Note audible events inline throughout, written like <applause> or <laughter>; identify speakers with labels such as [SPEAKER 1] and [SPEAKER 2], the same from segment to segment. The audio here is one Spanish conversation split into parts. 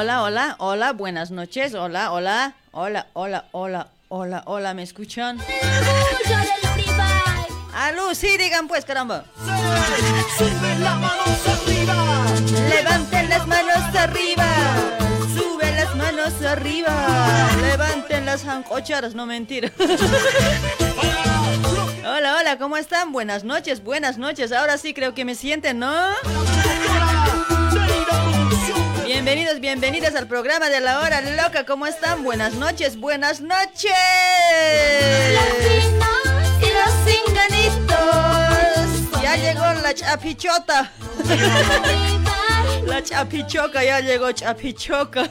[SPEAKER 1] hola,
[SPEAKER 2] hola, hola, buenas noches, hola, hola, hola, hola, hola, hola, hola, ¿me escuchan? Alú, sí, digan pues, caramba.
[SPEAKER 1] Sube las manos arriba.
[SPEAKER 2] Levanten las manos arriba. Sube las manos arriba. Levanten las jancocharas, no mentir. hola, hola, ¿cómo están? Buenas noches, buenas noches. Ahora sí creo que me sienten, ¿no? Bienvenidos, bienvenidas al programa de la hora loca. ¿Cómo están? Buenas noches, buenas noches.
[SPEAKER 3] Los y los
[SPEAKER 2] ya llegó la chapichota. La chapichoca, ya llegó chapichoca.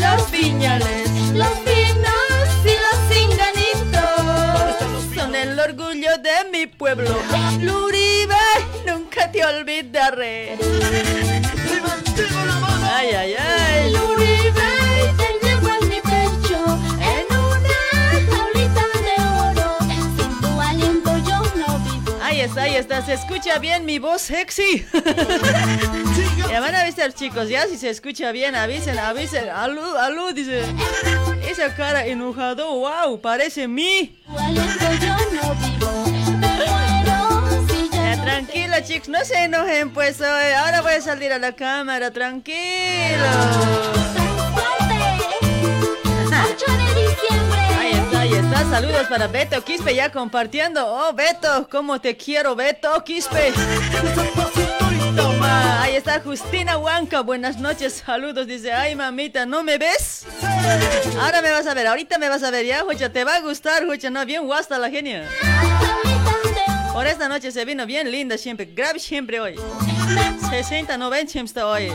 [SPEAKER 3] Los
[SPEAKER 2] piñales,
[SPEAKER 3] los pinos y los cinganitos.
[SPEAKER 2] Son el orgullo de mi pueblo. Luri te olvidaré.
[SPEAKER 1] Levantemos la.
[SPEAKER 2] Ay, ay, ay.
[SPEAKER 3] El universo llevo en mi pecho, en una jaulita de oro. Sin tu aliento yo no vivo.
[SPEAKER 2] Ahí está, ahí está. Se escucha bien mi voz sexy. ya van a avisar, chicos. Ya si se escucha bien, avisen, avisen. Alú, alú, dice. Esa cara enojado, wow, parece mí. Tu aliento yo no vivo tranquilo chicos, no se enojen pues. Ahora voy a salir a la cámara, tranquilo. Ahí está, ahí está. Saludos para Beto Quispe ya compartiendo. Oh, Beto, cómo te quiero, Beto Quispe. Toma, ahí está Justina Huanca. Buenas noches, saludos. Dice, ay mamita, ¿no me ves? Ahora me vas a ver, ahorita me vas a ver ya, Jucha. Te va a gustar, Jucha, no, bien guasta la genia. Por esta noche se vino bien linda siempre, grave siempre hoy. <laughs> 60, 90 siempre está hoy.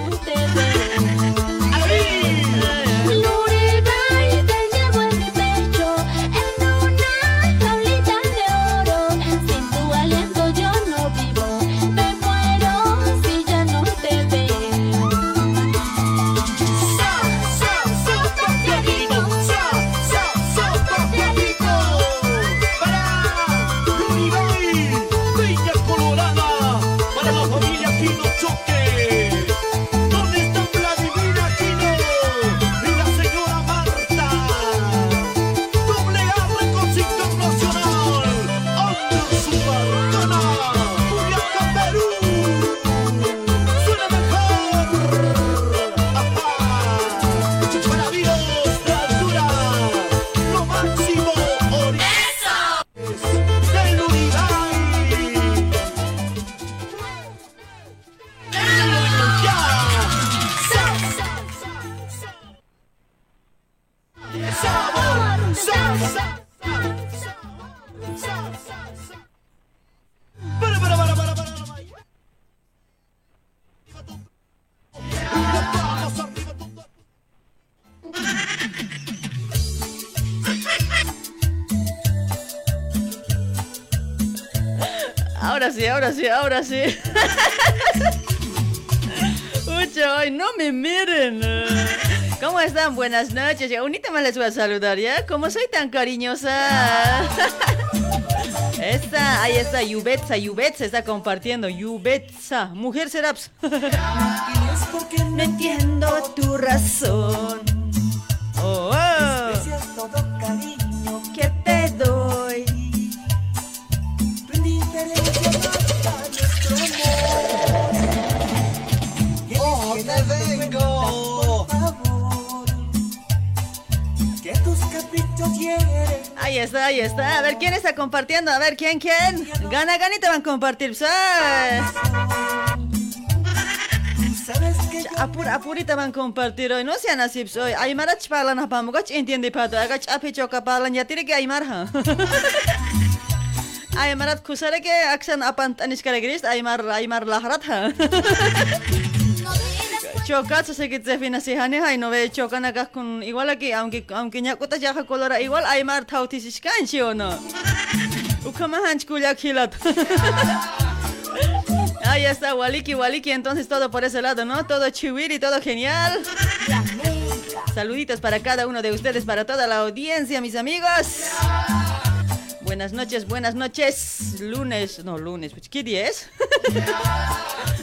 [SPEAKER 2] Ahora sí. <laughs> Mucho hoy, no me miren. ¿Cómo están? Buenas noches. Unita más les voy a saludar, ¿ya? Como soy tan cariñosa. <laughs> Esta, ahí está, Yubetsa, Yubetsa está compartiendo. Yubetsa, mujer Seraps. <laughs> No entiendo tu razón. Oh, oh. Ahí está, ahí está. A ver, ¿quién está compartiendo? A ver, ¿quién, quién? Gana, gana y te van a compartir. Apur, apurita van a compartir hoy. No sean así, hoy. Aymara chpalan ha pamugoch entiende pato. Aga chapi choka palan ya tiri que aymar <laughs> ha. Aymarat kusare que aksan apant anis kare gris aymar aymar lahrat ha. <laughs> Chocat se que te fina si hane hay no ve chocan acá con igual aquí aunque aunque ñacuta ya colora igual aymar tautis iscanchi o no. Ukama hanch kulia kilat. <laughs> Ahí está, Waliki, Waliki, entonces todo por ese lado, ¿no? Todo chihuiri, todo genial. Saluditos para cada uno de ustedes, para toda la audiencia, mis amigos. Buenas noches, buenas noches. Lunes, no, lunes, pues, ¿qué día es? <laughs>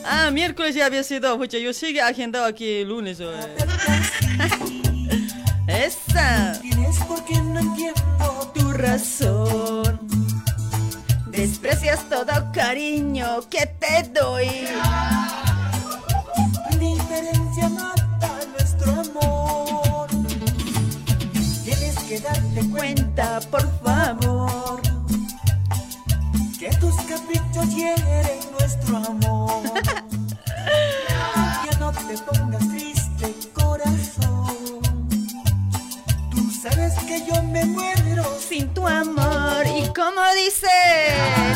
[SPEAKER 2] ah, miércoles ya había sido, pucha, yo sigue agendado aquí lunes. hoy. <laughs> Esa,
[SPEAKER 1] tienes porque no entiendo
[SPEAKER 2] tu razón. Desprecias todo cariño que te doy.
[SPEAKER 1] tu indiferencia mata nuestro amor. Tienes que darte cuenta
[SPEAKER 2] Cuenta, por favor.
[SPEAKER 1] que tus caprichos hieren nuestro amor. Ya no te pongas triste, corazón. Tú sabes que yo me muero
[SPEAKER 2] sin tu amor. Y como dice,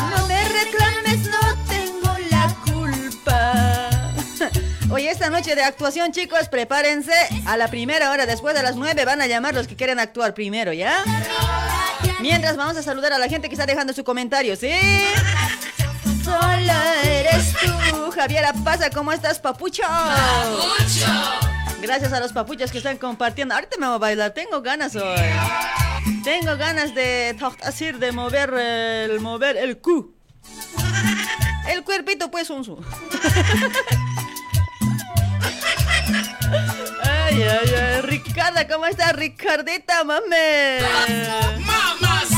[SPEAKER 2] no me reclames, no tengo la culpa. Hoy esta noche de actuación, chicos, prepárense. A la primera hora, después de las nueve, van a llamar los que quieren actuar primero, ¿ya? Mientras vamos a saludar a la gente que está dejando su comentario, ¿sí? Solo eres tú, Javiera Pasa, ¿cómo estás, papucho? Gracias a los papuchos que están compartiendo. Ahorita me voy a bailar, tengo ganas hoy. Tengo ganas de de mover el mover el cu. El cuerpito pues un su. Ay, ay, ay, Ricarda, ¿cómo estás, Ricardita, mame?
[SPEAKER 4] ¡Mamacita!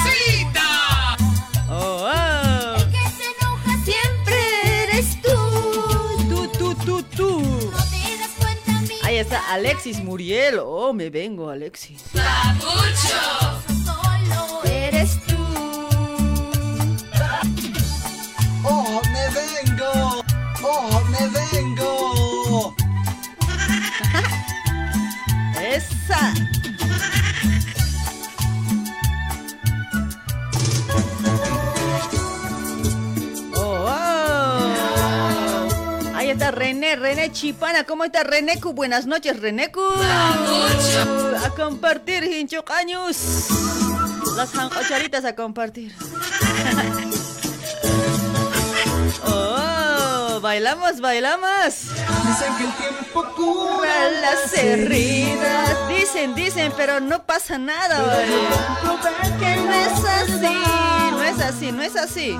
[SPEAKER 2] Ahí está Alexis Muriel. Oh, me vengo, Alexis.
[SPEAKER 3] solo eres tú.
[SPEAKER 1] Oh, me vengo. Oh, me vengo.
[SPEAKER 2] Esa. Ahí está René, René Chipana. ¿Cómo está Renecu? Buenas noches, Renecu. A compartir, hinchocaños. Las jancocharitas a compartir. <laughs> Oh, bailamos, bailamos.
[SPEAKER 1] Dicen que el tiempo cura
[SPEAKER 2] las heridas. Dicen, dicen, pero no pasa nada. oye. Que no es así, no es así, no es así.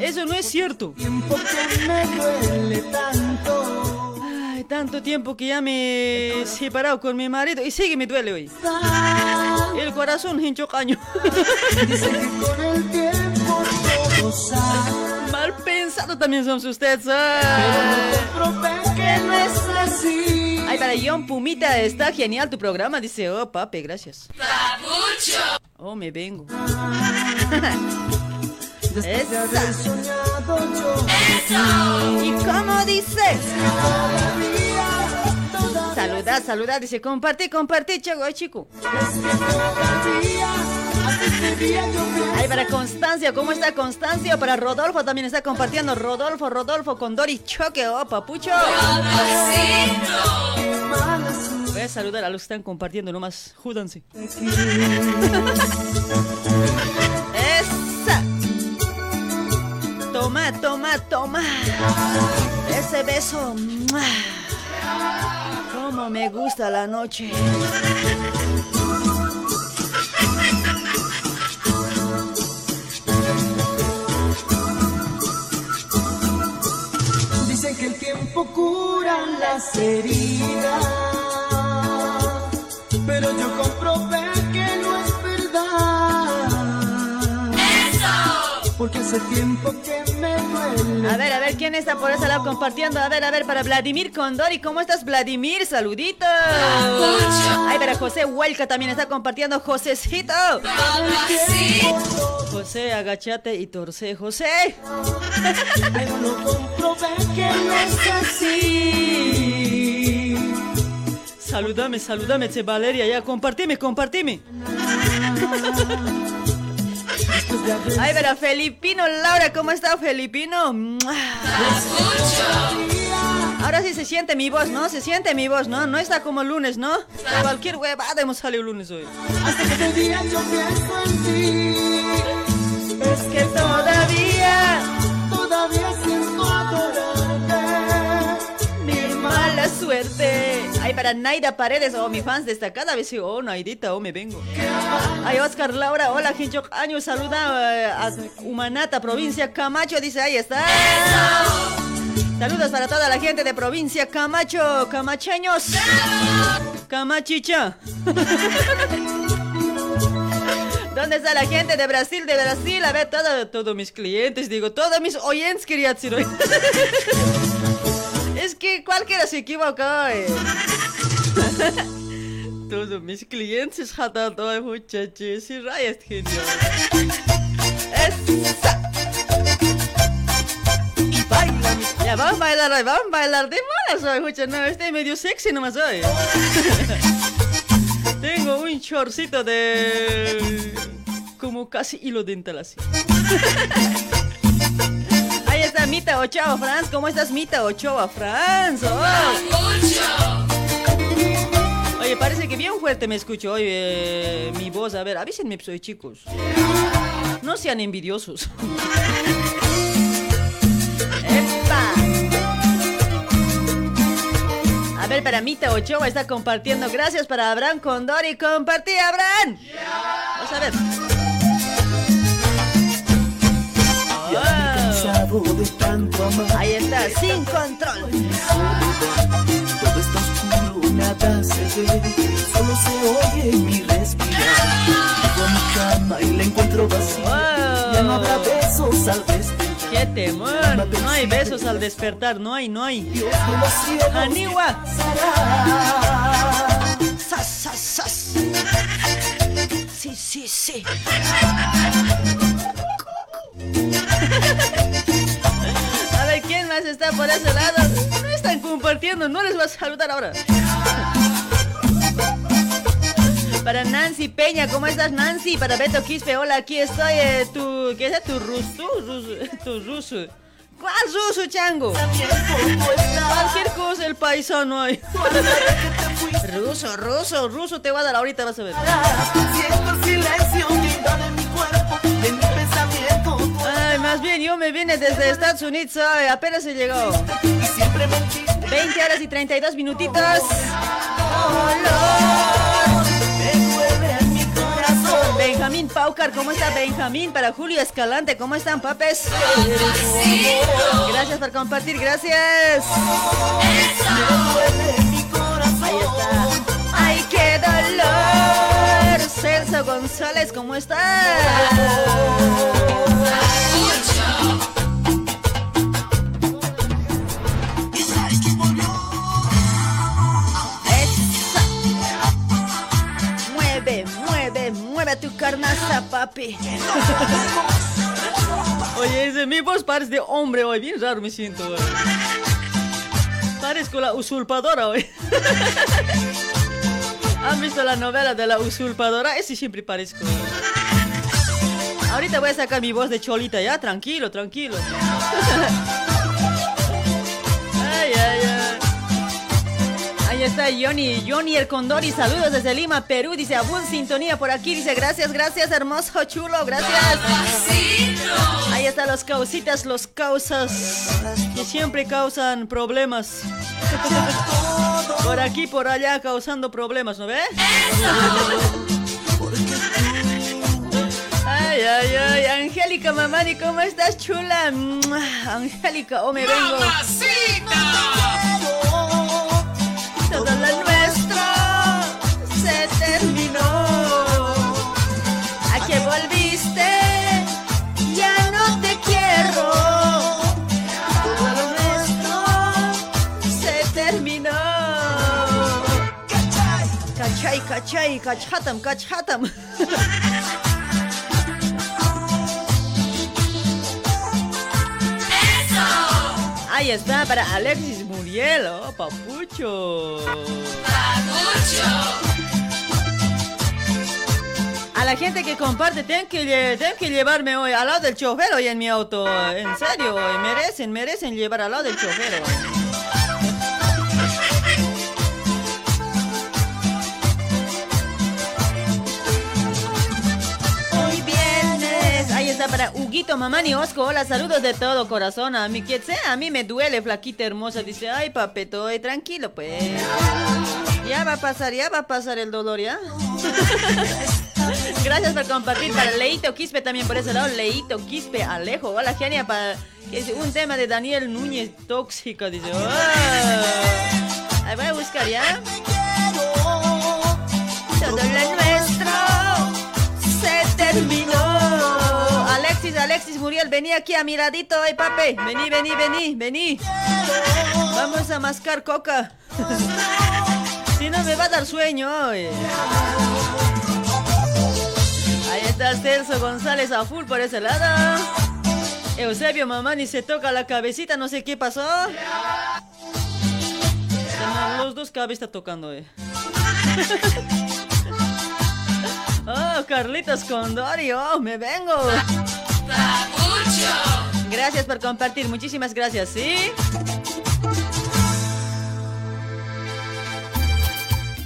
[SPEAKER 2] Eso no es cierto.
[SPEAKER 1] Tiempo que me duele tanto.
[SPEAKER 2] Ay, tanto tiempo que ya me he separado con mi marido y sigue me duele hoy. El corazón hincho caño.
[SPEAKER 1] Dicen que con el tiempo todo sale.
[SPEAKER 2] Mal pensado también son ustedes. ay.
[SPEAKER 1] Comprobé que no es así.
[SPEAKER 2] Ay, para John Pumita, está genial tu programa. Dice, oh, papi, gracias. Oh, me vengo. <laughs>
[SPEAKER 1] Después de haber
[SPEAKER 2] Esa.
[SPEAKER 1] soñado yo.
[SPEAKER 2] ¿Y cómo dice? Saluda, saluda, dice, compartí, compartí, chico, chico. Ay, para Constancia, ¿cómo está Constancia? Para Rodolfo también está compartiendo. Rodolfo, Rodolfo con Dori Choque, oh, papucho. Voy a saludar a los que están compartiendo nomás. Júdanse. Toma, toma, toma. Ese beso. Cómo me gusta la noche.
[SPEAKER 1] Dicen que el tiempo cura las heridas, pero yo comprobé Porque hace tiempo que me duele.
[SPEAKER 2] A ver, a ver, ¿quién está por ese lado compartiendo? A ver, a ver, para Vladimir Condori. ¿Cómo estás, Vladimir? Saluditos. Ay, para José Huelca también está compartiendo. Josecito. José, agachate y torce. José.
[SPEAKER 1] Pero comprobé que no es así.
[SPEAKER 2] Saludame, saludame, che Valeria. Ya, compartime, compartime. Ay, para Felipino, Laura, ¿cómo está Felipino? Ahora sí se siente mi voz, ¿no? Se siente mi voz, ¿no? No está como lunes, ¿no? Cualquier huevada hemos salido lunes hoy.
[SPEAKER 1] hasta este día yo pienso en ti.
[SPEAKER 2] Es que todavía
[SPEAKER 1] Todavía siento adorarte.
[SPEAKER 2] mi mala suerte. Para Naida Paredes, oh, mi fans destacada, vez oh, Naidita, oh, me vengo. Ay, Oscar Laura, hola, Hinchok Año, saluda eh, a Humanata, provincia Camacho, dice, ahí está. Saludos para toda la gente de provincia Camacho, camacheños. Camachicha. <laughs> ¿Dónde está la gente de Brasil, de Brasil? A ver, todo- todos mis clientes, digo, todos mis oyentes, quería decir hoy. <laughs> Que cualquiera se equivocó. eh. <laughs> Todos mis clientes jatan todo muchachos y rayas genial. Esa. Baila, Ya vamos a bailar hoy, vamos a bailar de malas hoy, muchachos. No, estoy medio sexy nomás hoy. <laughs> Tengo un shortcito de como casi hilo dental así. <laughs> Mita Ochoa Franz. ¿Cómo estás, Mita Ochoa Franz? Oh. Oye, parece que bien fuerte me escucho hoy eh, mi voz. A ver, avísenme, soy chicos. No sean envidiosos. A ver, para Mita Ochoa está compartiendo. Gracias para Abraham Condori. Compartí, Abraham. Vamos a ver. Wow.
[SPEAKER 1] de tanto amar.
[SPEAKER 2] Ahí está, sin control.
[SPEAKER 1] Todo está oscuro, nada se ve, solo se oye mi respirar. Llego a mi cama y la encuentro vacía. Ya no habrá besos al despertar.
[SPEAKER 2] ¡Qué temor! No hay besos al despertar, no hay, no hay. ¡Anigua! ¡Sas, sas, sas! Sí, sí, sí. <laughs> A ver, ¿quién más está por ese lado? No están compartiendo, no les vas a saludar ahora. Para Nancy Peña, ¿cómo estás Nancy? Para Beto Quispe, hola, aquí estoy, eh, tu, ¿qué es tu ruso? Ruso, tu ruso. ¿Cuál ruso, chango? Cualquier cosa, el paisano hay. Ruso, ruso, ruso, te voy a dar ahorita, vas a ver.
[SPEAKER 1] Siento silencio
[SPEAKER 2] me vine desde Estados Unidos, apenas
[SPEAKER 1] siempre mentiste.
[SPEAKER 2] 20 horas y 32 minutitos. Benjamín Paucar, ¿cómo está Benjamín? Para Julio Escalante, ¿cómo están, papes? Gracias por compartir, gracias. Ahí está. ¡Ay, qué dolor! Celso González, ¿cómo está? Tu carnaza, papi. <laughs> Oye, ese, mi voz parece de hombre hoy, bien raro me siento hoy. Parezco la usurpadora hoy. <laughs> ¿Han visto la novela de la usurpadora? Ese siempre parezco. Ahorita voy a sacar mi voz de cholita, ya, tranquilo, tranquilo. <laughs> Ay, ay, ay. Está Johnny, Johnny el Condori, saludos desde Lima, Perú, dice, abun sintonía por aquí, dice, gracias, gracias, hermoso, chulo, gracias. Ahí están los causitas, los causas, que siempre causan problemas. Por aquí, por allá, causando problemas, ¿no ves? Ay, ay, ay, Angélica Mamani, ¿cómo estás, chula? Angélica, oh, me vengo. Todo lo nuestro se terminó. ¿A qué volviste? Ya no te quiero. Todo lo nuestro se terminó. Cachay, cachay, cachatam, cachatam. <laughs> Ahí está para Alexis Muriel, oh, papucho. A la gente que comparte, tienen que, tienen que llevarme hoy al lado del chofer hoy en mi auto. En serio, merecen, merecen llevar al lado del chofer. hoy. Hoy Huguito, Mamani, Osco. Hola, saludos de todo corazón. A que sea, a mí me duele, flaquita hermosa. Dice, ay, papeto, tranquilo, pues. Ya va a pasar, ya va a pasar el dolor, ¿ya? <laughs> Gracias por compartir. Para Leito Quispe también por ese lado. Leito Quispe Alejo. Hola, genia. Para es un tema de Daniel Núñez tóxico. Dice, oh. Ahí voy a buscar, ¿ya? Todo lo nuestro Muriel, vení aquí a miradito, ay papi. Vení, vení, vení, vení. Vamos a mascar coca. <laughs> si no me va a dar sueño hoy. Ahí está Celso González a full por ese lado. Eusebio Mamani se toca la cabecita, no sé qué pasó. Los dos cabezas tocando, eh. <laughs> Oh, Carlitos Condori, oh, me vengo. Gracias por compartir, muchísimas gracias, ¿sí?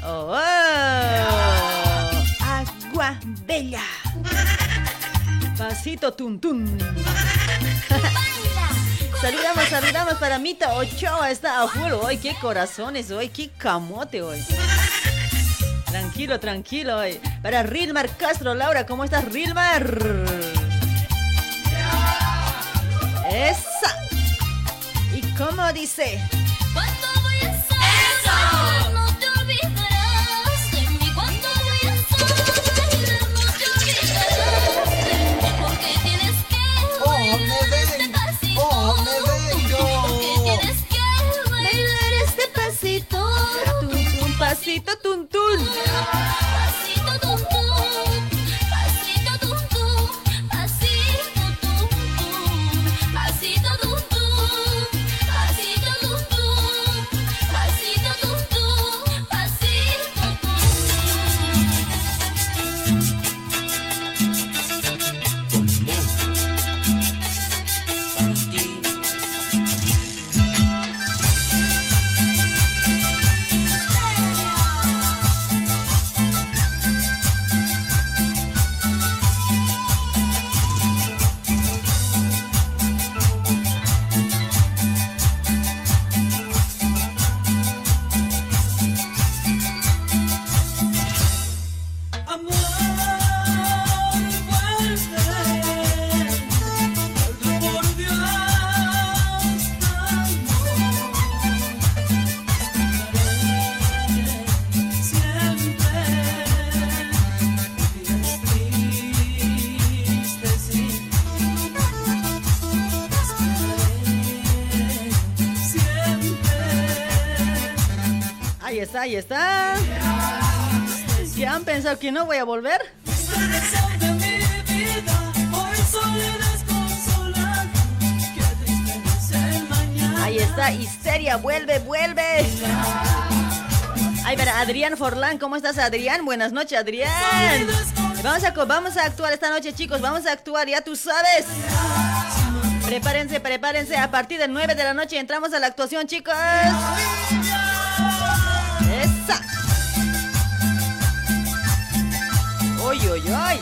[SPEAKER 2] Oh, oh. agua bella. Pasito tuntún. Saludamos, saludamos para Mita Ochoa, está a full hoy, qué corazones hoy, qué camote hoy. Tranquilo, tranquilo. eh. Para Rilmar Castro, Laura, ¿cómo estás, Rilmar? Esa. ¿Y cómo dice?
[SPEAKER 3] ¿Cuándo voy a estar? No te olvidarás de mí. ¿Cuándo voy a estar? No te olvidarás de mí. Porque tienes que bailar este pasito. Porque tienes que bailar este pasito.
[SPEAKER 2] Tun, tun, pasito tun tun. Ahí está, ahí. ¿Qué han pensado que no voy a volver? Ahí está, histeria, vuelve, vuelve. Ay, verá, Adrián Forlán, ¿cómo estás, Adrián? Buenas noches, Adrián. Vamos a, vamos a actuar esta noche, chicos, vamos a actuar, ya tú sabes. Prepárense, prepárense, a partir de 9 de la noche entramos a la actuación, chicos. Uy, uy, uy.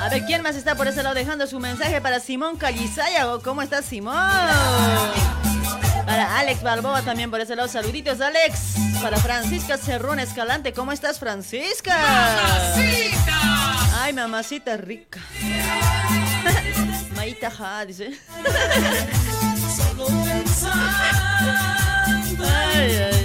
[SPEAKER 2] A ver, ¿quién más está por ese lado dejando su mensaje para Simón Calizaya? ¿Cómo estás, Simón? Para Alex Balboa también por ese lado. Saluditos, Alex. Para Francisca Cerrón Escalante. ¿Cómo estás, Francisca? Ay, mamacita rica. <laughs> Maita ja, dice. Ay, ay.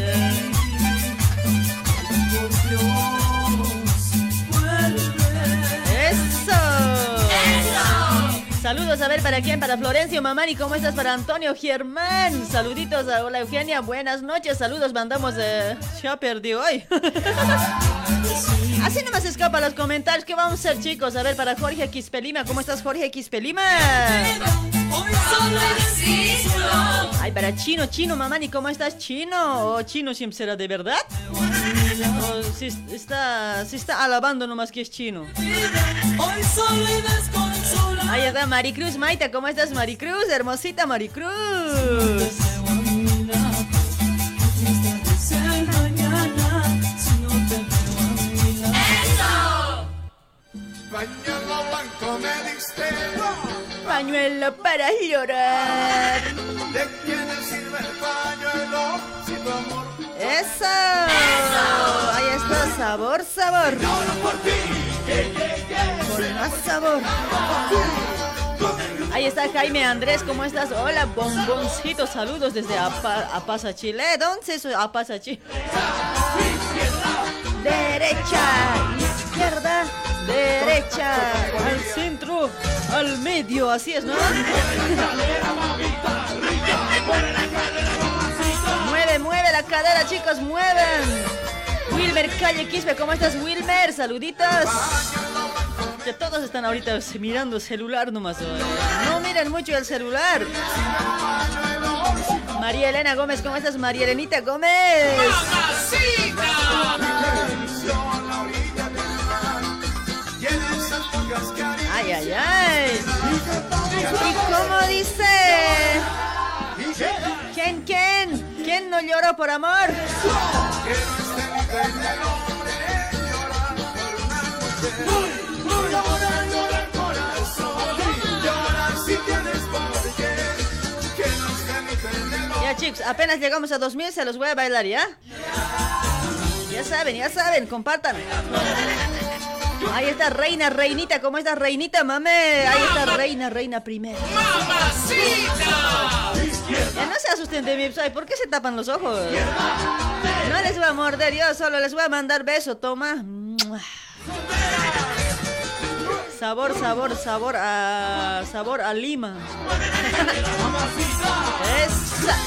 [SPEAKER 2] Saludos a ver para quién, para Florencio Mamani, ¿cómo estás? Para Antonio Germán, saluditos a hola Eugenia, buenas noches, saludos, mandamos de ya perdí hoy. <laughs> Así nomás escapa los comentarios, ¿qué vamos a hacer chicos? A ver, para Jorge Quispelima, ¿cómo estás Jorge Quispelima? Ay, para Chino, Chino, Mamani, ¿cómo estás Chino? ¿O Chino siempre será de verdad? ¿O si está, si está alabando nomás que es Chino? Ahí está Maricruz Maita, ¿cómo estás Maricruz? Hermosita Maricruz.
[SPEAKER 4] Pañuelo blanco me diste,
[SPEAKER 2] Pañuelo para llorar.
[SPEAKER 4] ¿de quién sirve el pañuelo si tu amor
[SPEAKER 2] Eso. Ahí está, sabor, sabor. Con más sabor. Ahí está Jaime Andrés, ¿cómo estás? Hola, bomboncito, saludos desde Apa- Apasa, Chile. ¿Dónde es Apasa, Chile? Derecha, izquierda, derecha, al centro, al medio, así es, ¿no? Mueve, mueve la cadera, chicos, mueven. Wilmer Calle Quispe, ¿cómo estás, Wilmer? Saluditos. Que todos están ahorita mirando celular nomás. No miren mucho el celular. María Elena Gómez, ¿cómo estás, María Elenita Gómez? Ay, ay, ay. ¿Y cómo dice? ¿Quién, quién? ¿Quién no lloró por amor? Ya chicos, apenas llegamos a 2000 se los voy a bailar, ¿ya? Ya saben, ya saben, compartan. Ahí está Reina, Reinita, ¿cómo estás, Reinita, mame? Ahí está Reina, Reina primero.
[SPEAKER 5] ¡Mamacita!
[SPEAKER 2] Ya no se asusten de mí, ¿sabes? ¿por qué se tapan los ojos? No les voy a morder, yo solo les voy a mandar beso, toma. Sabor, sabor, sabor a sabor a lima. <laughs> Esa.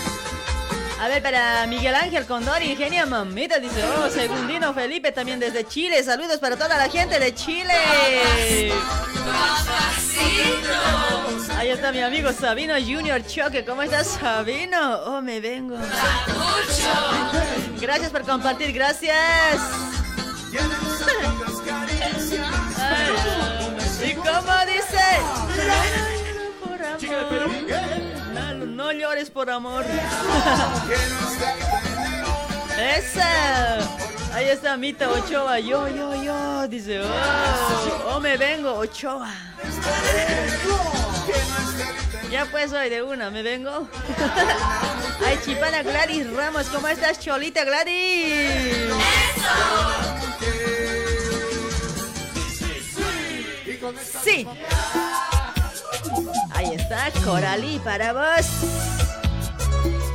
[SPEAKER 2] A ver, para Miguel Ángel Condor, ingenia mamita, dice, oh, Segundino Felipe también desde Chile. Saludos para toda la gente de Chile. Ahí está mi amigo Sabino Junior Choque. ¿Cómo estás, Sabino? Oh, me vengo. Gracias por compartir, gracias. ¿Y cómo dice? Por amor. No, no llores por amor. <laughs> Esa. Ahí está Mita Ochoa. Yo, yo, yo. Dice, oh, oh me vengo, Ochoa. Ya pues hoy de una, me vengo. <laughs> Ay, Chipana Gladys Ramos, ¿cómo estás, Cholita Gladys? Sí. Ahí está, Coralí, para vos.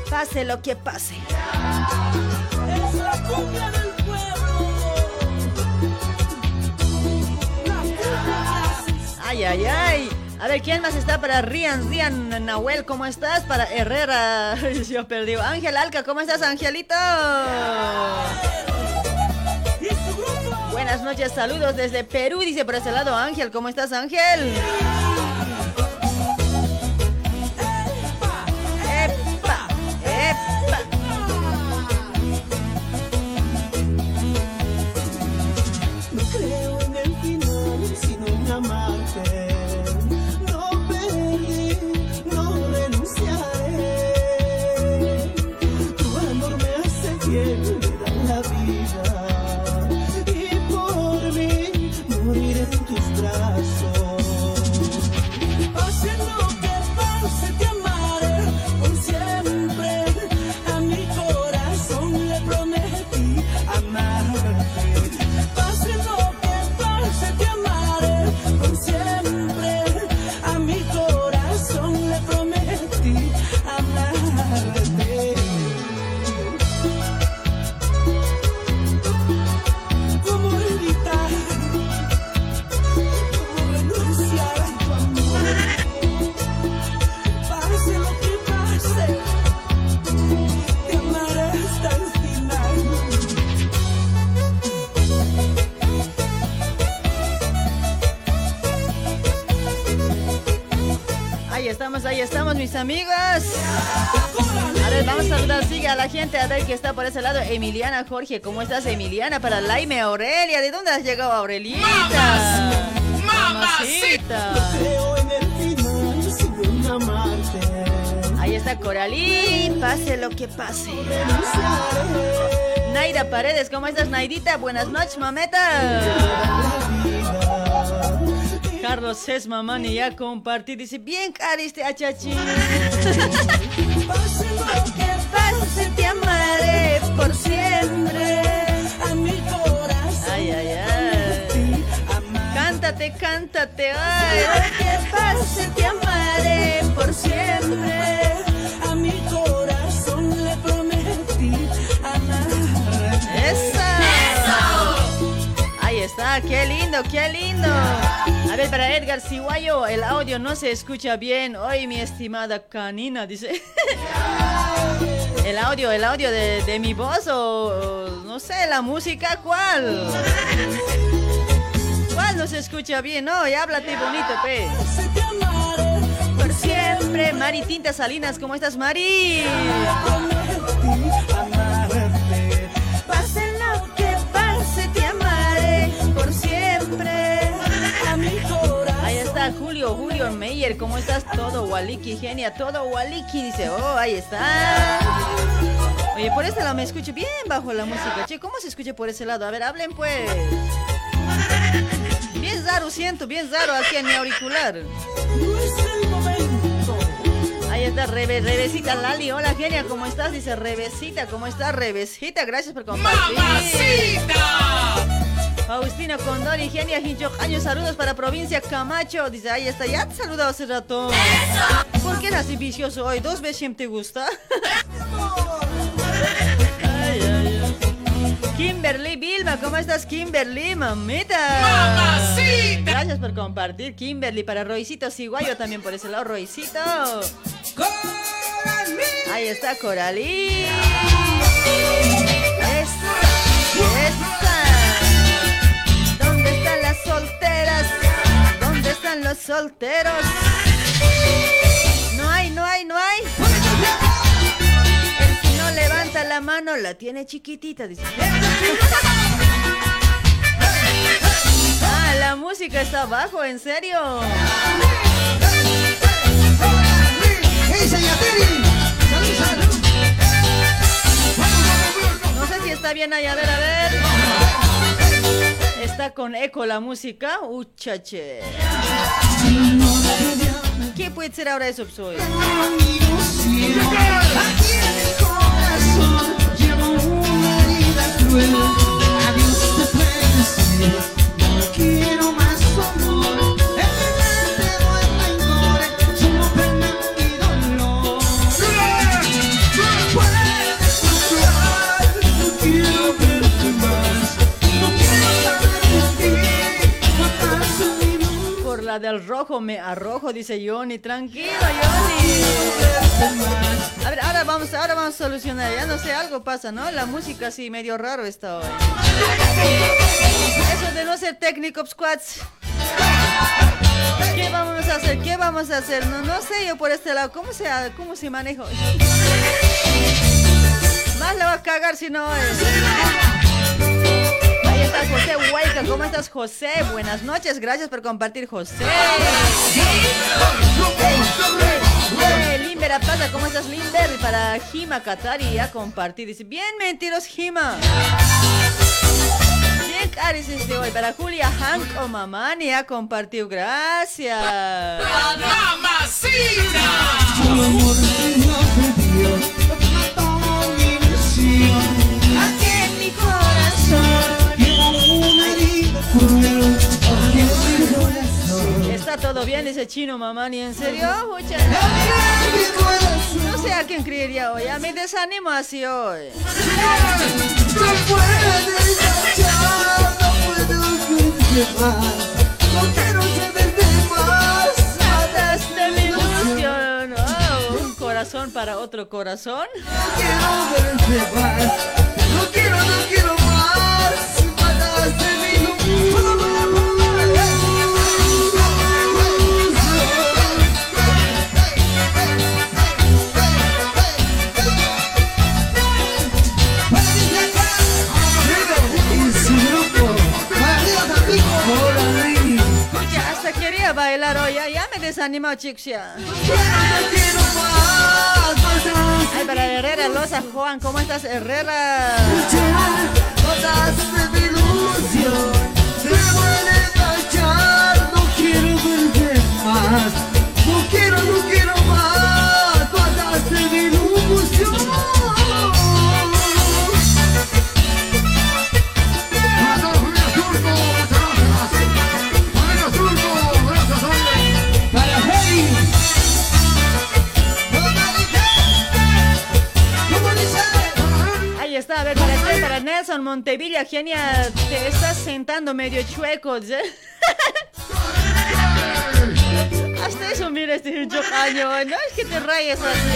[SPEAKER 2] Pase lo que pase.
[SPEAKER 1] Es la cumbia del
[SPEAKER 2] Ay, ay, ay. A ver, ¿quién más está para Rian? Rian Nahuel, ¿cómo estás? Para Herrera, <laughs> yo perdí. Ángel Alca, ¿cómo estás, Angelito? Buenas noches, saludos desde Perú, dice por ese lado Ángel. ¿Cómo estás, Ángel?
[SPEAKER 1] No creo en el final, sino en amarte.
[SPEAKER 2] Ahí estamos, mis amigos. A ver, vamos a saludar, sigue a la gente, a ver que está por ese lado. Emiliana Jorge, ¿cómo estás, Emiliana? Para Laime Aurelia, ¿de dónde has llegado, Aurelita? Mamacita.
[SPEAKER 1] En amarte.
[SPEAKER 2] Ahí está Coralí, pase lo que pase. Naida Paredes, ¿cómo estás, Naidita? Buenas noches, mameta. Carlos Sesma, mani, ya compartí. Dice, bien cari este achachi.
[SPEAKER 1] Pase que pase, te amaré por siempre. A mi corazón.
[SPEAKER 2] Ay, ay, ay. Cántate, cántate, ay.
[SPEAKER 1] Lo que pase, te amaré por siempre. A mi
[SPEAKER 2] Está, qué lindo, qué lindo. A ver, para Edgar Siguayo, el audio no se escucha bien. Hoy, mi estimada canina, dice. El audio, el audio de, mi voz o, no sé, la música, ¿cuál? ¿Cuál no se escucha bien? No, háblate bonito, pe. Por siempre, Mari Tinta Salinas, ¿cómo estás, Mari? Julio, Julio Meyer, ¿cómo estás? Todo Waliki, genia, todo Waliki, dice, oh, ahí está. Oye, por este lado me escucho bien bajo la música, che, ¿cómo se escucha por ese lado? A ver, hablen pues. Bien raro siento, bien raro aquí en mi auricular. Ahí está Rebe, Rebecita Lali, hola genia, ¿cómo estás? Dice Rebecita, ¿cómo estás? Rebecita, gracias por compartir.
[SPEAKER 5] ¡Mamacita!
[SPEAKER 2] Cristina Condor, Ingenia Hinchok, años saludos para provincia Camacho. Dice, ahí está, ya te he saludado hace rato. ¿Por qué eres así vicioso hoy? ¿Dos veces siempre te gusta? <laughs> Ay, ay, ay. Kimberly Vilma, ¿cómo estás, Kimberly, mamita? ¡Mamacita! Gracias por compartir, Kimberly, para Roycito Siguayo también por ese lado, Roycito. Ahí está Coralí. Esa, esa. ¿Dónde están las solteras? ¿Dónde están los solteros? No hay, no hay, no hay. El que no levanta la mano la tiene chiquitita, dice. Ah, la música está abajo, ¿en serio? No sé si está bien ahí, a ver, a ver. Está con eco la música. Uchache. ¿Qué puede ser ahora eso, la del rojo me arrojo, dice Johnny. Tranquilo, Johnny. A ver, ahora vamos, ahora vamos a solucionar. Ya no sé, algo pasa, ¿no? La música así medio raro está hoy. Eso de no ser técnico, squats. ¿Qué vamos a hacer? ¿Qué vamos a hacer? No, no sé yo por este lado. ¿Cómo se, cómo se maneja? Más le va a cagar si no es. Ahí está José Huayca. ¿Cómo estás, José? Buenas noches. Gracias por compartir, José. Limber Apaza, ¿cómo estás, Limber? Y para Jima Katari a compartir. Dice, bien mentiros, Jima. Bien caris este hoy. Para Julia Hank o Mamani a compartir. Gracias.
[SPEAKER 1] Tu amor
[SPEAKER 2] Está todo bien, dice Chino Mamani. ¿En serio?
[SPEAKER 1] Corazón.
[SPEAKER 2] No sé a quién creería hoy. A mí desanimo así hoy.
[SPEAKER 1] No puedes marchar, no puedo verte más. No quiero saberte más.
[SPEAKER 2] Mataste mi ilusión. Oh, un corazón para otro corazón.
[SPEAKER 1] No quiero verte más. No quiero, no quiero más.
[SPEAKER 2] Desanimó, chicos. Ya. Ay, para Herrera Loza, Juan, ¿cómo estás, Herrera?
[SPEAKER 1] No quiero más. No quiero, no quiero más. Mataste mi ilusión.
[SPEAKER 2] Nelson Montevilla, genia, te estás sentando medio chueco. ¿eh? <laughs> Hasta eso, mira este chocaño. No es que te rayes así.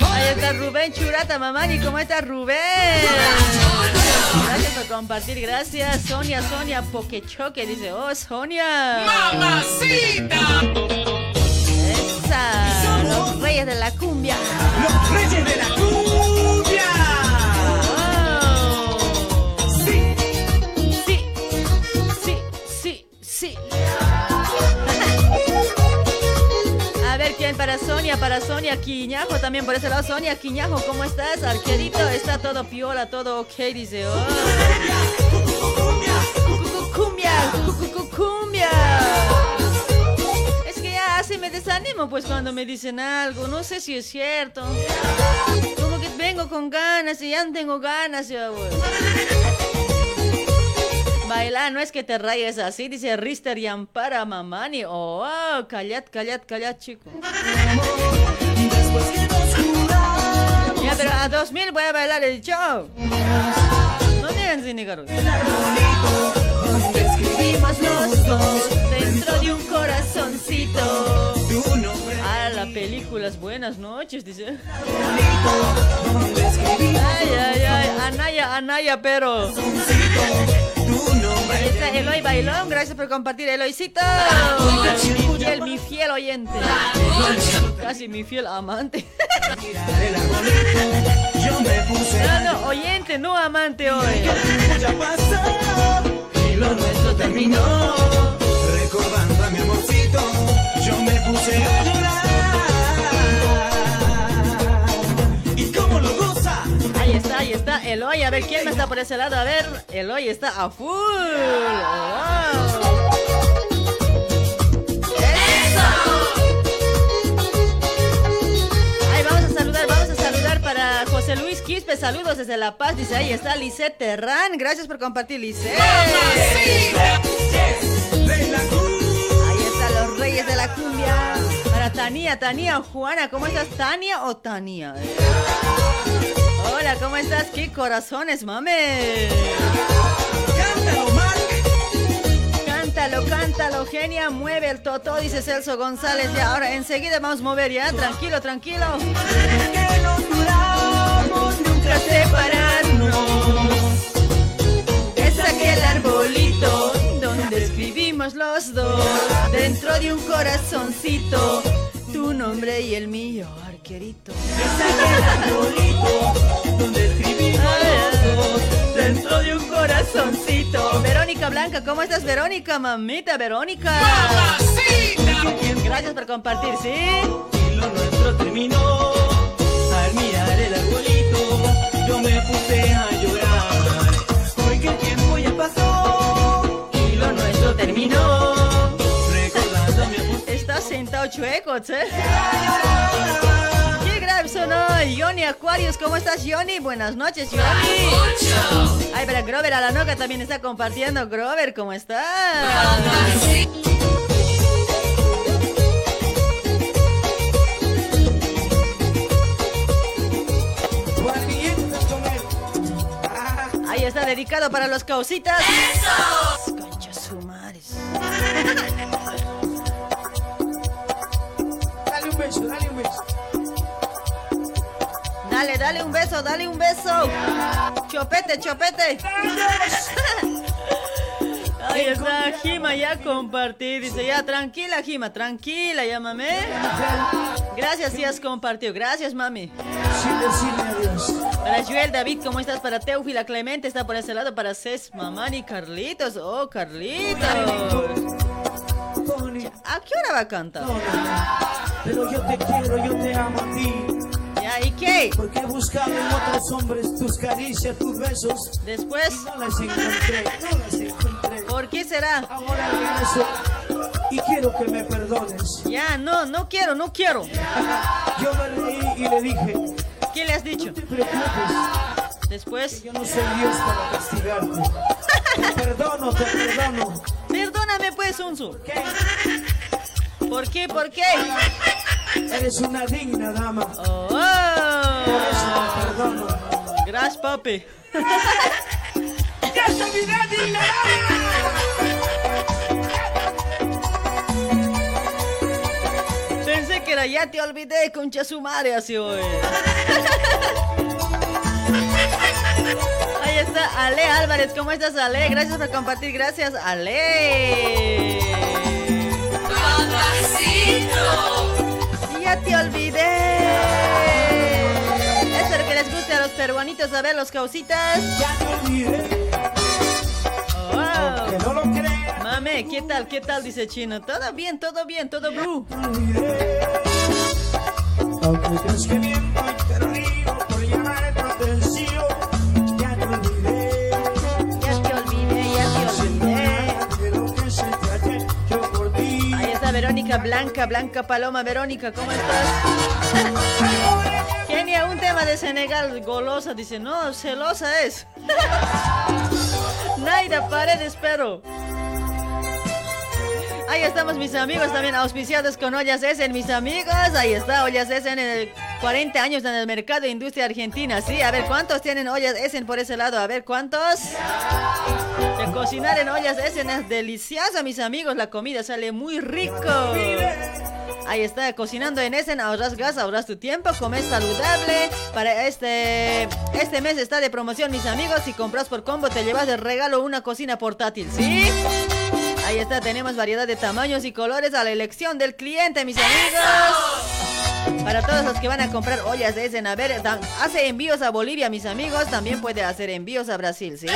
[SPEAKER 2] Ahí está Rubén Churata, mamani. ¿Cómo estás, Rubén? Gracias por compartir, gracias. Sonia, Sonia, Pokechoque dice, oh, Sonia. ¡Mamacita! Esa, los reyes de la cumbia.
[SPEAKER 1] Los reyes de la cumbia.
[SPEAKER 2] Oh. Sí, sí, sí, sí, sí. A ver quién para Sonia, para Sonia Quiñajo, también por ese lado. Sonia Quiñajo, ¿cómo estás? Arquerito, está todo piola, todo ok, dice. Oh. Cucucumbia, cucucucumbia. Es me desanimo, pues cuando me dicen algo, no sé si es cierto. Como que vengo con ganas. y ya no tengo ganas, yo, güey. Baila, no es que te rayes así, dice Rister y Ampara Mamani. Oh, callad, callad, callad, chico. Ya, pero a 2000 voy a bailar el show. No digan sin Escribimos los dos dentro de un corazoncito. Ah, la película es Buenas noches, dice. Ay, ay, ay, Anaya, Anaya, pero. Ahí está Eloy Bailón, gracias por compartir, Eloycito. Mi fiel, mi fiel oyente. Casi mi fiel amante. No, no, oyente, no amante hoy.
[SPEAKER 1] Lo nuestro terminó. Recordando a mi amorcito, yo me puse a llorar. ¿Y cómo lo goza?
[SPEAKER 2] Ahí está, ahí está Eloy. A ver quién está por ese lado. A ver, Eloy está a full. Wow. José Luis Quispe. Saludos desde La Paz. Dice, ahí está Lisette Terrán. Gracias por compartir, Lisette. Ahí están los reyes de la cumbia. Para Tania, Tania, Juana, ¿cómo estás? ¿Tania o Tania? Hola, ¿cómo estás? ¿Qué corazones, mame?
[SPEAKER 1] Cántalo.
[SPEAKER 2] Cántalo, cántalo, genia, mueve el toto, dice Celso González. Ya, ahora enseguida vamos a mover ya, tranquilo, tranquilo. Separarnos. Es aquel arbolito donde escribimos los dos, dentro de un corazoncito, tu nombre y el mío, arquerito.
[SPEAKER 1] donde escribimos los dos.
[SPEAKER 2] Dentro de un corazoncito. Verónica Blanca, ¿cómo estás, Verónica? Mamita, Verónica. Gracias por compartir, ¿sí?
[SPEAKER 1] Y lo nuestro terminó. Yo me puse a llorar. El tiempo ya pasó. Y lo nuestro terminó. Recordando a mi amorcito.
[SPEAKER 2] Estás sentado chueco, ¿eh? Qué grave sonó. Johnny Aquarius, ¿cómo estás, Johnny? Buenas noches, Johnny. Ay, pero Grover a la noca también está compartiendo. Grover, ¿cómo estás? Dedicado para los causitas. ¡Eso! Concha su madre.
[SPEAKER 1] Dale un beso, dale un beso.
[SPEAKER 2] Dale, dale un beso, dale un beso. Chopete, chopete. Ahí está Jima, ya compartí. Dice, ya, tranquila, Jima, tranquila, llámame. Gracias, si has compartido. Gracias, mami.
[SPEAKER 1] Decirle adiós.
[SPEAKER 2] Para Joel David, ¿cómo estás? Para Teófila Clemente, está por ese lado. Para Cés, Mamani, Carlitos. Oh, Carlitos. ¿A qué hora va a cantar?
[SPEAKER 1] pero yo te quiero, yo te amo a ti.
[SPEAKER 2] Ya, ¿y qué?
[SPEAKER 1] Porque he buscado en otros hombres tus caricias, tus besos.
[SPEAKER 2] Después,
[SPEAKER 1] No las encontré, no las encontré.
[SPEAKER 2] ¿por qué será?
[SPEAKER 1] Ahora regreso y quiero que me perdones.
[SPEAKER 2] Ya, no, no quiero, no quiero.
[SPEAKER 1] Yo me reí y le dije,
[SPEAKER 2] ¿Qué le has
[SPEAKER 1] no
[SPEAKER 2] dicho?
[SPEAKER 1] te preocupes,
[SPEAKER 2] Después,
[SPEAKER 1] yo no soy Dios para castigarte. Te perdono, te perdono.
[SPEAKER 2] perdóname pues, Unsu.
[SPEAKER 1] ¿Qué?
[SPEAKER 2] ¿Por qué? ¿Por qué?
[SPEAKER 1] Eres una digna dama.
[SPEAKER 2] Oh,
[SPEAKER 1] Por eso te perdono.
[SPEAKER 2] Gracias, papi. <laughs>
[SPEAKER 1] ¡Ya te olvidé, digna
[SPEAKER 2] Pensé era ya te olvidé, concha su madre, así hoy. Ahí está Ale Álvarez, ¿cómo estás, Ale? Gracias por compartir, gracias, Ale. Ya te olvidé. Espero que les guste a los peruanitos a ver los causitas.
[SPEAKER 1] Ya te olvidé,
[SPEAKER 2] Oh.
[SPEAKER 1] no lo.
[SPEAKER 2] Mame, ¿qué tal? ¿Qué tal? Dice Chino. Todo bien, todo bien, todo blue. Ahí está Verónica Blanca, Blanca Paloma. Verónica, ¿cómo estás? Genia, un tema de Senegal, golosa, dice, no, celosa es. <laughs> Naida Paredes, pero. Ahí estamos mis amigos también auspiciados con Ollas Essen, mis amigos. Ahí está Ollas Essen en el 40 años en el mercado de industria argentina. Sí, a ver cuántos tienen Ollas Essen por ese lado. A ver cuántos. Cocinar en Ollas Essen es deliciosa, mis amigos. La comida sale muy rico. Ahí está, cocinando en Essen, ahorras gas, ahorras tu tiempo, comes saludable. Para este, este mes está de promoción, mis amigos. Si compras por combo, te llevas de regalo una cocina portátil, ¿sí? Ahí está, tenemos variedad de tamaños y colores a la elección del cliente, mis amigos. Para todos los que van a comprar ollas de Essen, a ver, tam- hace envíos a Bolivia, mis amigos. También puede hacer envíos a Brasil, ¿sí?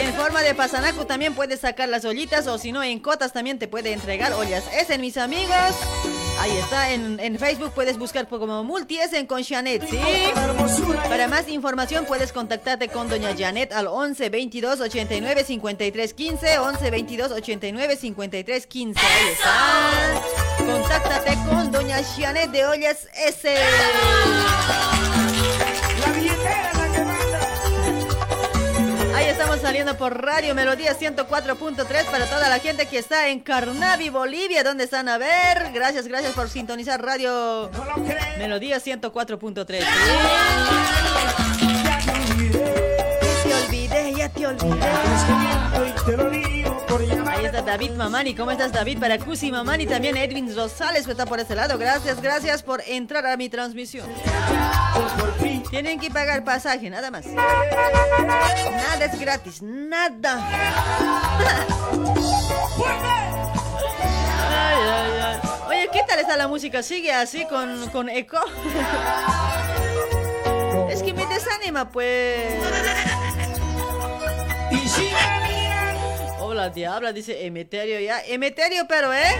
[SPEAKER 2] En forma de pasanacu también puedes sacar las ollitas o si no en cotas también te puede entregar ollas. Essen, mis amigos. Ahí está, en, en Facebook puedes buscar como Multi Essen con Janet, ¿sí? Para más información puedes contactarte con doña Janet al 11 22 89 53 15, 11 22 89 53 15. Ahí está. Contáctate con doña Janet de Ollas S. Ahí estamos saliendo por Radio Melodía 104.3 para toda la gente que está en Carnavi, Bolivia. ¿Dónde están? A ver. Gracias, gracias por sintonizar Radio Melodía 104.3. Te olvidé, ya te olvidé. David Mamani. ¿Cómo estás, David? Para Cusi Mamani. También Edwin Rosales está por este lado. Gracias, gracias por entrar a mi transmisión. Tienen que pagar pasaje, nada más. Nada es gratis, nada. Oye, ¿qué tal está la música? ¿Sigue así con, con eco? Es que me desanima, pues. Hola, diabla, dice Emeterio ya. Emeterio, pero, ¿eh?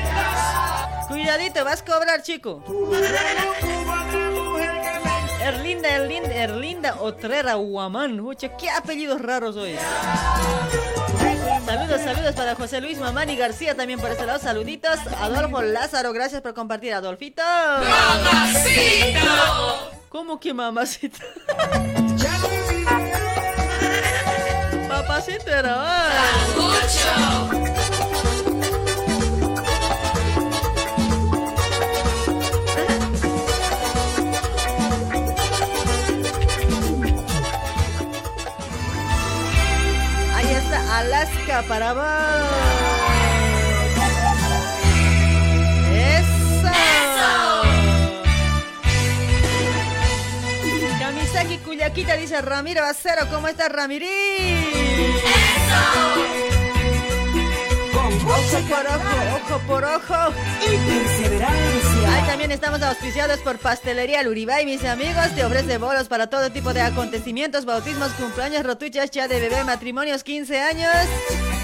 [SPEAKER 2] Cuidadito, vas a cobrar, chico. Erlinda, Erlinda, Erlinda Otrera Guamán. Qué apellidos raros hoy. Saludos, saludos para José Luis Mamani García también por este lado. Saluditos. Adolfo Lázaro, gracias por compartir, Adolfito. ¡Mamacito! ¿Cómo que mamacita? Ay. Ahí está Alaska para vos. Cuyaquita dice Ramiro Acero, ¿cómo estás Ramirí? Ojo por ojo, ojo por ojo. Ahí también estamos auspiciados por Pastelería Luribay, mis amigos. Te ofrece bolos para todo tipo de acontecimientos, bautismos, cumpleaños, rotuchas, ya de bebé, matrimonios, 15 años.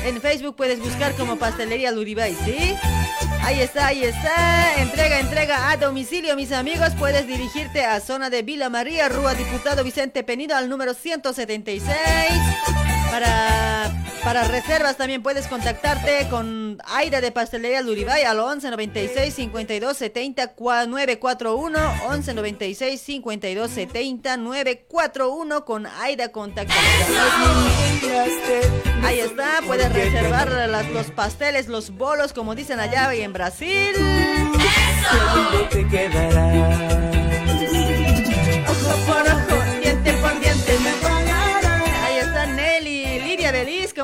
[SPEAKER 2] En Facebook puedes buscar como Pastelería Luribay, ¿sí? Ahí está, ahí está. Entrega, entrega a domicilio, mis amigos. Puedes dirigirte a zona de Vila María, Rúa Diputado Vicente Penido al número 176. Para, para reservas también puedes contactarte con Aida de Pastelería Luribay al 11 96 52 70 941 11 96 52 70 941 con Aida contacta. Ahí está, puedes reservar las- los pasteles, los bolos, como dicen allá y en Brasil.
[SPEAKER 4] te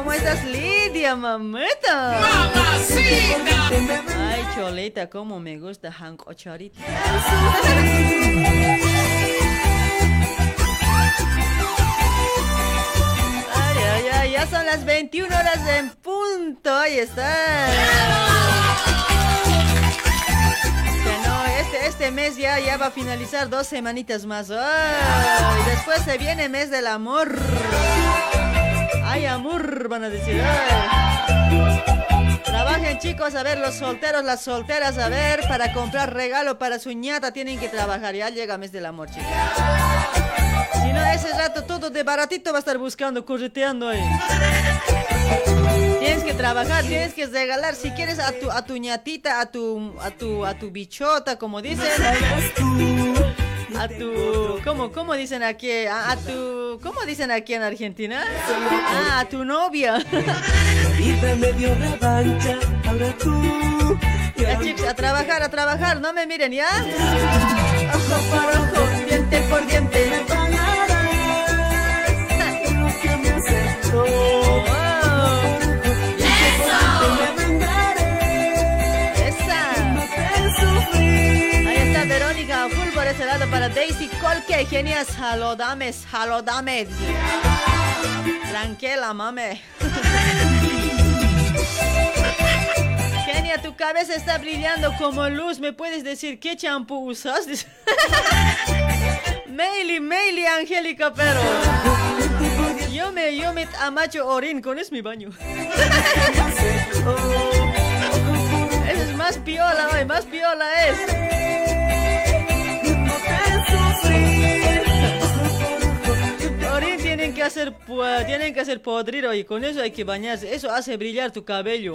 [SPEAKER 2] ¿cómo estás Lidia, mamita? ¡Mamacita! Ay, cholita, cómo me gusta Hank Ochorita. Ay, ay, ay, ya son las 21 horas en punto, ahí está. Ya no, este, este mes ya, ya va a finalizar dos semanitas más. Ay, después se viene mes del amor. Ay, amor, van a decir. Trabajen chicos, a ver, los solteros, las solteras, a ver, para comprar regalo para su ñata tienen que trabajar. Ya llega mes del amor, chicos. Si no, ese rato todo de baratito va a estar buscando, correteando ahí. Tienes que trabajar, tienes que regalar. Si quieres a tu, a tu ñatita, a tu, a tu, a tu bichota, como dicen. A tu, ¿cómo, cómo dicen aquí? A, a tu, ¿cómo dicen aquí en Argentina? Ah, a tu novia. Ya, chicos, a trabajar, a trabajar, no me miren, ¿ya? Ojo por ojo, diente por diente.
[SPEAKER 4] Me pagarás lo que me has
[SPEAKER 2] Para Daisy Colque. Genias, halodames, halodames. Tranquila, mame. <laughs> Genia, tu cabeza está brillando como luz. ¿Me puedes decir qué champú usas? <laughs> Meili, Meili, Angélica, pero. Yo me, yo me amacho orín, con es mi baño. Eso <laughs> es más piola, hoy, más piola es. Hacer, tienen que hacer podrido y con eso hay que bañarse. Eso hace brillar tu cabello.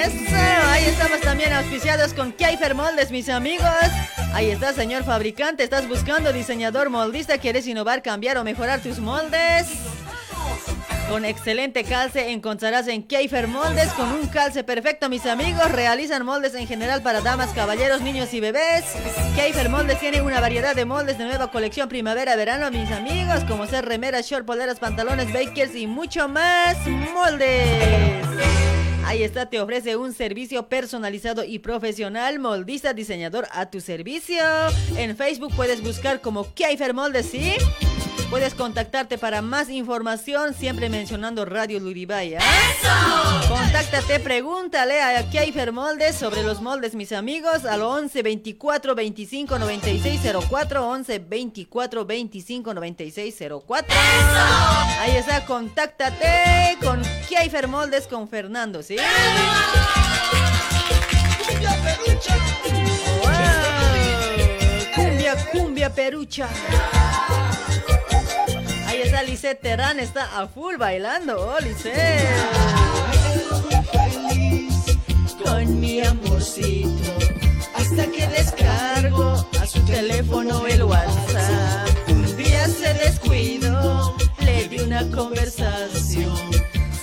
[SPEAKER 2] Eso, ahí estamos también auspiciados con Keifer Moldes, mis amigos. Ahí está, señor fabricante. ¿Estás buscando diseñador moldista? ¿Quieres innovar, cambiar o mejorar tus moldes? Con excelente calce encontrarás en Keifer Moldes con un calce perfecto, mis amigos. Realizan moldes en general para damas, caballeros, niños y bebés. Keifer Moldes tiene una variedad de moldes de nueva colección primavera-verano, mis amigos, como ser remeras, short, poleras, pantalones, bakers y mucho más moldes. Ahí está, te ofrece un servicio personalizado y profesional, moldista, diseñador a tu servicio. En Facebook puedes buscar como Keifer Moldes, ¿sí? Puedes contactarte para más información, siempre mencionando Radio Luribay. ¿ah? Contáctate, pregúntale a Keifer Moldes sobre los moldes, mis amigos, al 11 24 25 96 04, 11 24 25 96 04. Ahí está, contáctate con Keifer Moldes con Fernando, ¿sí? ¡Wow! Cumbia, cumbia perucha. Está Lisette Terán, está a full bailando. Oh, Lisette. Con mi amorcito, hasta que descargo a su teléfono el WhatsApp. Un día se descuidó, le di una conversación.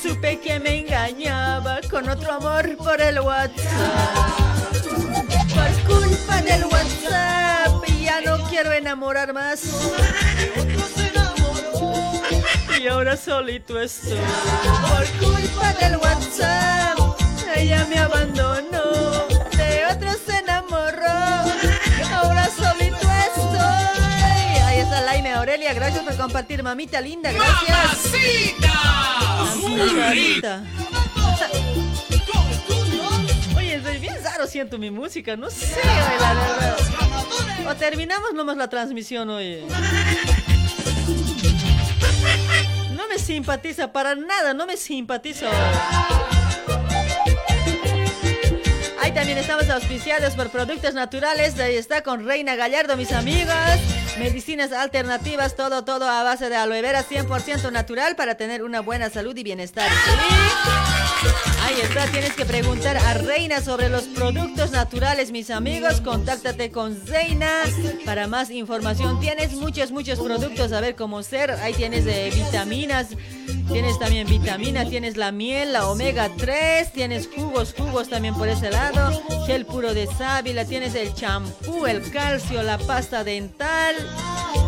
[SPEAKER 2] Supe que me engañaba con otro amor por el WhatsApp. Por culpa del WhatsApp, ya no quiero enamorar más. Y ahora solito estoy. Por culpa del WhatsApp, ella me abandonó. De otro se enamoró. Ahora solito estoy. Ahí está Laime Aurelia. Gracias por compartir, mamita linda. Gracias. Mamacita. Oye, estoy bien raro siento mi música. No sé, oye, la verdad. O terminamos nomás la transmisión, oye. Simpatiza para nada, no me simpatiza. Ahí también estamos auspiciados por productos naturales. Ahí está con Reina Gallardo, mis amigos. Medicinas alternativas, todo, todo a base de aloe vera 100% natural para tener una buena salud y bienestar. ¿sí? Ahí está, tienes que preguntar a Reina sobre los productos naturales, mis amigos. Contáctate con Reina para más información. Tienes muchos, muchos productos a ver cómo ser. Ahí tienes de vitaminas, tienes también vitamina, tienes la miel, la omega 3, tienes jugos, jugos también por ese lado. Gel puro de sábila, tienes el champú, el calcio, la pasta dental.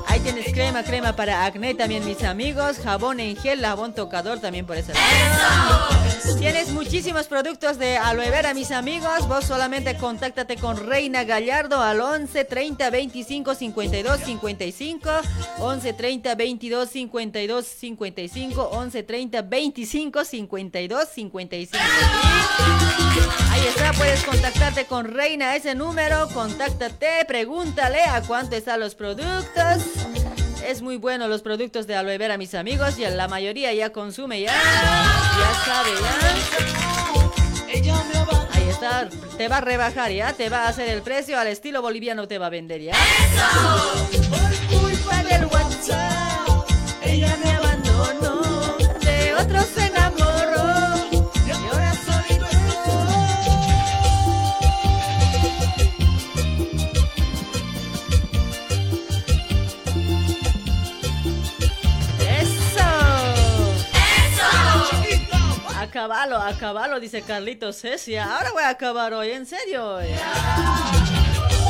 [SPEAKER 2] Ahí tienes crema, crema para acné también, mis amigos. Jabón en gel, jabón tocador también por ese lado. Tienes muchísimos productos de aloe vera, mis amigos. Vos solamente contáctate con Reina Gallardo al 11 30 25 52 55. 11 30 22 52 55. 11 30 25 52 55. Ahí está, puedes contactarte con Reina, ese número. Contáctate, pregúntale a cuánto están los productos. Es muy bueno los productos de aloe vera, mis amigos. Y la mayoría ya consume, ya. Ya sabe, ya. Ahí está, te va a rebajar, ya. Te va a hacer el precio al estilo boliviano, te va a vender, ya. Por culpa del WhatsApp, ella me caballo, a caballo, dice Carlitos Cecia. Ahora voy a acabar hoy, en serio.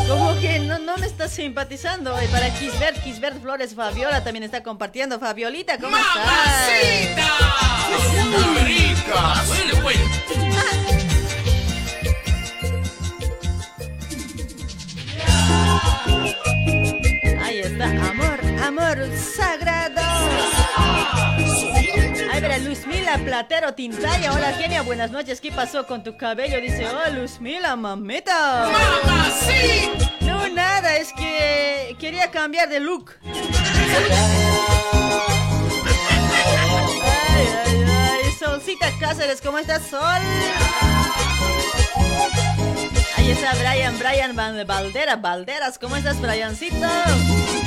[SPEAKER 2] Como que no, no me estás simpatizando. Y para Kisbert, Kisbert Flores Fabiola también está compartiendo. Fabiolita, ¿cómo estás?
[SPEAKER 6] ¡Muy rica!
[SPEAKER 2] Ahí está, amor, amor sagrado. Ahí verá, Luzmila Platero Tintaya. Hola, genia, buenas noches. ¿Qué pasó con tu cabello? Dice, oh, Luzmila, mamita. No, nada, es que quería cambiar de look. Ay, ay, ay. Solcita Cáceres, ¿cómo estás, Sol? Ahí está Brian, Brian Van Valdera, Valderas, ¿cómo estás, Briancito?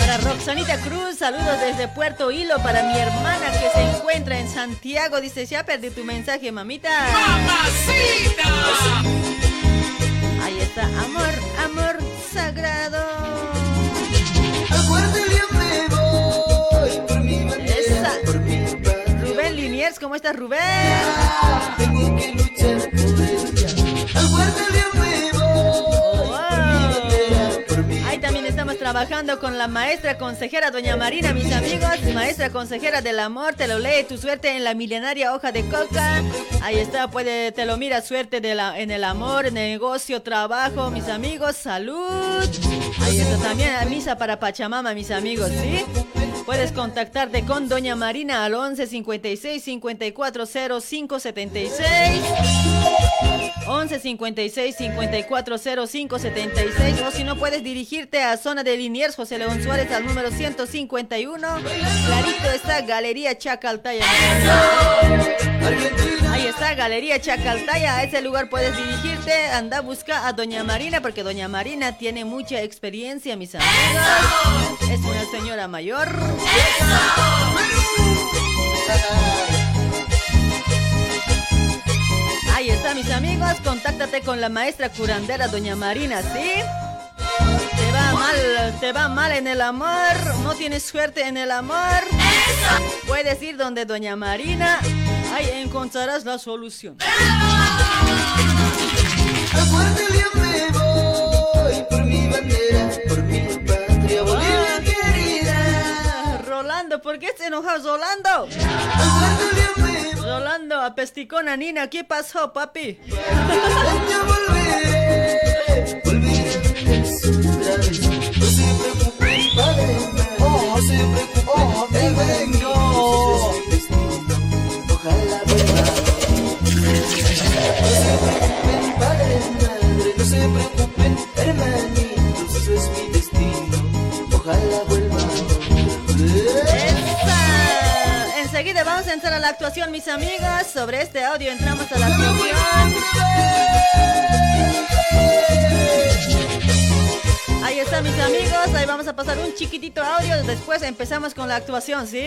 [SPEAKER 2] Para Roxanita Cruz, saludos desde Puerto Hilo para mi hermana que se encuentra en Santiago. Dice, ya perdí tu mensaje, mamita. Ahí está, amor, amor sagrado. Esa. Rubén Liniers, ¿cómo estás, Rubén? Wow. Trabajando con la maestra consejera doña Marina, mis amigos. Maestra consejera del amor, te lo lee tu suerte en la milenaria hoja de coca. Ahí está, puede, te lo mira suerte de la, en el amor, negocio, trabajo, mis amigos, salud. Ahí está también la misa para Pachamama, mis amigos, ¿sí? Puedes contactarte con Doña Marina al 11 56 54 05 76. 11 56 54 05 76. O si no, puedes dirigirte a zona de Liniers, José León Suárez, al número 151. Clarito está Galería Chacaltaya. Ahí está, Galería Chacaltaya. A ese lugar puedes dirigirte. Anda, busca a Doña Marina, porque Doña Marina tiene mucha experiencia, mis amigos. Es una señora mayor. Ahí está, mis amigos. Contáctate con la maestra curandera, Doña Marina, ¿sí? Te va mal, te va mal en el amor, no tienes suerte en el amor. Puedes ir donde Doña Marina, ahí encontrarás la solución. Ah, Rolando, ¿por qué te enojas, Rolando? Rolando, a pesticona, Nina, ¿qué pasó, papi? Enseguida vamos a entrar a la actuación, mis amigas. Sobre este audio entramos a la actuación. Ahí está, mis amigos. Ahí vamos a pasar un chiquitito audio. Después empezamos con la actuación, ¿sí?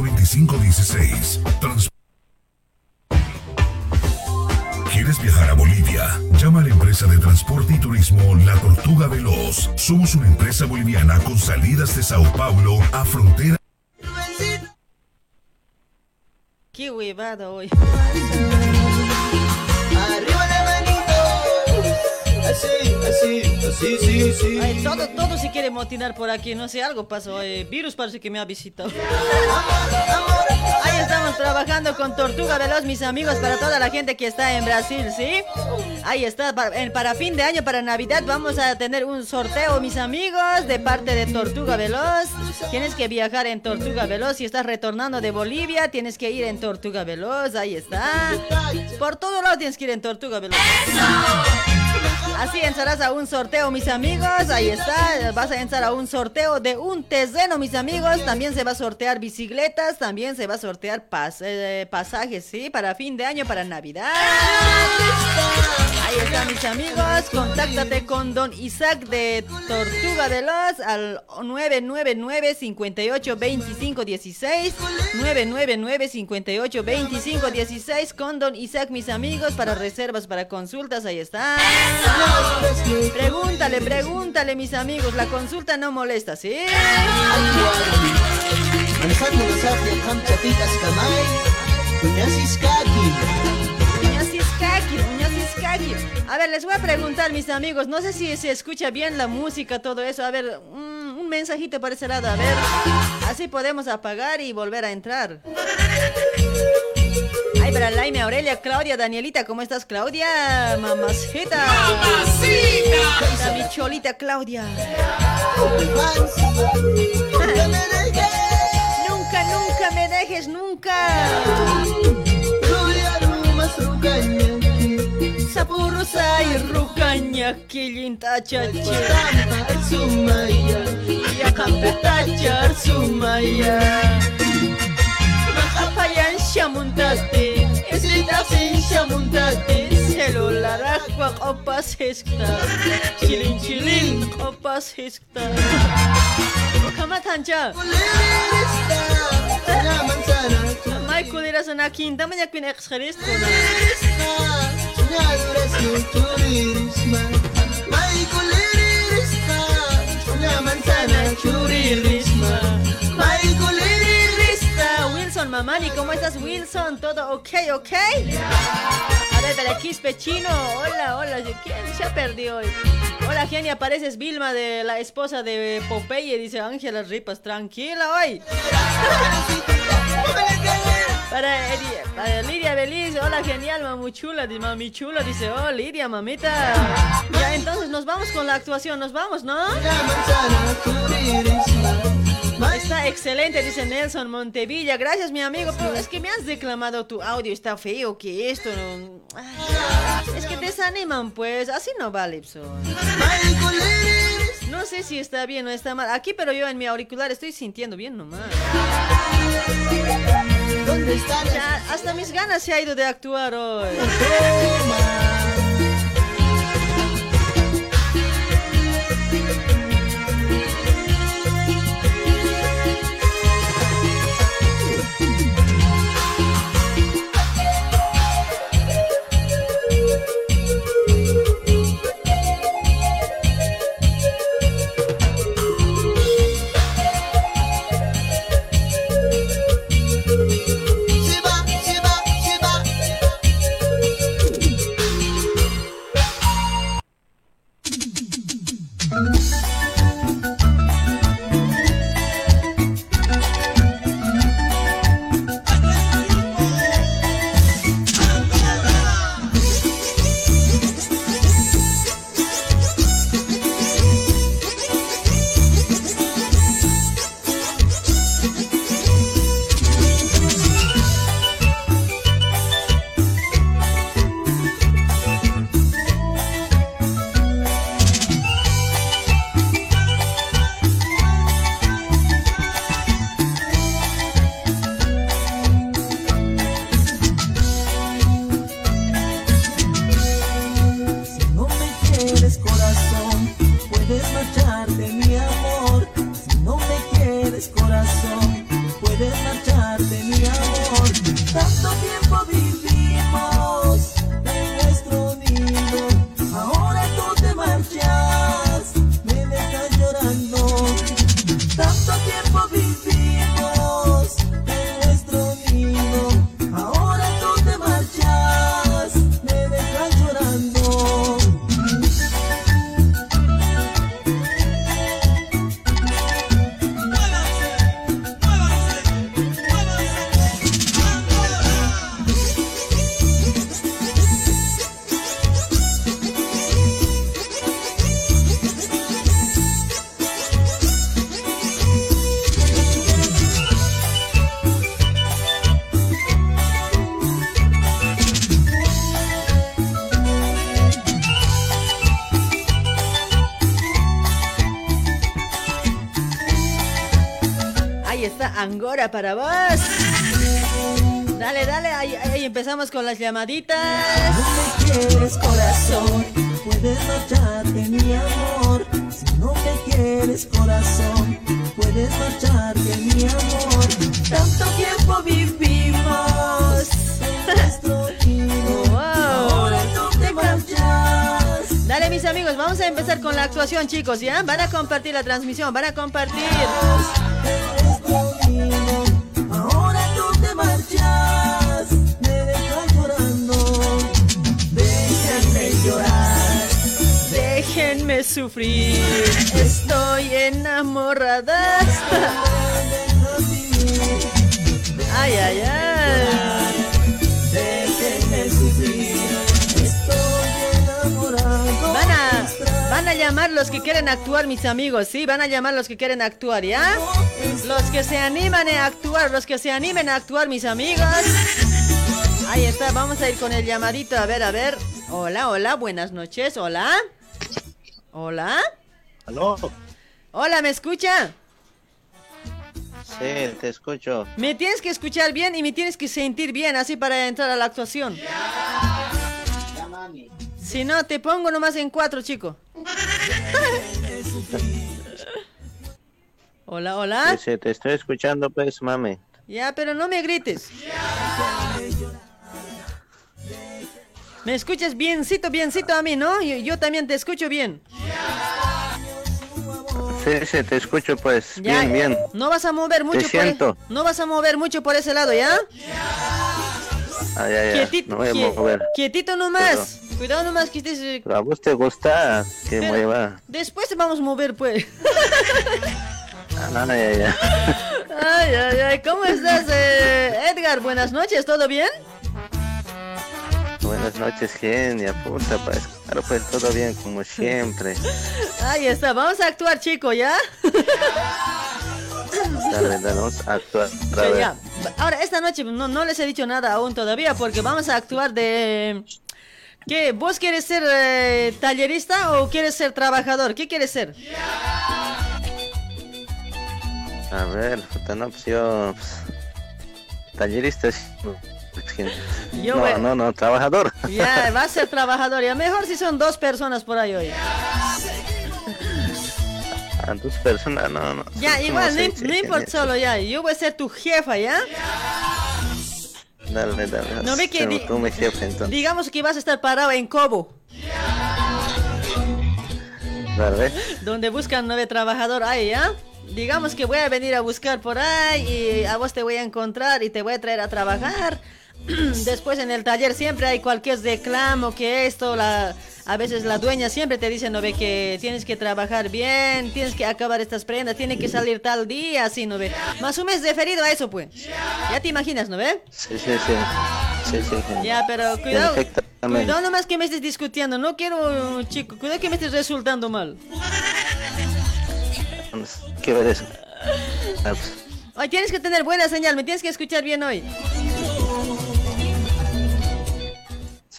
[SPEAKER 6] 25 16. Trans- ¿Quieres viajar a Bolivia? Llama a la empresa de transporte y turismo La Tortuga Veloz. Somos una empresa boliviana con salidas de Sao Paulo a frontera.
[SPEAKER 2] Qué huevada hoy.
[SPEAKER 4] Arriba la manito, así, así, así.
[SPEAKER 5] Sí, sí, sí.
[SPEAKER 2] Ay, todo, todo se quiere motinar por aquí, no sé, algo pasó. eh, virus parece que me ha visitado. Ahí estamos trabajando con Tortuga Veloz, mis amigos, para toda la gente que está en Brasil, ¿sí? Ahí está, para, para fin de año, para Navidad, vamos a tener un sorteo, mis amigos, de parte de Tortuga Veloz. Tienes que viajar en Tortuga Veloz. Si estás retornando de Bolivia, tienes que ir en Tortuga Veloz, ahí está. Por todo lado tienes que ir en Tortuga Veloz. Así entrarás a un sorteo, mis amigos. Ahí está. Vas a entrar a un sorteo de un terreno, mis amigos. También se va a sortear bicicletas. También se va a sortear eh, pasajes, ¿sí? Para fin de año, para Navidad. Ahí está, mis amigos. Contáctate con don Isaac de Tortuga de Los al 999 58 25 16. 999 58 25 16 con don Isaac, mis amigos, para reservas, para consultas. Ahí está. Pregúntale, pregúntale, mis amigos. La consulta no molesta, ¿sí? A ver, les voy a preguntar, mis amigos. No sé si se escucha bien la música, todo eso. A ver, un, un mensajito para ese lado. A ver, así podemos apagar y volver a entrar. Ay, para Laime, Aurelia, Claudia, Danielita, ¿cómo estás, Claudia? Mamacita. Mamacita. Mi cholita, Claudia. Nunca, nunca me dejes, nunca. Sapurusay rukaña killintachachi Yakampetachar sumaya Makapayan shamuntate Esitasin shamuntate Celular aqua opas heskta Chilin chilin opas heskta Kamatancha May kulira sa nakinta man yakin ex-xeris ko na Wilson Mamani, ¿cómo estás Wilson? ¿Todo ok, ok? A ver, para Quispe Chino, hola, hola, ¿quién se ha hoy? Hola Genia, pareces Vilma de la esposa de Popeye, dice Ángela Ripas, tranquila hoy. <laughs> Para, Lidia Beliz, hola genial, mami chula, di- mami chula, dice, oh Lidia, mamita. Ya entonces nos vamos con la actuación, nos vamos, ¿no? Está excelente, dice Nelson Montevilla. Gracias, mi amigo. Pero es que me has declamado tu audio, está feo, que esto no. Ay, es que desaniman, pues. Así no vale, Ipson. No sé si está bien o está mal. Aquí, pero yo en mi auricular estoy sintiendo bien nomás. Hasta mis ganas se ha ido de actuar hoy. Angora para vos. Dale, dale, ahí, ahí empezamos con las llamaditas.
[SPEAKER 1] No me quieres corazón, puedes marcharte mi amor. Si no me quieres corazón, puedes marcharte mi amor. Tanto tiempo vivimos. <laughs>
[SPEAKER 2] Dale, mis amigos, vamos a empezar con la actuación, chicos, ¿ya? Van a compartir la transmisión, van a compartir. Sufrir, estoy enamorada. Ay, ay, ay. Van a llamar los que quieren actuar, mis amigos, ¿sí? Van a llamar los que quieren actuar, ¿ya? Los que se animan a actuar, los que se animen a actuar, mis amigos. Ahí está, vamos a ir con el llamadito, a ver, a ver. Hola, hola, buenas noches, hola. Hola.
[SPEAKER 7] ¿Aló?
[SPEAKER 2] Hola, ¿me escucha?
[SPEAKER 7] Sí, te escucho.
[SPEAKER 2] Me tienes que escuchar bien y me tienes que sentir bien, así para entrar a la actuación. Si no, te pongo nomás en cuatro, chico. <laughs> hola, hola.
[SPEAKER 7] Sí, sí, te estoy escuchando, pues, mami.
[SPEAKER 2] Ya, pero no me grites. Me escuchas biencito, biencito a mí, ¿no? Yo, yo también te escucho bien.
[SPEAKER 7] Sí, sí, te escucho, pues,
[SPEAKER 2] Ya,
[SPEAKER 7] bien, bien.
[SPEAKER 2] No vas a mover mucho por
[SPEAKER 7] siento.
[SPEAKER 2] No vas a mover mucho por ese lado, ¿ya?
[SPEAKER 7] Ah, ya, ya,
[SPEAKER 2] Quietito,
[SPEAKER 7] no voy a mover.
[SPEAKER 2] quietito nomás. Cuidado nomás que estés... eh,
[SPEAKER 7] a vos te gusta que
[SPEAKER 2] pero
[SPEAKER 7] mueva.
[SPEAKER 2] Después te vamos a mover, pues.
[SPEAKER 7] Ah, ya, ya.
[SPEAKER 2] Ay, ay, ay. ¿Cómo estás, eh, Edgar? Buenas noches, ¿todo bien?
[SPEAKER 7] Buenas noches, genia, puta, pues, claro, pues, todo bien, como siempre.
[SPEAKER 2] Ahí está, vamos a actuar, chico, ¿ya?
[SPEAKER 7] Dale, dale, vamos a actuar
[SPEAKER 2] ya. Ahora, esta noche no, no les he dicho nada aún todavía porque vamos a actuar de... ¿Qué? ¿Vos quieres ser eh, tallerista o quieres ser trabajador? ¿Qué quieres ser?
[SPEAKER 7] A ver, puta, no, pues yo, pues, tallerista, es-
[SPEAKER 2] Yo
[SPEAKER 7] no, no, no, trabajador.
[SPEAKER 2] Ya, va a ser trabajador. Ya mejor si son dos personas por ahí hoy.
[SPEAKER 7] A dos personas, no, no.
[SPEAKER 2] Ya, igual, no, no importa solo ya. Yo voy a ser tu jefa, ¿ya?
[SPEAKER 7] Dale, dale.
[SPEAKER 2] No ve que di-
[SPEAKER 7] tú me jefe, entonces.
[SPEAKER 2] Digamos que vas a estar parado en Cobo,
[SPEAKER 7] Dale.
[SPEAKER 2] donde buscan nueve trabajador ahí, ¿ya? Digamos que voy a venir a buscar por ahí y a vos te voy a encontrar y te voy a traer a trabajar. <clears throat> Después en el taller siempre hay cualquier reclamo que esto, la, a veces la dueña siempre te dice, no ve que tienes que trabajar bien, tienes que acabar estas prendas, tiene que salir tal día, así, no ve. Más o menos referido a eso, pues. Ya te imaginas, ¿no ve?
[SPEAKER 7] Sí, sí, sí. Sí, sí, genia.
[SPEAKER 2] Ya, pero cuidado. Cuidado nomás que me estés discutiendo. No quiero, chico, cuidado que me estés resultando mal.
[SPEAKER 7] ¿Qué ver eso? Ah, pues,
[SPEAKER 2] Hoy tienes que tener buena señal, me tienes que escuchar bien hoy.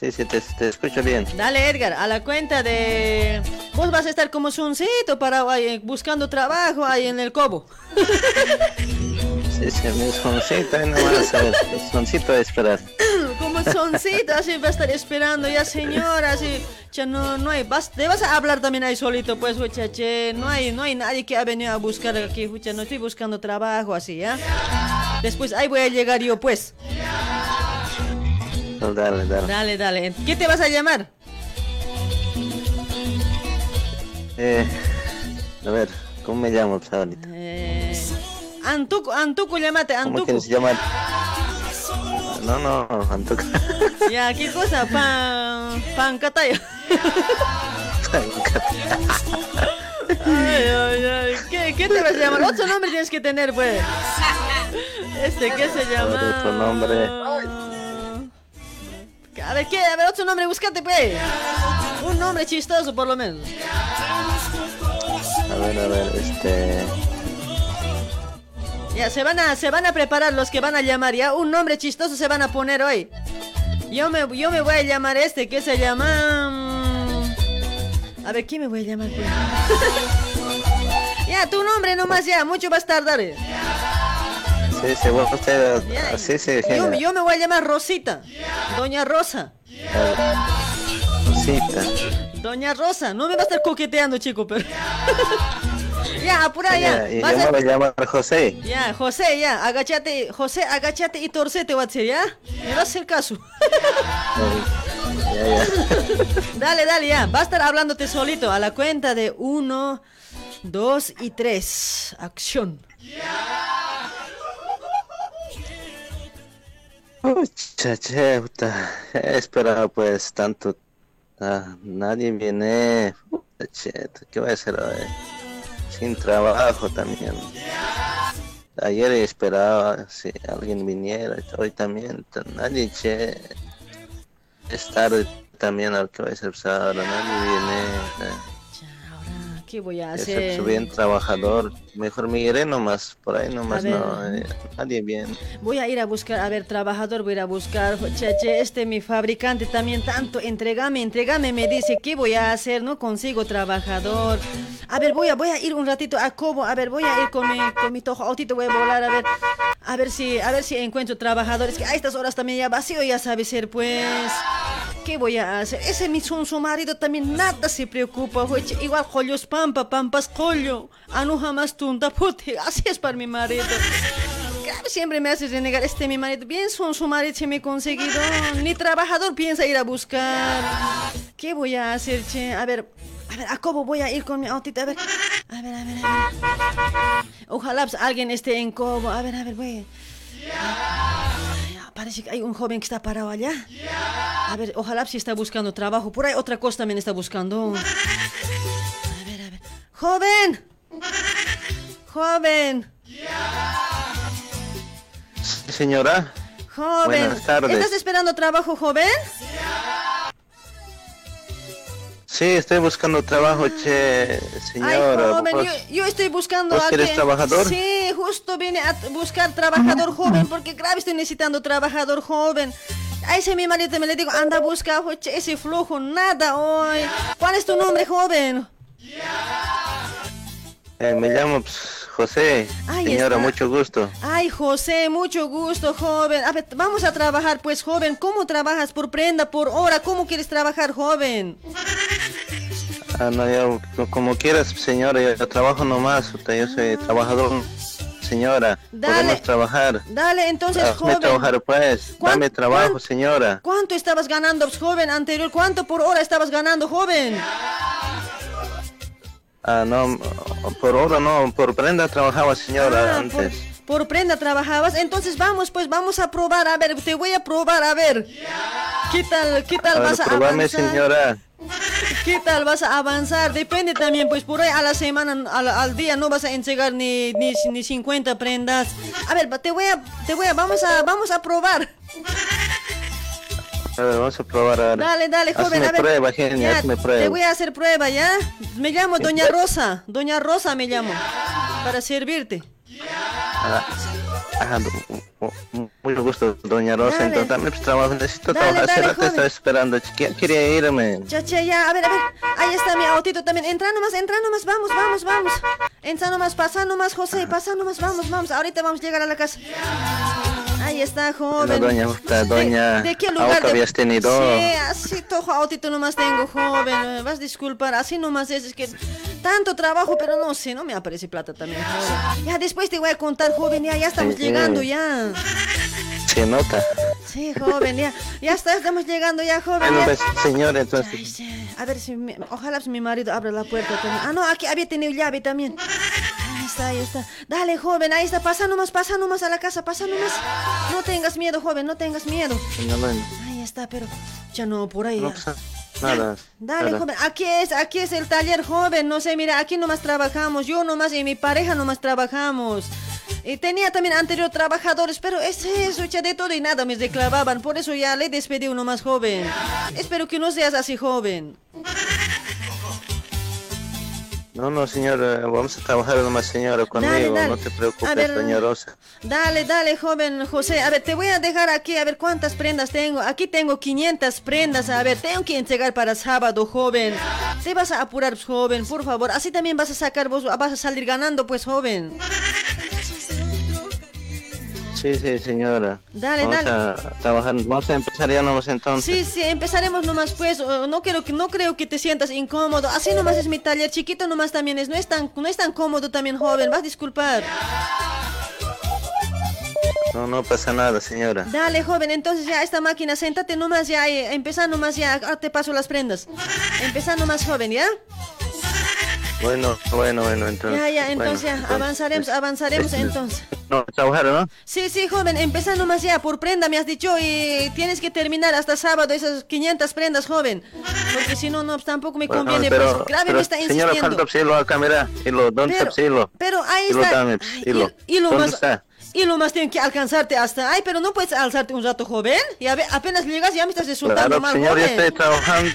[SPEAKER 7] Sí, sí, te, te escucho bien.
[SPEAKER 2] Dale, Edgar, a la cuenta de. Vos vas a estar como soncito para ahí, buscando trabajo ahí en el cobo.
[SPEAKER 7] Sí, sí, mi soncito, ahí nomás, el soncito a esperar. <laughs>
[SPEAKER 2] Como soncito, así va a estar esperando ya, señora, así. Ya no, no hay. Vas, te vas a hablar también ahí solito, pues, che. No hay, no hay nadie que ha venido a buscar aquí, hucha, no estoy buscando trabajo, así, ¿ya? Después ahí voy a llegar yo, pues.
[SPEAKER 7] No, dale, dale.
[SPEAKER 2] Dale, dale. ¿Qué te vas a llamar?
[SPEAKER 7] Eh, a ver, ¿cómo me llamo ahorita?
[SPEAKER 2] Eh, Antuco, Antuco, llámate,
[SPEAKER 7] ¿Cómo
[SPEAKER 2] Antuco.
[SPEAKER 7] quieres llamar? No, no, Antuco.
[SPEAKER 2] Ya, ¿qué cosa? Pan, pan cataya. Ay, ay, ay. ¿Qué, ¿Qué te vas a llamar? Otro nombre tienes que tener, pues. Este, ¿qué se llama?
[SPEAKER 7] Otro nombre.
[SPEAKER 2] A ver, ¿qué? A ver, otro nombre, búscate, pues. Un nombre chistoso, por lo menos.
[SPEAKER 7] A ver, a ver, este...
[SPEAKER 2] Ya, se van a, se van a preparar los que van a llamar, ya. Un nombre chistoso se van a poner hoy. Yo me, yo me voy a llamar este, que se llama... mm, A ver, ¿quién me voy a llamar? pues? <laughs> ya, tu nombre nomás ya, mucho vas a tardar. eh.
[SPEAKER 7] Sí, sí, vos usted,
[SPEAKER 2] Ya,
[SPEAKER 7] así se
[SPEAKER 2] yo, me voy a llamar Rosita. Doña Rosa.
[SPEAKER 7] Cosita.
[SPEAKER 2] Doña Rosa. No me va a estar coqueteando, chico, pero. <laughs> ya, apura ya.
[SPEAKER 7] Ya, y
[SPEAKER 2] Vas
[SPEAKER 7] yo
[SPEAKER 2] a-
[SPEAKER 7] me voy a llamar José.
[SPEAKER 2] Ya, José, ya, agáchate, José, agáchate y torcete, va a decir, ¿ya? Me vas a hacer caso.
[SPEAKER 7] Ya, ya. <laughs>
[SPEAKER 2] dale, dale, ya, va a estar hablándote solito a la cuenta de uno, dos y tres. Acción.
[SPEAKER 7] Puta. He esperado pues tanto. Ah, nadie viene. Puta, ¿qué voy a hacer hoy? Sin trabajo también. Ayer esperaba si alguien viniera, hoy también. Nadie, che. Es tarde también, al que voy a hacer pues, ahora. Nadie viene. eh.
[SPEAKER 2] ¿Qué voy a
[SPEAKER 7] Yo soy
[SPEAKER 2] hacer?
[SPEAKER 7] pues, bien trabajador. Mejor me iré nomás, por ahí nomás no. eh, nadie viene.
[SPEAKER 2] Voy a ir a buscar, a ver, trabajador, voy a ir a buscar, cheche, este mi fabricante también tanto, entregame, entregame, me dice, ¿qué voy a hacer? No consigo trabajador. A ver, voy a, voy a ir un ratito a Cobo, a ver, voy a ir con mi, con mi tojo autito, voy a volar, a ver, a ver si, a ver si encuentro trabajadores, que a estas horas también ya vacío, ya sabe ser, pues, ¿qué voy a hacer? Ese mi son su marido también nada se preocupa, jueche, igual joyos pampa, pampas collo, anu jamás tunta, puti, <laughs> así es para mi marido. Siempre me hace renegar este mi marido. Bien son su marido se me ha conseguido. Ni trabajador piensa ir a buscar. ¿Qué voy a hacer, che? A ver, a ver, ¿a cómo voy a ir con mi autito? A ver, a ver, a ver, a ver. Ojalá pues, alguien esté en Cobo. A ver, a ver, voy. Ay, Parece que hay un joven que está parado allá. A ver, ojalá si está buscando trabajo. Por ahí otra cosa también está buscando. A ver, a ver. ¡Joven! ¡Joven!
[SPEAKER 7] Señora.
[SPEAKER 2] Joven,
[SPEAKER 7] Buenas tardes.
[SPEAKER 2] ¿estás esperando trabajo, joven?
[SPEAKER 7] Sí, estoy buscando trabajo, che,
[SPEAKER 2] Ay,
[SPEAKER 7] señora.
[SPEAKER 2] joven,
[SPEAKER 7] vos-
[SPEAKER 2] yo, yo estoy buscando
[SPEAKER 7] ¿Vos
[SPEAKER 2] a que-
[SPEAKER 7] trabajador?
[SPEAKER 2] Sí, justo vine a buscar trabajador joven, porque grave estoy necesitando trabajador joven. A ese mi marido me le digo, anda a buscar oye, ese flujo, nada hoy. ¿Cuál es tu nombre, joven?
[SPEAKER 7] Eh, me llamo pues, José.
[SPEAKER 2] Ahí
[SPEAKER 7] señora,
[SPEAKER 2] está.
[SPEAKER 7] mucho gusto.
[SPEAKER 2] Ay, José, mucho gusto, joven. A ver, vamos a trabajar, pues, joven. ¿Cómo trabajas? ¿Por prenda, por hora? ¿Cómo quieres trabajar, joven?
[SPEAKER 7] Ah, no, yo, co- como quieras, señora, yo, yo trabajo nomás. Yo soy trabajador, señora.
[SPEAKER 2] Dale.
[SPEAKER 7] Podemos trabajar.
[SPEAKER 2] Dale, entonces,
[SPEAKER 7] Hazme
[SPEAKER 2] joven.
[SPEAKER 7] trabajar, pues.
[SPEAKER 2] ¿Cuán-
[SPEAKER 7] Dame trabajo, señora.
[SPEAKER 2] ¿Cuánto estabas ganando, joven, anterior? ¿Cuánto por hora estabas ganando, joven?
[SPEAKER 7] Ah, no, por hora no, por prenda trabajaba, señora,
[SPEAKER 2] Ah,
[SPEAKER 7] antes.
[SPEAKER 2] por prenda trabajabas. Entonces vamos, pues vamos a probar. A ver, te voy a probar, a ver. ¿Qué tal, qué tal
[SPEAKER 7] A ver,
[SPEAKER 2] vas a
[SPEAKER 7] probame,
[SPEAKER 2] avanzar?
[SPEAKER 7] señora.
[SPEAKER 2] ¿Qué tal vas a avanzar? Depende también, pues por ahí a la semana, al, al día no vas a entregar ni, ni, ni 50 prendas. A ver, te voy a, te voy a, vamos a, vamos a probar.
[SPEAKER 7] A ver, vamos a probar ahora.
[SPEAKER 2] Dale, dale, joven,
[SPEAKER 7] Hazme
[SPEAKER 2] a ver.
[SPEAKER 7] prueba, genia,
[SPEAKER 2] Ya,
[SPEAKER 7] hazme prueba.
[SPEAKER 2] Te voy a hacer prueba, ¿ya? Me llamo Doña Rosa. Doña Rosa me llamo. Para servirte.
[SPEAKER 7] Ah, ah, mucho gusto, doña Rosa.
[SPEAKER 2] Dale.
[SPEAKER 7] Entonces, dame pues, trabajo. Necesito
[SPEAKER 2] Dale,
[SPEAKER 7] trabajar.
[SPEAKER 2] Dale, joven.
[SPEAKER 7] estaba esperando. Quería irme.
[SPEAKER 2] Ya, ya, ya, a ver, a ver, ahí está mi autito también, entra nomás, entra nomás, vamos, vamos, vamos, entra nomás, pasa nomás, José, pasa nomás, vamos, vamos, ahorita vamos a llegar a la casa. Ahí está, joven.
[SPEAKER 7] No, doña, puta,
[SPEAKER 2] ¿De-
[SPEAKER 7] doña,
[SPEAKER 2] ¿De, qué lugar? de-
[SPEAKER 7] habías tenido?
[SPEAKER 2] Sí, así tojo autito nomás tengo, joven, vas a disculpar, así nomás es, es que tanto trabajo, pero no sé, no me aparece plata también, joven. Ya, después te voy a contar, joven, ya, ya estamos
[SPEAKER 7] Sí,
[SPEAKER 2] llegando, ya.
[SPEAKER 7] Se nota.
[SPEAKER 2] Sí, joven, ya, ya está, estamos llegando, ya, joven.
[SPEAKER 7] Bueno,
[SPEAKER 2] ya.
[SPEAKER 7] pues, señor,
[SPEAKER 2] Ay,
[SPEAKER 7] entonces.
[SPEAKER 2] sí. A ver si mi- ojalá si mi marido abra la puerta también. Ah, no, aquí había tenido llave también. Ahí está, ahí está. Dale, joven, ahí está. Pasa nomás, pasa nomás a la casa, pasa nomás. No tengas miedo, joven, no tengas miedo. Ahí está, pero ya no, por ahí.
[SPEAKER 7] no
[SPEAKER 2] ya.
[SPEAKER 7] pasa nada.
[SPEAKER 2] Dale,
[SPEAKER 7] nada.
[SPEAKER 2] joven, aquí es, aquí es el taller, joven. No sé, mira, aquí nomás trabajamos. Yo nomás y mi pareja nomás trabajamos. Y tenía también anterior trabajadores, pero es eso, ya de todo y nada me reclamaban. Por eso ya le despedí uno más joven. Espero que no seas así joven.
[SPEAKER 7] No, no, señor, eh, vamos a trabajar nomás, señora, conmigo.
[SPEAKER 2] dale.
[SPEAKER 7] No te preocupes,
[SPEAKER 2] ver,
[SPEAKER 7] doña Rosa.
[SPEAKER 2] Dale, dale, joven José. A ver, te voy a dejar aquí, a ver cuántas prendas tengo. Aquí tengo 500 prendas. A ver, tengo que entregar para sábado, joven. Te vas a apurar, joven, por favor. Así también vas a sacar, vos vas a salir ganando, pues, joven.
[SPEAKER 7] Sí, sí, señora.
[SPEAKER 2] Dale,
[SPEAKER 7] vamos
[SPEAKER 2] dale.
[SPEAKER 7] a trabajar, vamos a empezar ya nomás entonces.
[SPEAKER 2] Sí, sí, empezaremos nomás pues, no quiero que no creo que te sientas incómodo. Así nomás es mi taller, chiquito nomás también es, no es tan no es tan cómodo también, joven, vas a disculpar.
[SPEAKER 7] No, no pasa nada, señora.
[SPEAKER 2] Dale, joven, entonces ya esta máquina, séntate nomás ya, eh, empezá nomás ya, ahora te paso las prendas. Empezá nomás, joven, ¿ya?
[SPEAKER 7] Bueno, bueno, bueno, entonces.
[SPEAKER 2] Ya, ya,
[SPEAKER 7] bueno,
[SPEAKER 2] entonces ya, avanzaremos, avanzaremos
[SPEAKER 7] es-
[SPEAKER 2] entonces.
[SPEAKER 7] No, trabajar, ¿no?
[SPEAKER 2] Sí, sí, joven, empezá nomás ya, por prenda me has dicho y tienes que terminar hasta sábado esas 500 prendas, joven. Porque si no, no, tampoco me
[SPEAKER 7] Bueno,
[SPEAKER 2] conviene,
[SPEAKER 7] pero,
[SPEAKER 2] pues, grave
[SPEAKER 7] pero,
[SPEAKER 2] me está
[SPEAKER 7] señora,
[SPEAKER 2] insistiendo.
[SPEAKER 7] falta hilo a cámara. Hilo, ¿dónde
[SPEAKER 2] Pero,
[SPEAKER 7] está
[SPEAKER 2] pero ahí
[SPEAKER 7] Hilo,
[SPEAKER 2] está.
[SPEAKER 7] dame,
[SPEAKER 2] Ay,
[SPEAKER 7] hilo.
[SPEAKER 2] y- y lo
[SPEAKER 7] ¿Dónde
[SPEAKER 2] más-
[SPEAKER 7] está?
[SPEAKER 2] Y lo más tengo que alcanzarte hasta. Ay, pero no puedes alzarte un rato, joven. Y a ver, apenas llegas ya me estás resultando
[SPEAKER 7] Claro,
[SPEAKER 2] mal,
[SPEAKER 7] señor, ya
[SPEAKER 2] joven.
[SPEAKER 7] estoy trabajando.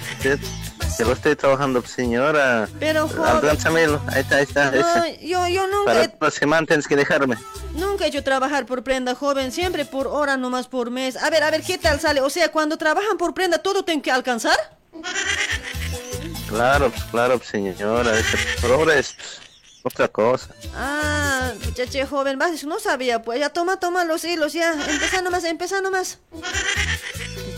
[SPEAKER 7] Ya lo estoy trabajando, señora.
[SPEAKER 2] Pero, joven.
[SPEAKER 7] Ahí está, ahí está.
[SPEAKER 2] No, yo, yo nunca,
[SPEAKER 7] Para la semana tienes que dejarme.
[SPEAKER 2] nunca he hecho trabajar por prenda, joven. Siempre por hora, nomás por mes. A ver, a ver, ¿qué tal sale? O sea, cuando trabajan por prenda, ¿todo tengo que alcanzar?
[SPEAKER 7] Claro, pues, claro, señora. Ese programa es pues, otra cosa.
[SPEAKER 2] Ah, chache, joven, vas, no sabía, pues ya toma, toma los hilos, ya, empezá nomás, empezá nomás.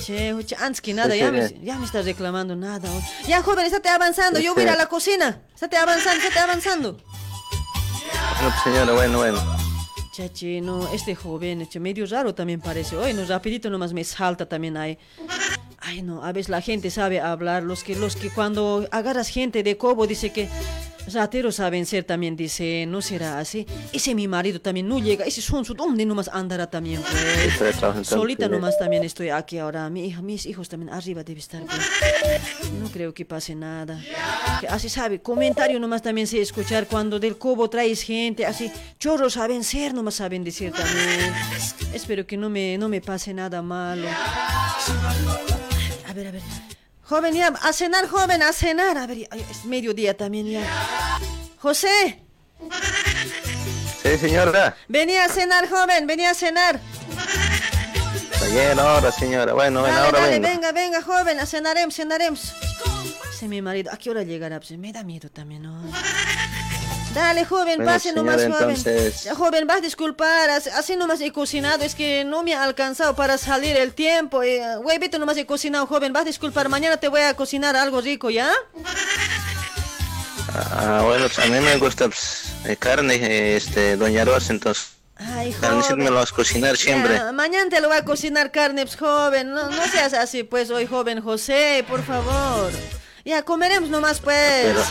[SPEAKER 2] Che, che, antes que nada,
[SPEAKER 7] Sí,
[SPEAKER 2] ya me, ya me estás reclamando nada. hoy. Ya, joven, estate avanzando, yo voy a ir a la cocina. Estate avanzando, estate avanzando.
[SPEAKER 7] Bueno, pues, señora, bueno, bueno.
[SPEAKER 2] Chachi, no, este joven, che, medio raro también parece. Hoy no, rapidito nomás me salta también ahí. Ay, no, a veces la gente sabe hablar. Los que, los que cuando agarras gente de cobo dice que rateros saben ser también, dice, no será así. Ese mi marido también no llega, ese son su, ¿dónde nomás andará también? Pues? Solita nomás también estoy aquí ahora. Mi hija, mis hijos también arriba debe estar. pues. No creo que pase nada. Así sabe, comentario nomás también sé escuchar cuando del cobo traes gente, así chorros saben ser, nomás saben decir también. Espero que no me, no me pase nada malo. A ver, a ver. Joven, ya, a cenar, joven, a cenar. A ver, es mediodía también ya. José,
[SPEAKER 7] Sí, señora.
[SPEAKER 2] venía a cenar, joven, venía a cenar.
[SPEAKER 7] Ayer, ahora, señora. Bueno,
[SPEAKER 2] Dale,
[SPEAKER 7] ahora
[SPEAKER 2] dale, venga, venga, joven, a cenaremos, cenaremos. Ese mi marido, ¿a qué hora llegará? Pues me da miedo también, ¿no? Dale, joven,
[SPEAKER 7] Bueno,
[SPEAKER 2] pase nomás, joven.
[SPEAKER 7] entonces-
[SPEAKER 2] Joven, vas a disculpar, así, nomás he cocinado, es que no me ha alcanzado para salir el tiempo. Eh, huevito nomás he cocinado, joven, vas a disculpar, mañana te voy a cocinar algo rico, ¿ya?
[SPEAKER 7] Ah, bueno, pues a mí me gusta pues, eh, carne, este, doña Rosa, entonces.
[SPEAKER 2] Ay,
[SPEAKER 7] sí me lo
[SPEAKER 2] joven.
[SPEAKER 7] vas a cocinar siempre.
[SPEAKER 2] Ya, mañana te lo voy a cocinar carne, pues, joven. No, no seas así, pues, hoy, joven José, por favor. Ya, comeremos nomás, pues.
[SPEAKER 7] Pero,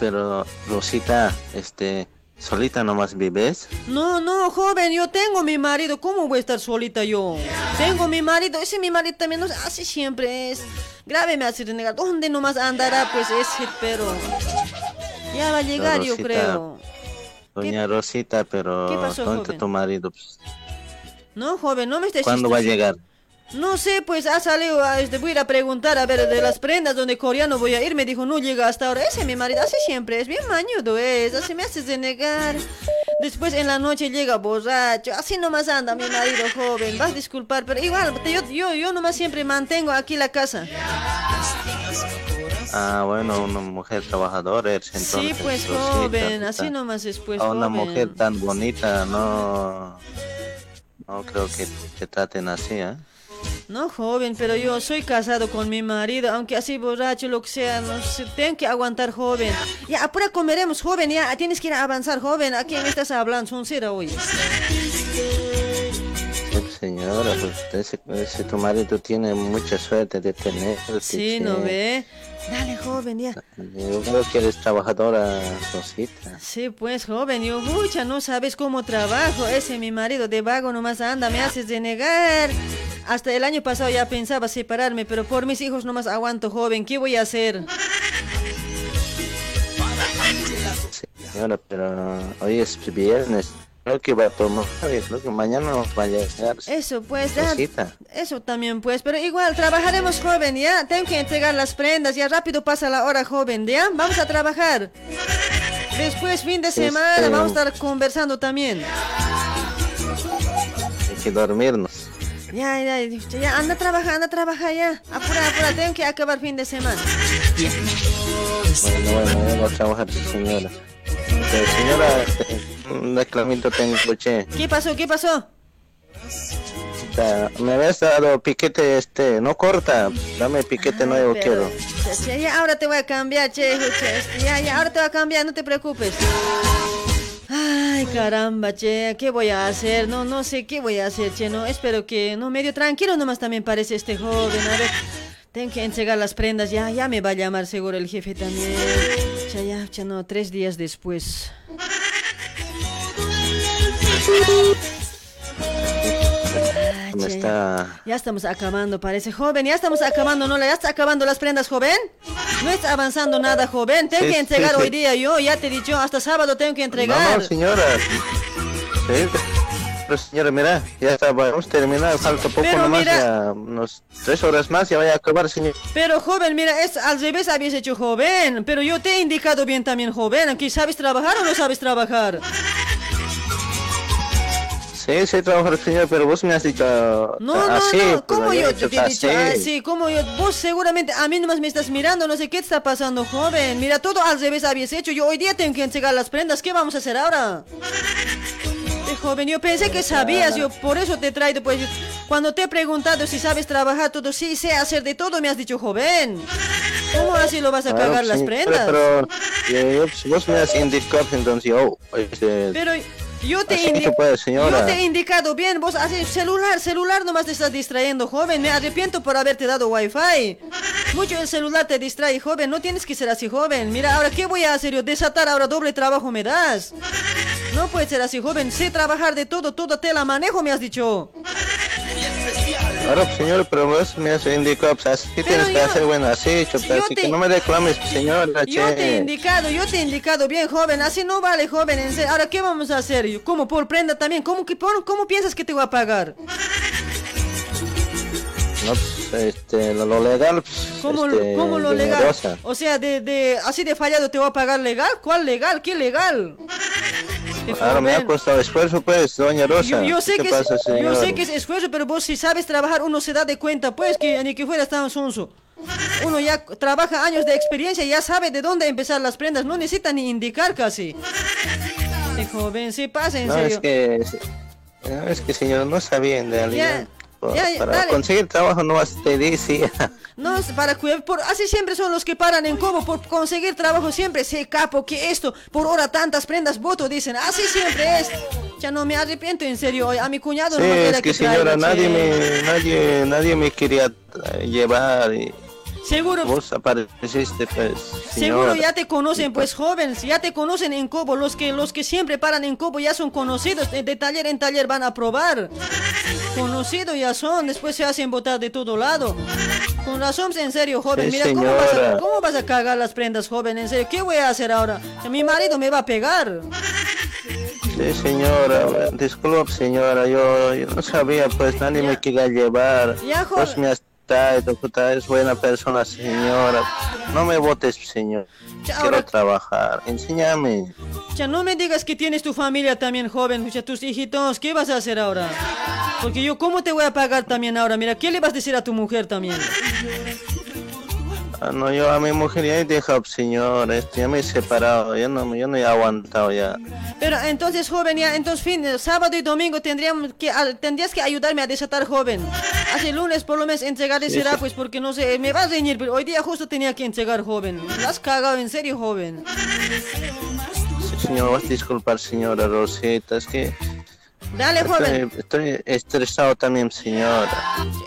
[SPEAKER 7] pero, Rosita, este, solita nomás vives.
[SPEAKER 2] No, no, joven, yo tengo mi marido. ¿Cómo voy a estar solita yo? Tengo mi marido. Ese mi marido también, no sé, así siempre es. Grave me hace renegar. ¿Dónde nomás andará, pues, ese, pero... Ya va a llegar, yo creo.
[SPEAKER 7] Doña Rosita, pero
[SPEAKER 2] qué pasó,
[SPEAKER 7] ¿dónde
[SPEAKER 2] joven?
[SPEAKER 7] tu marido? Pues,
[SPEAKER 2] No, joven, no me estés...
[SPEAKER 7] ¿Cuándo va a llegar?
[SPEAKER 2] No sé, pues ha salido, a- este, voy a ir a preguntar, a ver, de las prendas donde coreano voy a ir. Me dijo, no llega hasta ahora. Ese mi marido, así siempre es, bien mañudo es, así me haces denegar. Después en la noche llega borracho, así nomás anda mi marido joven. Vas a disculpar, pero igual, te- yo, yo, yo nomás siempre mantengo aquí la casa.
[SPEAKER 7] Ah, bueno, una mujer trabajadora entonces.
[SPEAKER 2] sí, pues
[SPEAKER 7] Rosita,
[SPEAKER 2] joven,
[SPEAKER 7] puta.
[SPEAKER 2] así nomás es, pues
[SPEAKER 7] A una
[SPEAKER 2] joven.
[SPEAKER 7] mujer tan bonita, no... No creo que te traten así, ¿eh?
[SPEAKER 2] No, joven, pero yo soy casado con mi marido, aunque así borracho, lo que sea, no sé, tengo que aguantar, joven. Ya, apura comeremos, joven, ya, tienes que ir a avanzar, joven. ¿A quién estás hablando? Son cera hoy.
[SPEAKER 7] Señora, pues ese, ese tu marido tiene mucha suerte de tener.
[SPEAKER 2] Sí, ¿no ve? Dale, joven, ya.
[SPEAKER 7] Yo creo que eres trabajadora, Rosita.
[SPEAKER 2] Sí, pues, joven, yo, mucha, no sabes cómo trabajo. Ese mi marido de vago nomás anda, me haces denegar. Hasta el año pasado ya pensaba separarme, pero por mis hijos nomás aguanto, joven. ¿Qué voy a hacer?
[SPEAKER 7] Señora, pero hoy es viernes. Creo que va a tomar, creo que mañana nos va a llegar.
[SPEAKER 2] Eso, pues, ya.
[SPEAKER 7] Rosita.
[SPEAKER 2] Eso también, pues, pero igual, trabajaremos, joven, ¿ya? Tengo que entregar las prendas, ya rápido pasa la hora, joven, ¿ya? Vamos a trabajar. Después, fin de semana,
[SPEAKER 7] Este-
[SPEAKER 2] vamos a estar conversando también.
[SPEAKER 7] Hay que dormirnos.
[SPEAKER 2] Ya, ya, ya, anda a trabajar, anda a trabajar ya. Apura, apura, tengo que acabar fin de semana.
[SPEAKER 7] Bueno, bueno, vamos a trabajar, señora. Señora, este, un reclamito tengo, che.
[SPEAKER 2] ¿Qué pasó? ¿Qué pasó?
[SPEAKER 7] Me habías dado piquete este, no corta, dame piquete nuevo
[SPEAKER 2] Pero,
[SPEAKER 7] quiero.
[SPEAKER 2] che, ya ahora te voy a cambiar, che, che, ya, ya, ahora te voy a cambiar, no te preocupes. Ay, caramba, che, ¿qué voy a hacer? No, no sé qué voy a hacer, che, no, espero que, no, medio tranquilo nomás también parece este joven, a ver, tengo que entregar las prendas, ya, ya me va a llamar seguro el jefe también. Ya, ya, ya, no, tres días después.
[SPEAKER 7] Está...
[SPEAKER 2] Ya estamos acabando, parece joven. Ya estamos acabando, ¿no? ¿Ya está acabando las prendas, joven? No está avanzando nada, joven. Tengo
[SPEAKER 7] Sí,
[SPEAKER 2] que entregar
[SPEAKER 7] sí, sí.
[SPEAKER 2] hoy día yo. Ya te he dicho, hasta sábado tengo que
[SPEAKER 7] No,
[SPEAKER 2] entregar.
[SPEAKER 7] no, señora. Sí, pero señora, mira, ya está, vamos a terminar, falta poco
[SPEAKER 2] Pero
[SPEAKER 7] nomás,
[SPEAKER 2] mira-
[SPEAKER 7] ya unos tres horas más, ya vaya a acabar, señor.
[SPEAKER 2] Pero, joven, mira, es al revés habías hecho, joven. Pero yo te he indicado bien también, joven. Aquí sabes trabajar o no sabes trabajar.
[SPEAKER 7] Sí, sí, trabajar, señor, pero vos me has dicho
[SPEAKER 2] No, no,
[SPEAKER 7] así.
[SPEAKER 2] no.
[SPEAKER 7] pues,
[SPEAKER 2] ¿Cómo yo te he dicho
[SPEAKER 7] así.
[SPEAKER 2] ¿Cómo yo? Vos seguramente a mí nomás me estás mirando. No sé qué te está pasando, joven. Mira, todo al revés habías hecho. Yo hoy día tengo que entregar las prendas. ¿Qué vamos a hacer ahora? Eh, joven, yo pensé que sabías, yo por eso te he traído, pues cuando te he preguntado si sabes trabajar todo, sí sé hacer de todo, me has dicho, joven. ¿Cómo así lo vas a cagar las prendas?
[SPEAKER 7] Pero, yo, pues, vos me has indicado, entonces yo, este,
[SPEAKER 2] Pero yo te, indi- yo te he indicado bien, vos haces celular, celular nomás te estás distrayendo, joven. Me arrepiento por haberte dado wifi. Mucho el celular te distrae, joven. No tienes que ser así, joven. Mira, ahora, ¿qué voy a hacer yo? Desatar ahora doble trabajo me das. No puede ser así, joven. Sé trabajar de todo, todo te la manejo, me has dicho.
[SPEAKER 7] Ahora, pues, señor, pero vos me has indicado, pues así tienes que hacer, bueno, así, chupa, así
[SPEAKER 2] te-
[SPEAKER 7] que no me reclames, señora,
[SPEAKER 2] Yo te he indicado, yo te he indicado bien, joven. Así no vale, joven. En serio. Ahora, ¿qué vamos a hacer? ¿Cómo por prenda también? ¿Cómo, que por, ¿Cómo piensas que te voy a pagar?
[SPEAKER 7] No, pues, este, lo, lo legal, pues,
[SPEAKER 2] ¿Cómo,
[SPEAKER 7] este,
[SPEAKER 2] cómo lo legal?
[SPEAKER 7] generosa.
[SPEAKER 2] O sea, de, de así de fallado te voy a pagar legal. ¿Cuál legal? ¿Qué legal?
[SPEAKER 7] Ahora me ha costado esfuerzo, pues, doña Rosa.
[SPEAKER 2] Yo, yo sé
[SPEAKER 7] ¿Qué
[SPEAKER 2] que
[SPEAKER 7] pasa,
[SPEAKER 2] es, yo
[SPEAKER 7] señor?
[SPEAKER 2] sé que es esfuerzo, pero vos si sabes trabajar uno se da de cuenta, pues que ni que fuera tan sonso. Uno ya trabaja años de experiencia, ya sabe de dónde empezar las prendas, no necesita ni indicar casi. Sí, joven, sí pasa, en
[SPEAKER 7] No,
[SPEAKER 2] serio.
[SPEAKER 7] es que, no, es que, señor, no sabía en realidad.
[SPEAKER 2] Ya, ya,
[SPEAKER 7] para
[SPEAKER 2] dale.
[SPEAKER 7] conseguir trabajo no vas te dice. <laughs>
[SPEAKER 2] No, para cuidar, por, así siempre son los que paran en Cobo por conseguir trabajo siempre, sí, capo, que esto, por hora tantas prendas voto, dicen, así siempre es. Ya no me arrepiento, en serio, a mi cuñado
[SPEAKER 7] Sí,
[SPEAKER 2] no me
[SPEAKER 7] es que, señora, nadie me, nadie, nadie me quería eh, llevar y
[SPEAKER 2] Seguro,
[SPEAKER 7] vos apareciste, pues,
[SPEAKER 2] seguro ya te conocen, pues jóvenes, ya te conocen en Cobo, los que, los que siempre paran en Cobo ya son conocidos, de, de taller en taller van a probar. Conocidos ya son, después se hacen botar de todo lado. Con razón, en serio, joven,
[SPEAKER 7] Sí,
[SPEAKER 2] mira, ¿cómo vas, a. ¿cómo vas a cagar las prendas, joven? En serio, ¿qué voy a hacer ahora? Mi marido me va a pegar.
[SPEAKER 7] Sí, señora, disculpe, señora, yo, yo no sabía, pues, nadie
[SPEAKER 2] Ya.
[SPEAKER 7] me quería llevar.
[SPEAKER 2] Ya, joven.
[SPEAKER 7] me has traído, puta, es buena persona, señora. No me votes, señor.
[SPEAKER 2] Ya,
[SPEAKER 7] Quiero
[SPEAKER 2] ahora-
[SPEAKER 7] trabajar, enséñame.
[SPEAKER 2] Ya no me digas que tienes tu familia también, joven, ya tus hijitos, ¿qué vas a hacer ahora? Porque yo, ¿cómo te voy a pagar también ahora? Mira, ¿qué le vas a decir a tu mujer también?
[SPEAKER 7] Ah, no, yo a mi mujer ya he dejado, señor, este, ya me he separado, ya no, yo no he aguantado ya.
[SPEAKER 2] Pero entonces, joven, ya, entonces, fin, eh, sábado y domingo tendríamos que, a- tendrías que ayudarme a desatar, joven. Hace lunes por lo menos entregaré
[SPEAKER 7] Sí,
[SPEAKER 2] será, pues, porque no sé, me vas a reñir, pero hoy día justo tenía que entregar, joven. La has cagado, en serio, joven.
[SPEAKER 7] Sí, señor, vas a disculpar, señora Rosita, es que
[SPEAKER 2] Dale, joven.
[SPEAKER 7] estoy, estoy estresado también, señora.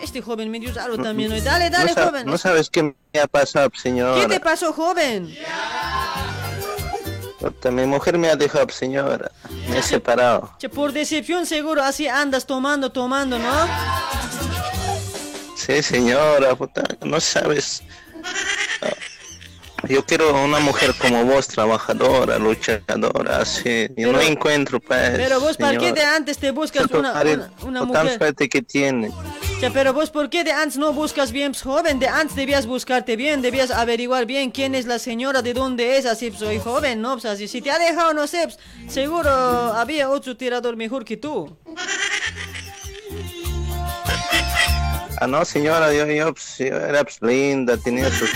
[SPEAKER 2] Este joven medio raro también hoy. Dale, dale,
[SPEAKER 7] no,
[SPEAKER 2] joven.
[SPEAKER 7] no sabes qué me ha pasado, señora.
[SPEAKER 2] ¿Qué te pasó, joven?
[SPEAKER 7] Mi mujer me ha dejado, señora. Me he <laughs> separado.
[SPEAKER 2] Por decepción seguro así andas tomando, tomando, ¿no?
[SPEAKER 7] Sí, señora, puta, no sabes. Ah, Yo quiero una mujer como vos, trabajadora, luchadora, así. Yo no encuentro, pues.
[SPEAKER 2] Pero vos, ¿por qué de antes te buscas una, una, una
[SPEAKER 7] tan
[SPEAKER 2] mujer?
[SPEAKER 7] suerte que tiene.
[SPEAKER 2] Ya, pero vos, ¿por qué de antes no buscas bien, pues, joven? De antes debías buscarte bien, debías averiguar bien quién es la señora, de dónde es, así, pues, soy joven, ¿no? Pues, así, si te ha dejado, no sé, pues, seguro había otro tirador mejor que tú.
[SPEAKER 7] Ah, no, señora, yo, yo, pues, era pues, linda, tenía sus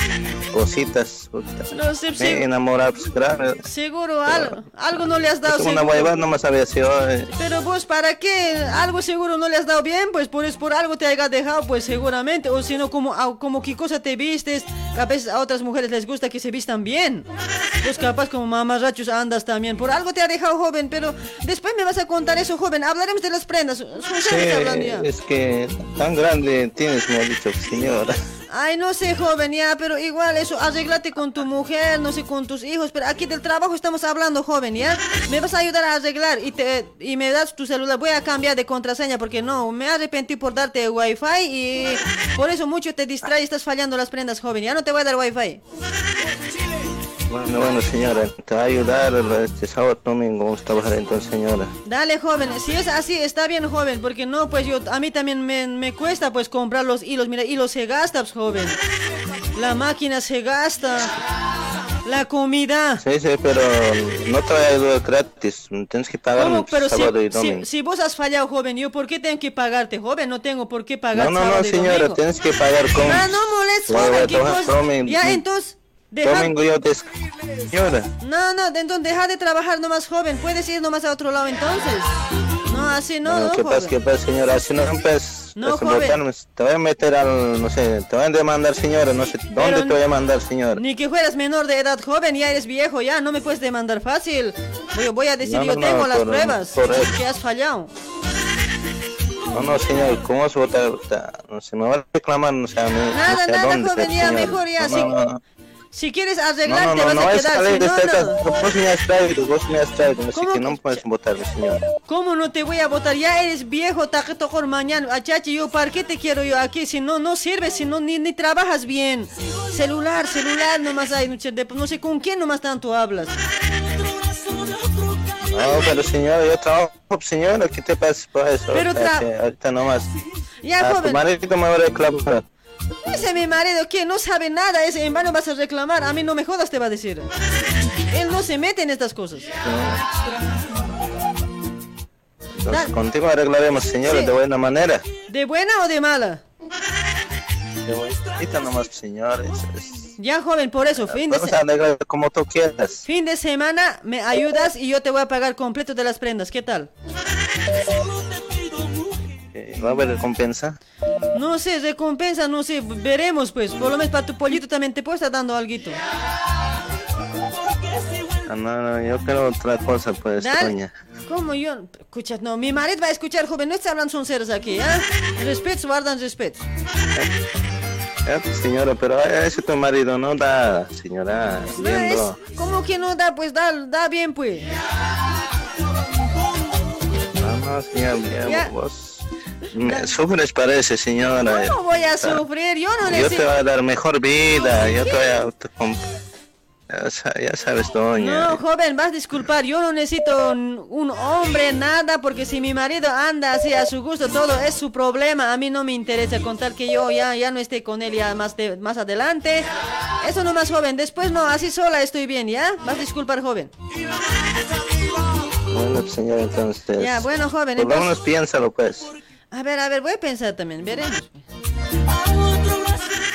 [SPEAKER 7] cositas.
[SPEAKER 2] No sé,
[SPEAKER 7] Me
[SPEAKER 2] sí,
[SPEAKER 7] enamoraba, pues, claro.
[SPEAKER 2] seguro algo, algo no le has dado.
[SPEAKER 7] Pues, una
[SPEAKER 2] seguro.
[SPEAKER 7] hueva nomás había sido. eh,
[SPEAKER 2] Pero vos, ¿para qué? Algo seguro no le has dado bien, pues por, por algo te hayas dejado, pues seguramente. O si no, como, ah, como qué cosa te vistes. A veces a otras mujeres les gusta que se vistan bien. Pues capaz como mamarrachos andas también. Por algo te ha dejado joven, pero después me vas a contar eso, joven. Hablaremos de las prendas.
[SPEAKER 7] Sí, es que tan grande tienes, dicho, señora.
[SPEAKER 2] Ay, no sé, joven, ya, pero igual eso, arreglate con tu mujer, no sé, con tus hijos, pero aquí del trabajo estamos hablando, joven, ¿ya? Me vas a ayudar a arreglar y te y me das tu celular. Voy a cambiar de contraseña porque no, me arrepentí por darte wifi y por eso mucho te distrae y estás fallando las prendas, joven. Ya no te voy a dar wifi.
[SPEAKER 7] Bueno, bueno, señora, te va a ayudar este sábado, domingo, vamos a trabajar entonces, señora.
[SPEAKER 2] Dale, joven, si es así, está bien, joven, porque no, pues yo, a mí también me, me cuesta, pues, comprar los hilos. Mira, hilos se gasta, pues, joven. La máquina se gasta. La comida.
[SPEAKER 7] Sí, sí, pero no voy a ayudar gratis, tienes que pagarme
[SPEAKER 2] ¿Cómo? Pero si,
[SPEAKER 7] sábado y domingo.
[SPEAKER 2] si vos has fallado, joven, ¿yo por qué tengo que pagarte, joven? No tengo por qué pagar
[SPEAKER 7] No, no,
[SPEAKER 2] sábado
[SPEAKER 7] no,
[SPEAKER 2] y
[SPEAKER 7] señora,
[SPEAKER 2] domingo.
[SPEAKER 7] tienes que pagar con...
[SPEAKER 2] Ah, no molestes, joven, ¿qué
[SPEAKER 7] trabajar
[SPEAKER 2] cosa?
[SPEAKER 7] domingo.
[SPEAKER 2] Ya, entonces, deja...
[SPEAKER 7] Domingo yo te... Señora,
[SPEAKER 2] No, no, entonces deja de trabajar nomás, joven. Puedes ir nomás a otro lado, entonces. No, así no,
[SPEAKER 7] bueno,
[SPEAKER 2] no,
[SPEAKER 7] ¿qué pasa,
[SPEAKER 2] joven.
[SPEAKER 7] qué pasa, señora? Si no empiezas
[SPEAKER 2] No, joven.
[SPEAKER 7] explotarme, te voy a meter al, no sé, te voy a demandar, señora, no sé, ¿dónde
[SPEAKER 2] Pero
[SPEAKER 7] te voy a mandar, señora?
[SPEAKER 2] Ni que fueras menor de edad, joven, ya eres viejo, ya, no me puedes demandar fácil. Voy, voy a decir,
[SPEAKER 7] No,
[SPEAKER 2] yo
[SPEAKER 7] no,
[SPEAKER 2] tengo
[SPEAKER 7] no,
[SPEAKER 2] las pruebas
[SPEAKER 7] por eso.
[SPEAKER 2] que has fallado.
[SPEAKER 7] No, no, señor, ¿cómo vas a votar? No sé, me va a reclamar, no sé, a mí,
[SPEAKER 2] Nada,
[SPEAKER 7] no sé
[SPEAKER 2] nada,
[SPEAKER 7] dónde,
[SPEAKER 2] joven, ya, mejor ya,
[SPEAKER 7] no,
[SPEAKER 2] sí.
[SPEAKER 7] no, no.
[SPEAKER 2] Si quieres arreglar,
[SPEAKER 7] no,
[SPEAKER 2] te vas
[SPEAKER 7] no
[SPEAKER 2] a quedar. Si no, no.
[SPEAKER 7] Vos me has traído, vos me has traído. Así
[SPEAKER 2] ¿Cómo
[SPEAKER 7] que no puedes votarme, señor.
[SPEAKER 2] ¿Cómo no te voy a votar? Ya eres viejo, taquetojor mañana. Achachi, yo, ¿para qué te quiero yo aquí? Si no, no sirves, si no, ni, ni trabajas bien. Celular, celular, nomás hay. No sé, de- no sé con quién nomás tanto hablas.
[SPEAKER 7] No, pero señora, yo trabajo, señora, ¿qué te pasa por eso?
[SPEAKER 2] Pero tra-
[SPEAKER 7] ahorita nomás.
[SPEAKER 2] Ya,
[SPEAKER 7] Ah, tu
[SPEAKER 2] joven.
[SPEAKER 7] marido me va a reclamar.
[SPEAKER 2] Ese mi marido que no sabe nada, ese en vano vas a reclamar. A mí no me jodas, te va a decir. Él no se mete en estas cosas.
[SPEAKER 7] Entonces, contigo arreglaremos, señora,
[SPEAKER 2] Sí.
[SPEAKER 7] de buena manera.
[SPEAKER 2] ¿De buena o de mala?
[SPEAKER 7] De buenita nomás, señor. es- es-
[SPEAKER 2] Ya, joven, por eso, fin de,
[SPEAKER 7] Vamos
[SPEAKER 2] se-
[SPEAKER 7] a arreglar como tú quieras.
[SPEAKER 2] fin de semana me ayudas y yo te voy a pagar completo de las prendas. ¿Qué tal?
[SPEAKER 7] Eh, ¿Va a haber recompensa?
[SPEAKER 2] No sé, recompensa, no sé, veremos pues. Por lo menos para tu pollito también te puedo estar dando algo.
[SPEAKER 7] Ah, no, no, yo quiero otra cosa, pues, doña.
[SPEAKER 2] ¿Cómo yo? Escucha, no, mi marido va a escuchar, joven, no estás hablando son ceros aquí, ¿ah? Respeto, guardan respeto.
[SPEAKER 7] Eh, pues, señora, pero a ese tu marido no da, señora.
[SPEAKER 2] No es. ¿Cómo que no da? Pues da, da bien, pues.
[SPEAKER 7] No, no, señora, mira,
[SPEAKER 2] Ya.
[SPEAKER 7] vos. Me sufres parece, señora.
[SPEAKER 2] No voy a sufrir, yo no
[SPEAKER 7] Yo te
[SPEAKER 2] necesito...
[SPEAKER 7] voy a dar mejor vida, yo te voy a... ya, sa- ya sabes, doña.
[SPEAKER 2] No, joven, vas a disculpar, yo no necesito un hombre, nada, porque si mi marido anda así a su gusto, todo es su problema. A mí no me interesa contar que yo ya, ya no esté con él ya más, de- más adelante. Eso no más joven, después no, así sola estoy bien, ¿ya? Vas a disculpar, joven.
[SPEAKER 7] Bueno, pues, señora, entonces...
[SPEAKER 2] Ya, bueno, joven,
[SPEAKER 7] Por lo
[SPEAKER 2] entonces...
[SPEAKER 7] menos piénsalo, pues.
[SPEAKER 2] A ver, a ver, voy a pensar también, veremos.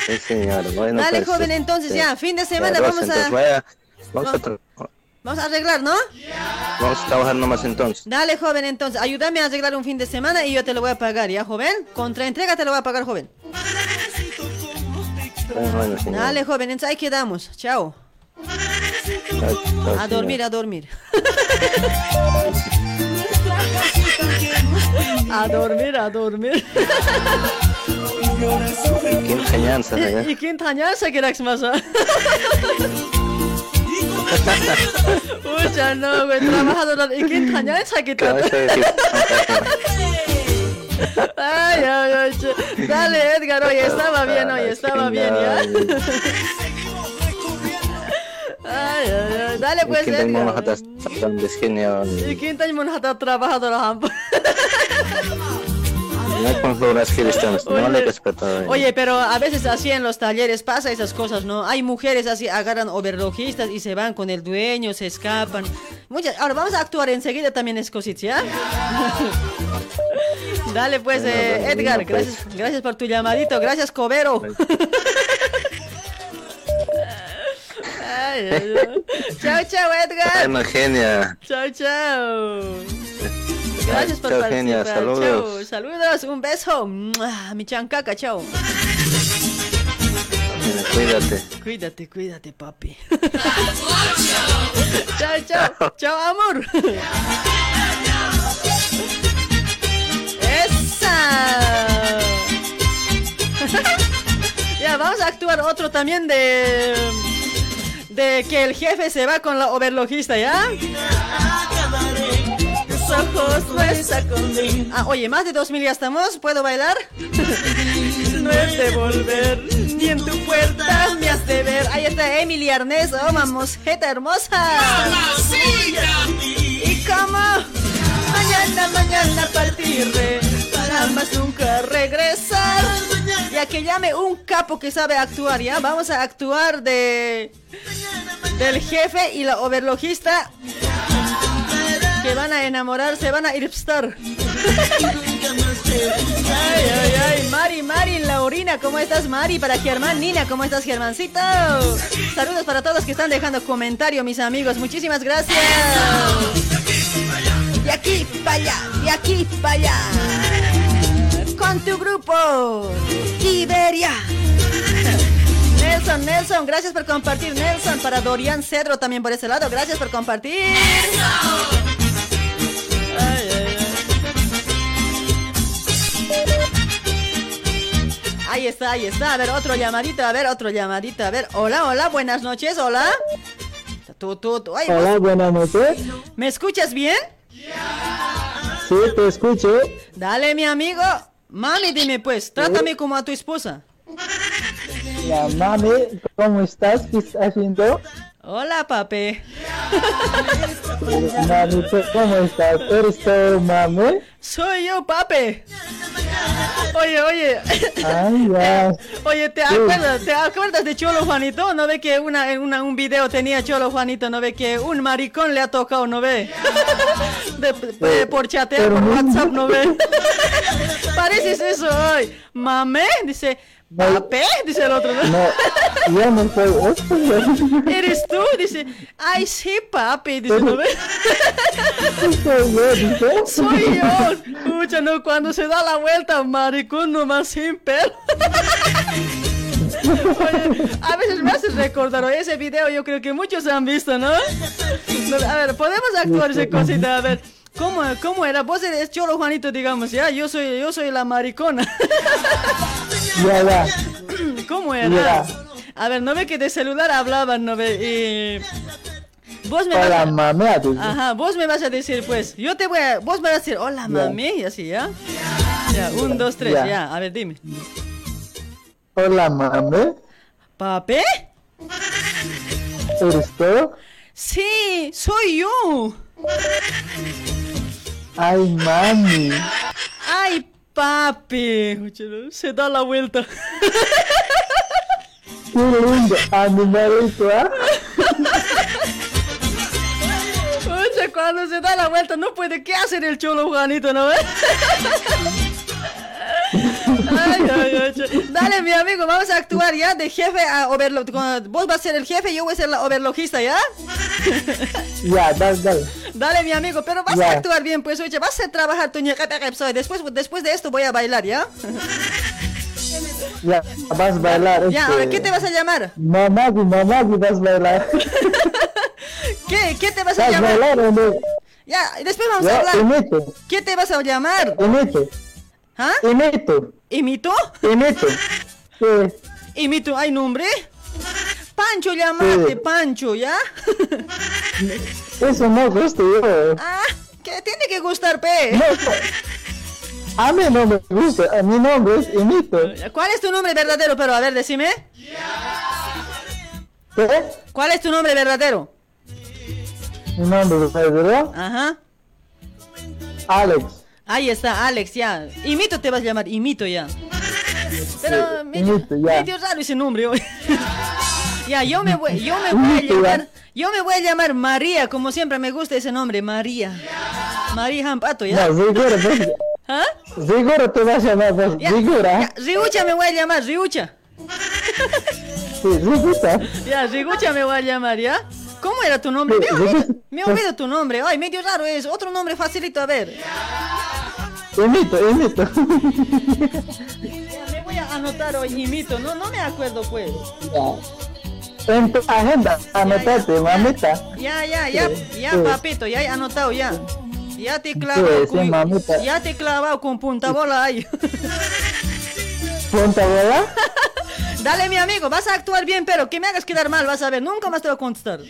[SPEAKER 7] Sí, señora, bueno,
[SPEAKER 2] Dale,
[SPEAKER 7] pues,
[SPEAKER 2] joven,
[SPEAKER 7] este,
[SPEAKER 2] entonces, ya, fin de semana
[SPEAKER 7] ya,
[SPEAKER 2] vamos
[SPEAKER 7] Rosa,
[SPEAKER 2] a-
[SPEAKER 7] vaya, vamos, a tra-
[SPEAKER 2] Vamos a arreglar, ¿no?
[SPEAKER 7] vamos a trabajar nomás entonces.
[SPEAKER 2] Dale, joven, entonces, ayúdame a arreglar un fin de semana y yo te lo voy a pagar, ¿ya, joven? Contra entrega te lo voy a pagar, joven.
[SPEAKER 7] Bueno, bueno, señora.
[SPEAKER 2] Dale, joven, entonces ahí quedamos. Chao.
[SPEAKER 7] Chao, chao,
[SPEAKER 2] A dormir, a dormir. <laughs> A dormir, a dormir.
[SPEAKER 7] Qué enseñanza, ¿eh?
[SPEAKER 2] ¿Y quién tañarse que eres más? Uy, no, güey, trabajador. ¿Y que
[SPEAKER 7] ¿Qué vas a
[SPEAKER 2] trata?
[SPEAKER 7] decir?
[SPEAKER 2] Ay, ay, ay. Dale, Edgar, oye, estaba bien, oye, estaba bien, ¿ya? Ay, ay, ay. Dale, pues,
[SPEAKER 7] Hatas Satan Desgenial.
[SPEAKER 2] ¿Y quién tañarse hata trabajador? hampa?
[SPEAKER 7] No estamos, no le
[SPEAKER 2] Oye,
[SPEAKER 7] respeto. eh.
[SPEAKER 2] Oye, pero a veces así en los talleres pasa esas cosas, ¿no? Hay mujeres así, agarran overlojistas y se van con el dueño, se escapan. Muchas, ahora vamos a actuar enseguida también es cositas, ¿ya? <laughs> Dale pues, eh, Edgar,
[SPEAKER 7] pues.
[SPEAKER 2] gracias, gracias por tu llamadito, gracias Cobero. <laughs> Ay, ay, ay. Chao, chao, Edgar.
[SPEAKER 7] Bueno, genia.
[SPEAKER 2] Chao, chao. Gracias por
[SPEAKER 7] Chao,
[SPEAKER 2] participar.
[SPEAKER 7] genia, saludos.
[SPEAKER 2] Chao, saludos, un beso. Mi chancaca, chao.
[SPEAKER 7] Cuídate.
[SPEAKER 2] Cuídate, cuídate, papi. <laughs> chao, chao. Chao, amor. ¡Esa! <laughs> ya, vamos a actuar otro también de... De que el jefe se va con la overlogista, ¿ya? Ojos. Ah, oye, más de 2000 ya estamos. ¿Puedo bailar? <laughs> no es de volver, ni en tu puerta me has de ver. Ahí está Emily Arnés, oh, mamosjeta hermosa. ¿Y cómo? Mañana, mañana partiré para más nunca regresar. Ya que llame un capo que sabe actuar, ¿ya? Vamos a actuar de del jefe y la overlogista que van a enamorarse, van a irpstar. Ay, ay, ay, Mari, Mari, Laurina, ¿cómo estás, Mari? Para Germán, Nina, ¿cómo estás, Germancito? Saludos para todos que están dejando comentario, mis amigos. Muchísimas gracias. De aquí para allá, de aquí para allá. Con tu grupo, Iberia. <laughs> Nelson, Nelson, gracias por compartir. Nelson, para Dorian Cedro también por ese lado. Gracias por compartir. Ay, ay, ay. Ahí está, ahí está. A ver, otro llamadito, a ver, otro llamadito. A ver, hola, hola, buenas noches, hola. Tú, tú, tú. Ay,
[SPEAKER 8] Hola, buenas noches.
[SPEAKER 2] ¿Me escuchas bien?
[SPEAKER 8] Sí, te escucho.
[SPEAKER 2] Dale, mi amigo. Mami, dime pues, trátame como a tu esposa.
[SPEAKER 8] Mami, ¿cómo estás? ¿Qué estás haciendo?
[SPEAKER 2] Hola, papi.
[SPEAKER 8] ¿tú ¿cómo estás? ¿Eres tú, mami?
[SPEAKER 2] Soy yo, papi. Oye, oye.
[SPEAKER 8] Ay, ya. <laughs>
[SPEAKER 2] Oye, ¿te acuerdas, ¿te acuerdas de Cholo Juanito? ¿No ve que una, una, un video tenía Cholo Juanito? ¿No ve que un maricón le ha tocado? ¿No ve? <laughs> De- de- por chatear por WhatsApp, ¿no ve? <laughs> Pareces eso hoy. Mamé, dice. Papé, dice el otro. ¿no?
[SPEAKER 8] No, yo no soy esto.
[SPEAKER 2] ¿Eres tú? Dice. Ay, sí, papi, dice, ¿no ve? <laughs>
[SPEAKER 8] Soy yo, dice.
[SPEAKER 2] Soy yo. Pucha, no, cuando se da la vuelta, maricón nomás sin pelo. Oye, a veces me haces recordar ese video, yo creo que muchos han visto, ¿no? No, A ver, podemos actuar esa cosita, a ver. ¿Cómo, ¿Cómo era? Vos eres Cholo Juanito, digamos, ya, yo soy, yo soy la maricona. <laughs>
[SPEAKER 8] Ya, ya. <clears throat>
[SPEAKER 2] ¿Cómo era?
[SPEAKER 8] Ya.
[SPEAKER 2] A ver, no ve que de celular hablaban, no ve, y... Vos me vas
[SPEAKER 8] Hola,
[SPEAKER 2] a...
[SPEAKER 8] mami.
[SPEAKER 2] Ajá, vos me vas a decir, pues, yo te voy a, vos me vas a decir, hola, mami, y así, ¿ya? Ya, un, dos, tres,
[SPEAKER 8] Ya.
[SPEAKER 2] ya, a ver, dime.
[SPEAKER 8] Hola, mami.
[SPEAKER 2] ¿Papi?
[SPEAKER 8] ¿Eres tú?
[SPEAKER 2] Sí, soy yo.
[SPEAKER 8] Ay, mami.
[SPEAKER 2] Ay, papi. Se da la vuelta.
[SPEAKER 8] Qué lindo animalito, ¿ah?
[SPEAKER 2] Oye, cuando se da la vuelta no puede qué hacer el cholo Juanito, ¿no ves? Ay, ay, ay, che. Dale, mi amigo, vamos a actuar ya de jefe a overlog. Vos vas a ser el jefe y yo voy a ser la overlogista, ¿ya?
[SPEAKER 8] Ya, dale, dale.
[SPEAKER 2] Dale, mi amigo, pero vas a actuar bien, pues, oye, vas a trabajar tu. Después, después de esto voy a bailar, ¿ya?
[SPEAKER 8] Ya, vas a bailar.
[SPEAKER 2] Ya,
[SPEAKER 8] este,
[SPEAKER 2] ahora, ¿qué te vas a llamar?
[SPEAKER 8] Mamá, mamá, vas a bailar. <laughs>
[SPEAKER 2] ¿Qué? ¿Qué te vas a
[SPEAKER 8] ¿Vas a
[SPEAKER 2] llamar?
[SPEAKER 8] bailar no?
[SPEAKER 2] Ya, después vamos a hablar.
[SPEAKER 8] imito,
[SPEAKER 2] ¿Qué te vas a llamar?
[SPEAKER 8] imito,
[SPEAKER 2] ¿Ah?
[SPEAKER 8] imito,
[SPEAKER 2] ¿Imito?
[SPEAKER 8] imito. Sí,
[SPEAKER 2] ¿Imito? ¿Hay nombre? Pancho, llamate,
[SPEAKER 8] Sí.
[SPEAKER 2] Pancho, ¿ya?
[SPEAKER 8] eso no gusta yo.
[SPEAKER 2] ah, que tiene que gustar, pe.
[SPEAKER 8] No, a mí no me gusta, a mi nombre es Imito.
[SPEAKER 2] ¿Cuál es tu nombre verdadero? Pero a ver, decime.
[SPEAKER 8] ¿Qué?
[SPEAKER 2] ¿Cuál es tu nombre verdadero?
[SPEAKER 8] Mi nombre es verdad,
[SPEAKER 2] Ajá.
[SPEAKER 8] Alex.
[SPEAKER 2] Ahí está, Alex, ya. Imito te vas a llamar, imito ya. Pero medio,
[SPEAKER 8] Imito, ya.
[SPEAKER 2] medio raro ese nombre hoy. <laughs> ya, yo me voy, yo me voy a llamar, yo me voy a llamar María, como siempre me gusta ese nombre, María. María Jampato, ¿ya?
[SPEAKER 8] No, quieres, <laughs> pues,
[SPEAKER 2] ¿Ah?
[SPEAKER 9] Seguro te vas a llamar, pues,
[SPEAKER 2] Ya, Riucha me voy a llamar, Riucha.
[SPEAKER 9] Sí, Riguta. <laughs>
[SPEAKER 2] Ya, Rigucha me voy a llamar, ¿ya? ¿Cómo era tu nombre? Me olvido, me olvido tu nombre. Ay, medio raro es. Otro nombre facilito, a ver.
[SPEAKER 9] Imito.
[SPEAKER 2] Ya, <laughs> me voy a anotar hoy, imito. No, no me acuerdo, pues.
[SPEAKER 9] Ya. En tu agenda, anotate, mamita.
[SPEAKER 2] Ya, ya, ya, ya,
[SPEAKER 9] sí.
[SPEAKER 2] papito, ya he anotado, ya. Ya te clavado
[SPEAKER 9] Sí,
[SPEAKER 2] con,
[SPEAKER 9] mamita.
[SPEAKER 2] ya te clavado con punta bola ahí.
[SPEAKER 9] Punta bola. <laughs>
[SPEAKER 2] Dale, mi amigo, vas a actuar bien, pero que me hagas quedar mal, vas a ver, nunca más te voy a contestar.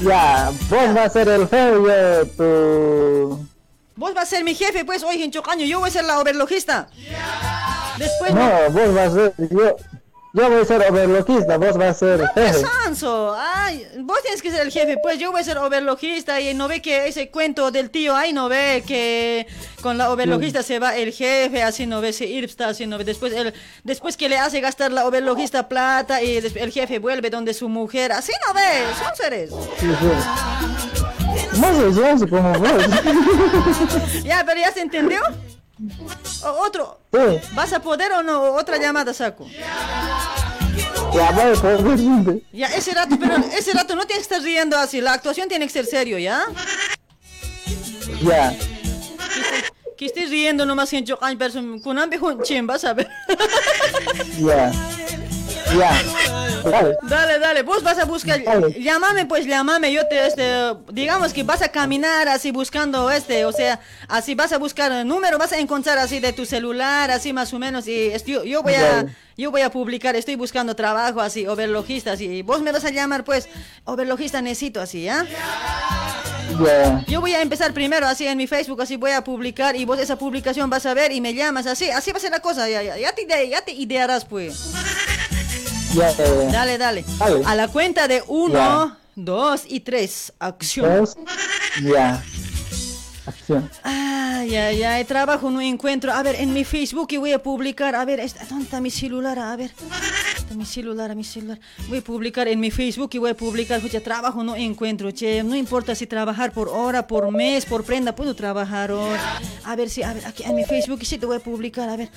[SPEAKER 9] Ya, vos vas a ser el jefe, tu...
[SPEAKER 2] Vos vas a ser mi jefe, pues, hoy en Chocaño, yo voy a ser la overlogista. Después,
[SPEAKER 9] No, vos vas a ser, yo, yo voy a ser overloquista, vos vas a ser el
[SPEAKER 2] ¡Qué
[SPEAKER 9] jefe.
[SPEAKER 2] sanso! Ay, vos tienes que ser el jefe, pues yo voy a ser overlogista y no ve que ese cuento del tío, ahí no ve que con la overlogista se va el jefe, así no ve ese Irpsta, así no ve. Después, el, después que le hace gastar la overlogista plata y el jefe vuelve donde su mujer, así no ve, son seres.
[SPEAKER 9] Sí, sí. No sonso como vos. <laughs>
[SPEAKER 2] Ya, pero ya se entendió. Otro,
[SPEAKER 9] Sí,
[SPEAKER 2] ¿vas a poder o no? Otra llamada saco.
[SPEAKER 9] ya voy
[SPEAKER 2] ese rato, pero ese rato no tienes que estar riendo así, la actuación tiene que ser serio, ¿ya?
[SPEAKER 9] Ya,
[SPEAKER 2] Que estés riendo nomás en Chocaño, pero con hambre, con chin, vas a ver.
[SPEAKER 9] ya. Ya. Dale.
[SPEAKER 2] Dale, dale, vos vas a buscar,
[SPEAKER 9] Dale.
[SPEAKER 2] llámame pues, llámame, yo te, este, digamos que vas a caminar así buscando este, o sea, así vas a buscar el número, vas a encontrar así de tu celular, así más o menos, y yo, yo voy a,
[SPEAKER 9] Dale.
[SPEAKER 2] yo voy a publicar, estoy buscando trabajo así, overlogista, así, y vos me vas a llamar pues, overlogista necesito así, ¿ya?
[SPEAKER 9] Ya.
[SPEAKER 2] Yo voy a empezar primero así en mi Facebook, así voy a publicar, y vos esa publicación vas a ver y me llamas así, así va a ser la cosa, ya, ya, ya te, ya te idearás pues.
[SPEAKER 9] Ya. eh,
[SPEAKER 2] Dale, dale.
[SPEAKER 9] Dale.
[SPEAKER 2] A la cuenta de uno,
[SPEAKER 9] Ya.
[SPEAKER 2] dos y tres. Acción.
[SPEAKER 9] Dos. Ya. Acción.
[SPEAKER 2] Ay, ay, ay, trabajo no encuentro. A ver, en mi Facebook y voy a publicar. A ver, ¿dónde está mi celular? A ver, mi celular, mi celular. Voy a publicar en mi Facebook y voy a publicar. Escucha, trabajo no encuentro, che. No importa si trabajar por hora, por mes, por prenda, puedo trabajar hoy. A ver si, a ver, aquí en mi Facebook sí te voy a publicar. A ver,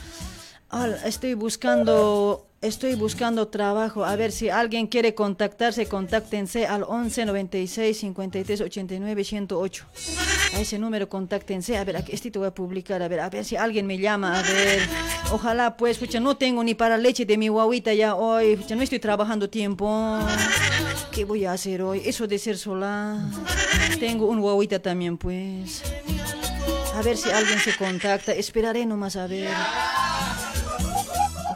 [SPEAKER 2] Hola, estoy buscando, estoy buscando trabajo. A ver si alguien quiere contactarse, contáctense al 11 96 53 89 108. A ese número contáctense. A ver, aquí este te voy a publicar. A ver, a ver si alguien me llama. A ver, ojalá pues, escucha, no tengo ni para leche de mi guaguita ya hoy. Escucha, no estoy trabajando tiempo. ¿Qué voy a hacer hoy? Eso de ser sola. Tengo un guaguita también, pues. A ver si alguien se contacta. Esperaré nomás a ver.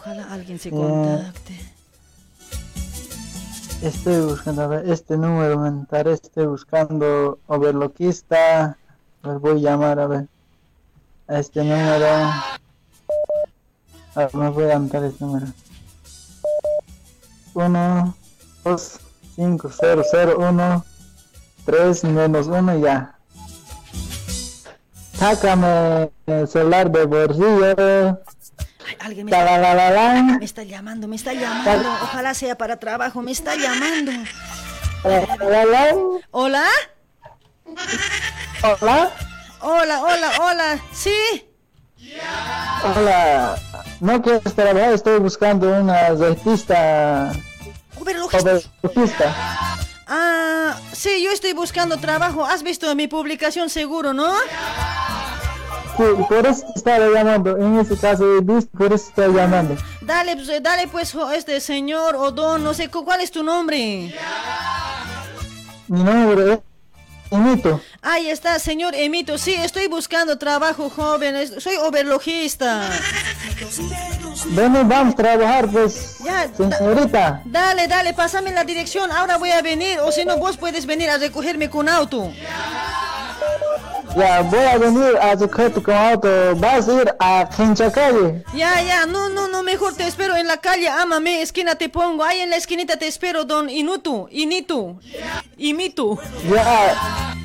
[SPEAKER 2] Ojalá alguien se contacte.
[SPEAKER 9] Estoy buscando, a ver, este número mental, estoy buscando overloquista. Ver, voy a llamar, a ver. A este número. A ver, me voy a anotar este número. 1, 2, 5, 0, 0, 1, 3, menos 1, ya. Sácame el celular de bolsillo.
[SPEAKER 2] Ay, alguien me está,
[SPEAKER 9] la, la, la, la.
[SPEAKER 2] me está llamando, me está llamando. Ojalá sea para trabajo, me está llamando.
[SPEAKER 9] La, la, la.
[SPEAKER 2] ¿Hola?
[SPEAKER 9] Hola.
[SPEAKER 2] Hola, hola, hola. ¿Sí?
[SPEAKER 9] Hola, no quiero trabajar, estoy buscando una artista
[SPEAKER 2] Overlogista.
[SPEAKER 9] overlogista.
[SPEAKER 2] Ah, sí, yo estoy buscando trabajo. ¿Has visto mi publicación seguro, no?
[SPEAKER 9] Sí, por eso te estaba llamando, en ese caso por eso estoy llamando.
[SPEAKER 2] Dale, pues, eh, dale pues, este señor o don, no sé, cu- ¿cuál es tu nombre?
[SPEAKER 9] Mi nombre es Emito.
[SPEAKER 2] Ahí está, señor Emito. Sí, estoy buscando trabajo, joven. Soy overlogista.
[SPEAKER 9] Ven, vamos a trabajar, pues,
[SPEAKER 2] Ya,
[SPEAKER 9] señorita.
[SPEAKER 2] Dale, dale, pásame la dirección. Ahora voy a venir. O si no, vos puedes venir a recogerme con auto.
[SPEAKER 9] Ya, voy a venir a recogerte con auto. Vas a ir a Quinchacalle.
[SPEAKER 2] Ya, ya, no, no, no, mejor te espero en la calle. Ámame, esquina te pongo. Ahí en la esquinita te espero, don Inutu, Initu, Imitu.
[SPEAKER 9] Ya,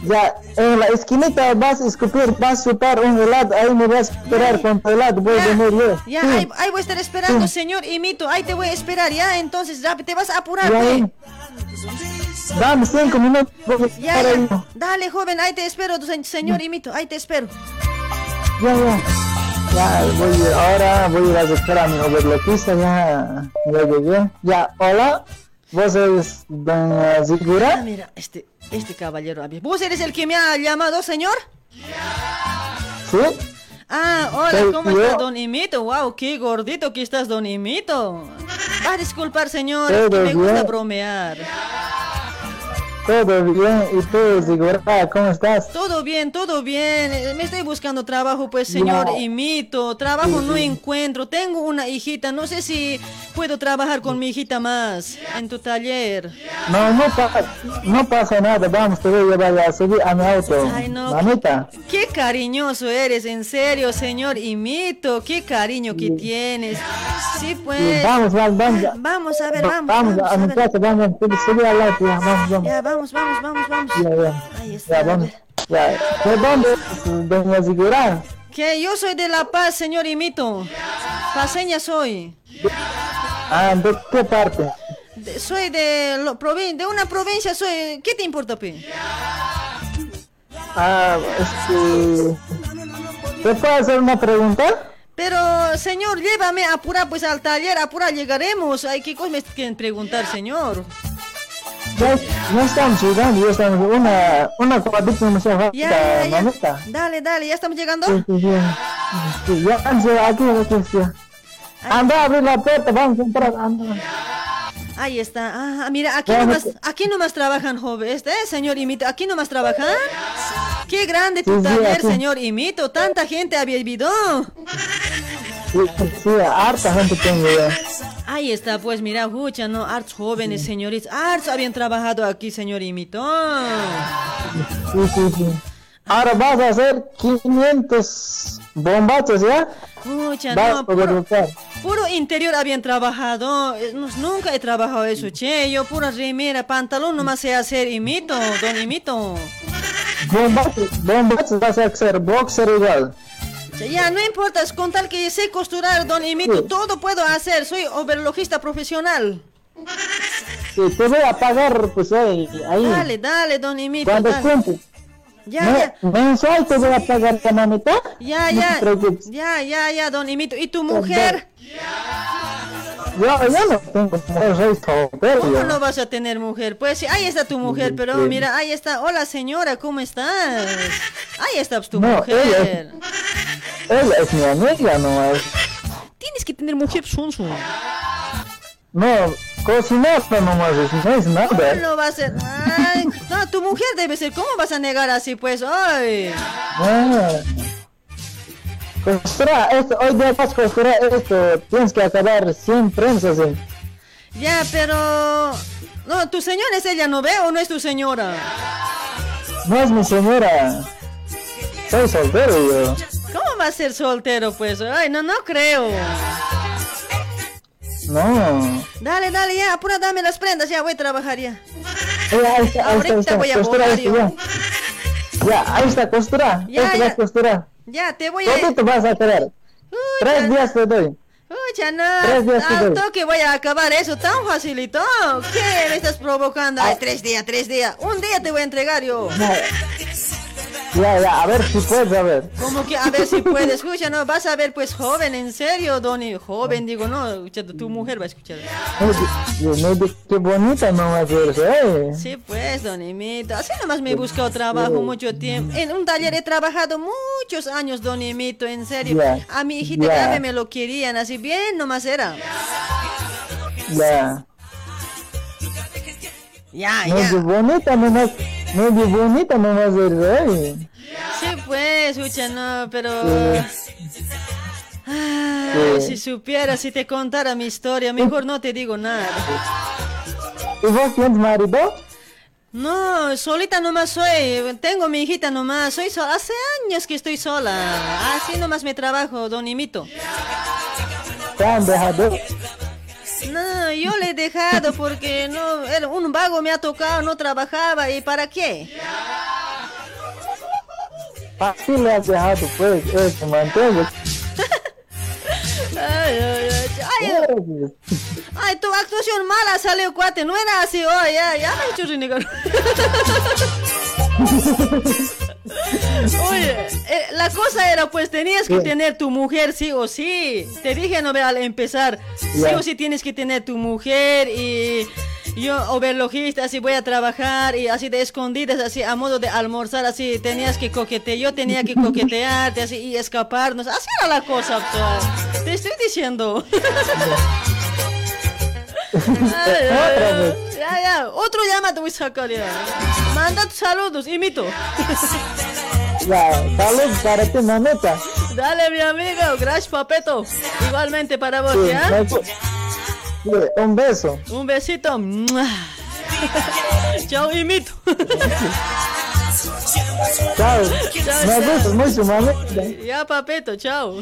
[SPEAKER 9] ya, en la esquinita vas a escupir, vas a chupar un helado. Ahí me vas a esperar con tu helado. Voy a
[SPEAKER 2] Ya,
[SPEAKER 9] venir yo.
[SPEAKER 2] ya,
[SPEAKER 9] Sí.
[SPEAKER 2] ahí, ahí voy a estar esperando,
[SPEAKER 9] Sí.
[SPEAKER 2] señor Imito. Ahí te voy a esperar, ya. Entonces, ya, te vas a apurar, pues.
[SPEAKER 9] Dame cinco minutos.
[SPEAKER 2] Ya. Dale, joven, ahí te espero, se- señor Imito. Ahí te espero.
[SPEAKER 9] Ya, ya. Ya, voy, ahora voy a ir a buscar a mi overloquista, ya, ya llegué. Ya, hola, vos eres doña
[SPEAKER 2] Ah,
[SPEAKER 9] Zigura.
[SPEAKER 2] mira, este, este caballero. ¿Vos eres el que me ha llamado, señor?
[SPEAKER 9] ¿Sí?
[SPEAKER 2] Ah, hola, ¿cómo estás, don Imito? Wow, qué gordito que estás, don Imito. Va a disculpar, señor,
[SPEAKER 9] Todo
[SPEAKER 2] es que me gusta bromear.
[SPEAKER 9] Todo bien, ¿y tú, Zigura, cómo estás?
[SPEAKER 2] Todo bien, todo bien. Eh, Me estoy buscando trabajo, pues, señor
[SPEAKER 9] Ya.
[SPEAKER 2] Imito. Trabajo no encuentro. Tengo una hijita. No sé si puedo trabajar con mi hijita más en tu taller.
[SPEAKER 9] No, no, pa- no pasa nada, vamos, te voy a llevar a subir a mi auto.
[SPEAKER 2] Ay, no.
[SPEAKER 9] Mamita,
[SPEAKER 2] Qué cariñoso eres, en serio, señor Imito. Qué cariño que tienes. Sí, pues.
[SPEAKER 9] vamos, vamos, vamos.
[SPEAKER 2] Vamos a ver,
[SPEAKER 9] Va-
[SPEAKER 2] vamos.
[SPEAKER 9] vamos,
[SPEAKER 2] vamos
[SPEAKER 9] a
[SPEAKER 2] a
[SPEAKER 9] mi
[SPEAKER 2] ver.
[SPEAKER 9] casa, vamos, subir, al auto, vamos, vamos.
[SPEAKER 2] Ya, vamos, vamos, vamos, vamos.
[SPEAKER 9] Ya, ya.
[SPEAKER 2] Ahí está.
[SPEAKER 9] Ya,
[SPEAKER 2] a
[SPEAKER 9] vamos. Ya. ¿De dónde doña Zigura?
[SPEAKER 2] Que yo soy de La Paz, señor Imito. Paseña soy.
[SPEAKER 9] Ah, ¿de qué parte?
[SPEAKER 2] De- soy de, lo- provin- de una provincia, soy... ¿Qué te importa, Pi?
[SPEAKER 9] Ah, este... ¿Te puedo hacer una pregunta?
[SPEAKER 2] Pero, señor, llévame apura pues al taller, apura llegaremos. Ay, ¿qué cosa me quieren preguntar, señor?
[SPEAKER 9] Ya, ya estamos llegando, ya estamos... Una, una cuadrita no se falta,
[SPEAKER 2] Ya, ya, ya. Dale, dale, ¿ya estamos llegando?
[SPEAKER 9] Sí, sí, sí. Ya, vamos, aquí, aquí. Anda, abre la puerta, vamos a entrar, anda.
[SPEAKER 2] Ahí está. Ah, mira, aquí nomás, aquí nomás trabajan, joven. Este, señor Imito, aquí nomás trabajan. Qué grande tu taller, señor Imito. Tanta gente ha vivido.
[SPEAKER 9] Sí, sí, harta gente tengo ya.
[SPEAKER 2] Ahí está, pues mira, escucha, ¿no? Arts jóvenes, señoritas. Arts habían trabajado aquí, señor Imito.
[SPEAKER 9] Sí, sí, sí. Ahora vas a hacer 500 bombachos, ¿ya?
[SPEAKER 2] No, puro, puro interior habían trabajado. Eh, nunca he trabajado eso, che. Yo pura remera, pantalón nomás sé hacer Imito, don Imito.
[SPEAKER 9] Bombachos, bombachos vas a hacer boxer igual.
[SPEAKER 2] Ya, no importa, es con tal que sé costurar, don
[SPEAKER 9] Sí.
[SPEAKER 2] todo puedo hacer, soy overlogista profesional.
[SPEAKER 9] Sí, te voy a pagar, pues ahí. ahí.
[SPEAKER 2] Dale, dale, don Imito.
[SPEAKER 9] Cuando
[SPEAKER 2] dale.
[SPEAKER 9] cumples.
[SPEAKER 2] Ya,
[SPEAKER 9] Me-
[SPEAKER 2] ya,
[SPEAKER 9] mensual te voy a pagar la mamita.
[SPEAKER 2] ya,
[SPEAKER 9] No
[SPEAKER 2] ya,
[SPEAKER 9] te
[SPEAKER 2] ya, ya, ya, don Imito. ¿Y tu mujer?
[SPEAKER 9] Yo, yo no tengo mujer, soy soltero.
[SPEAKER 2] ¿Cómo no vas a tener mujer? Pues sí, ahí está tu mujer, pero mira, ahí está. Hola señora, ¿cómo estás? Ahí está tu
[SPEAKER 9] No,
[SPEAKER 2] mujer.
[SPEAKER 9] Ella es mi amiga nomás.
[SPEAKER 2] Tienes que tener mujer sonso.
[SPEAKER 9] No, cocinar nomás, no es nada.
[SPEAKER 2] No va a ser. Ay, no, tu mujer debe ser. ¿Cómo vas a negar así, pues? Ay.
[SPEAKER 9] Ah. Costura, esto, hoy día vas a costurar esto, tienes que acabar 100 prensas. ¿eh?
[SPEAKER 2] Ya, pero. No, tu señora es ella, ¿no ve o no es tu señora?
[SPEAKER 9] No es mi señora. Soy soltero yo.
[SPEAKER 2] ¿Cómo va a ser soltero, pues? Ay, no, no creo.
[SPEAKER 9] No.
[SPEAKER 2] Dale, dale, ya, apura, dame las prendas, ya voy a trabajar ya.
[SPEAKER 9] Eh, ahí está, ahí
[SPEAKER 2] Ahorita
[SPEAKER 9] está.
[SPEAKER 2] voy a
[SPEAKER 9] Costura
[SPEAKER 2] volar
[SPEAKER 9] esto
[SPEAKER 2] yo.
[SPEAKER 9] ya. Ya, ahí está, costura.
[SPEAKER 2] Ya, ya. Ya, te voy a.
[SPEAKER 9] ¿Dónde te vas a quedar? Tres días te doy. Tres
[SPEAKER 2] no,
[SPEAKER 9] días te doy.
[SPEAKER 2] tanto que voy a acabar eso tan facilito. ¿Qué me estás provocando? Ay, tres días, tres días. Un día te voy a entregar yo.
[SPEAKER 9] Ya, ya, ya, a ver si puedes, a ver.
[SPEAKER 2] Como que a ver si puedes, escucha, no, vas a ver pues joven, en serio, Donny, joven, digo, no, escucha, tu mujer va a escuchar.
[SPEAKER 9] Qué bonita nomás eres, eh.
[SPEAKER 2] Sí, pues, Donny, Mito, así nomás me he buscado trabajo mucho tiempo. En un taller he trabajado muchos años, Donny Mito, en serio.
[SPEAKER 9] Ya,
[SPEAKER 2] A mi hijita
[SPEAKER 9] ya.
[SPEAKER 2] también me lo querían, así bien nomás era.
[SPEAKER 9] Ya.
[SPEAKER 2] Ya,
[SPEAKER 9] Medio
[SPEAKER 2] ya.
[SPEAKER 9] bonita nomás, medio bonita nomás eres, eh.
[SPEAKER 2] Sí, pues, escucha, no, pero... Ah, si supiera, si te contara mi historia, mejor no te digo nada.
[SPEAKER 9] ¿Y vos tienes marido?
[SPEAKER 2] No, solita nomás soy, tengo mi hijita nomás, soy sola, hace años que estoy sola, así nomás me trabajo, don Imito.
[SPEAKER 9] ¿Te han dejado?
[SPEAKER 2] No, yo le he dejado porque no, era un vago me ha tocado, no trabajaba, ¿y para qué?
[SPEAKER 9] ¿Para qué le has dejado, pues? Eh, te mantengo.
[SPEAKER 2] Ay, ay, ay, ay, ay, tu actuación mala salió, cuate, no era así, hoy, ya, ya me he hecho renegar. <laughs> Oye, eh, la cosa era pues tenías que tener tu mujer sí o sí. Te dije no al empezar, sí o sí tienes que tener tu mujer y yo overlogista así voy a trabajar y así de escondidas así a modo de almorzar así tenías que coquetear, yo tenía que coquetearte así y escaparnos, así era la cosa. pues. Te estoy diciendo.
[SPEAKER 8] Otra vez.
[SPEAKER 2] Ya, ya, otro llama te voy a sacar ya. Manda tus saludos, imito.
[SPEAKER 8] Ya, salud para ti, mamita.
[SPEAKER 2] Dale, mi amigo, gracias, papeto. Igualmente para vos,
[SPEAKER 8] Sí,
[SPEAKER 2] ¿ya?
[SPEAKER 8] un beso.
[SPEAKER 2] Un besito. Chao, imito.
[SPEAKER 8] Chao.
[SPEAKER 2] Chao,
[SPEAKER 8] Me gustas mucho, mamita.
[SPEAKER 2] Ya, papeto, chao.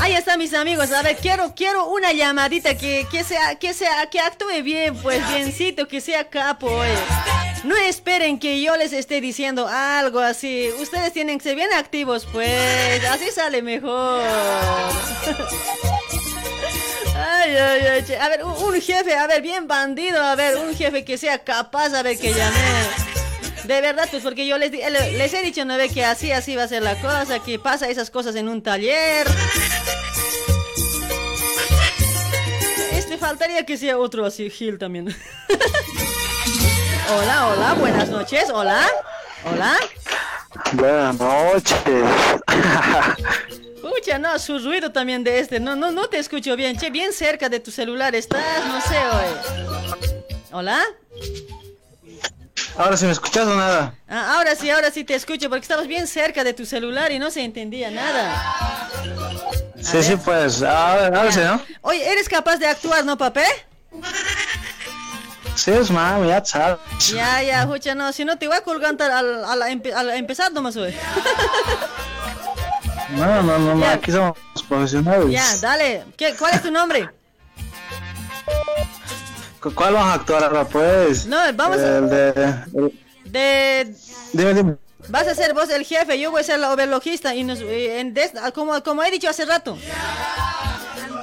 [SPEAKER 2] Ahí están mis amigos. A ver, quiero, quiero una llamadita que, que sea, que sea, que actúe bien, pues biencito, que sea capo. No esperen que yo les esté diciendo algo así. Ustedes tienen que ser bien activos, pues. Así sale mejor. <laughs> A ver, un, jefe, a ver, bien bandido, a ver, un jefe que sea capaz, a ver, que llame. De verdad, pues porque yo les he dicho, no ve que así, así va a ser la cosa, que pasa esas cosas en un taller. Este faltaría que sea otro así, Gil también. <laughs> hola, hola, buenas noches, hola, hola.
[SPEAKER 7] Buenas noches. <laughs>
[SPEAKER 2] Pucha, no, su ruido también de este, no, no, no te escucho bien, che, bien cerca de tu celular estás, no sé, oye. Hola.
[SPEAKER 9] Ahora si me escuchas o nada.
[SPEAKER 2] Ah, ahora sí, ahora sí te escucho porque estabas bien cerca de tu celular y no se entendía nada.
[SPEAKER 9] Sí, sí, pues. Ahora, ahora sí, ¿no?
[SPEAKER 2] Oye, ¿eres capaz de actuar, no, papé?
[SPEAKER 9] Sí, es mami, ya sabes.
[SPEAKER 2] Ya, ya, escucha, no, si no te voy a colgar al, al, empe- al empezar nomás hoy. <laughs>
[SPEAKER 9] No, no, no, no, aquí somos profesionales.
[SPEAKER 2] Ya, dale. ¿Qué, ¿Cuál es tu nombre?
[SPEAKER 9] ¿Cu- ¿Cuál vamos a actuar ahora, pues?
[SPEAKER 2] No, vamos a-
[SPEAKER 9] El de... el-
[SPEAKER 2] De...
[SPEAKER 9] Dime, dime.
[SPEAKER 2] Vas a ser vos el jefe, yo voy a ser la overlogista y nos, y en des- como, como he dicho hace rato.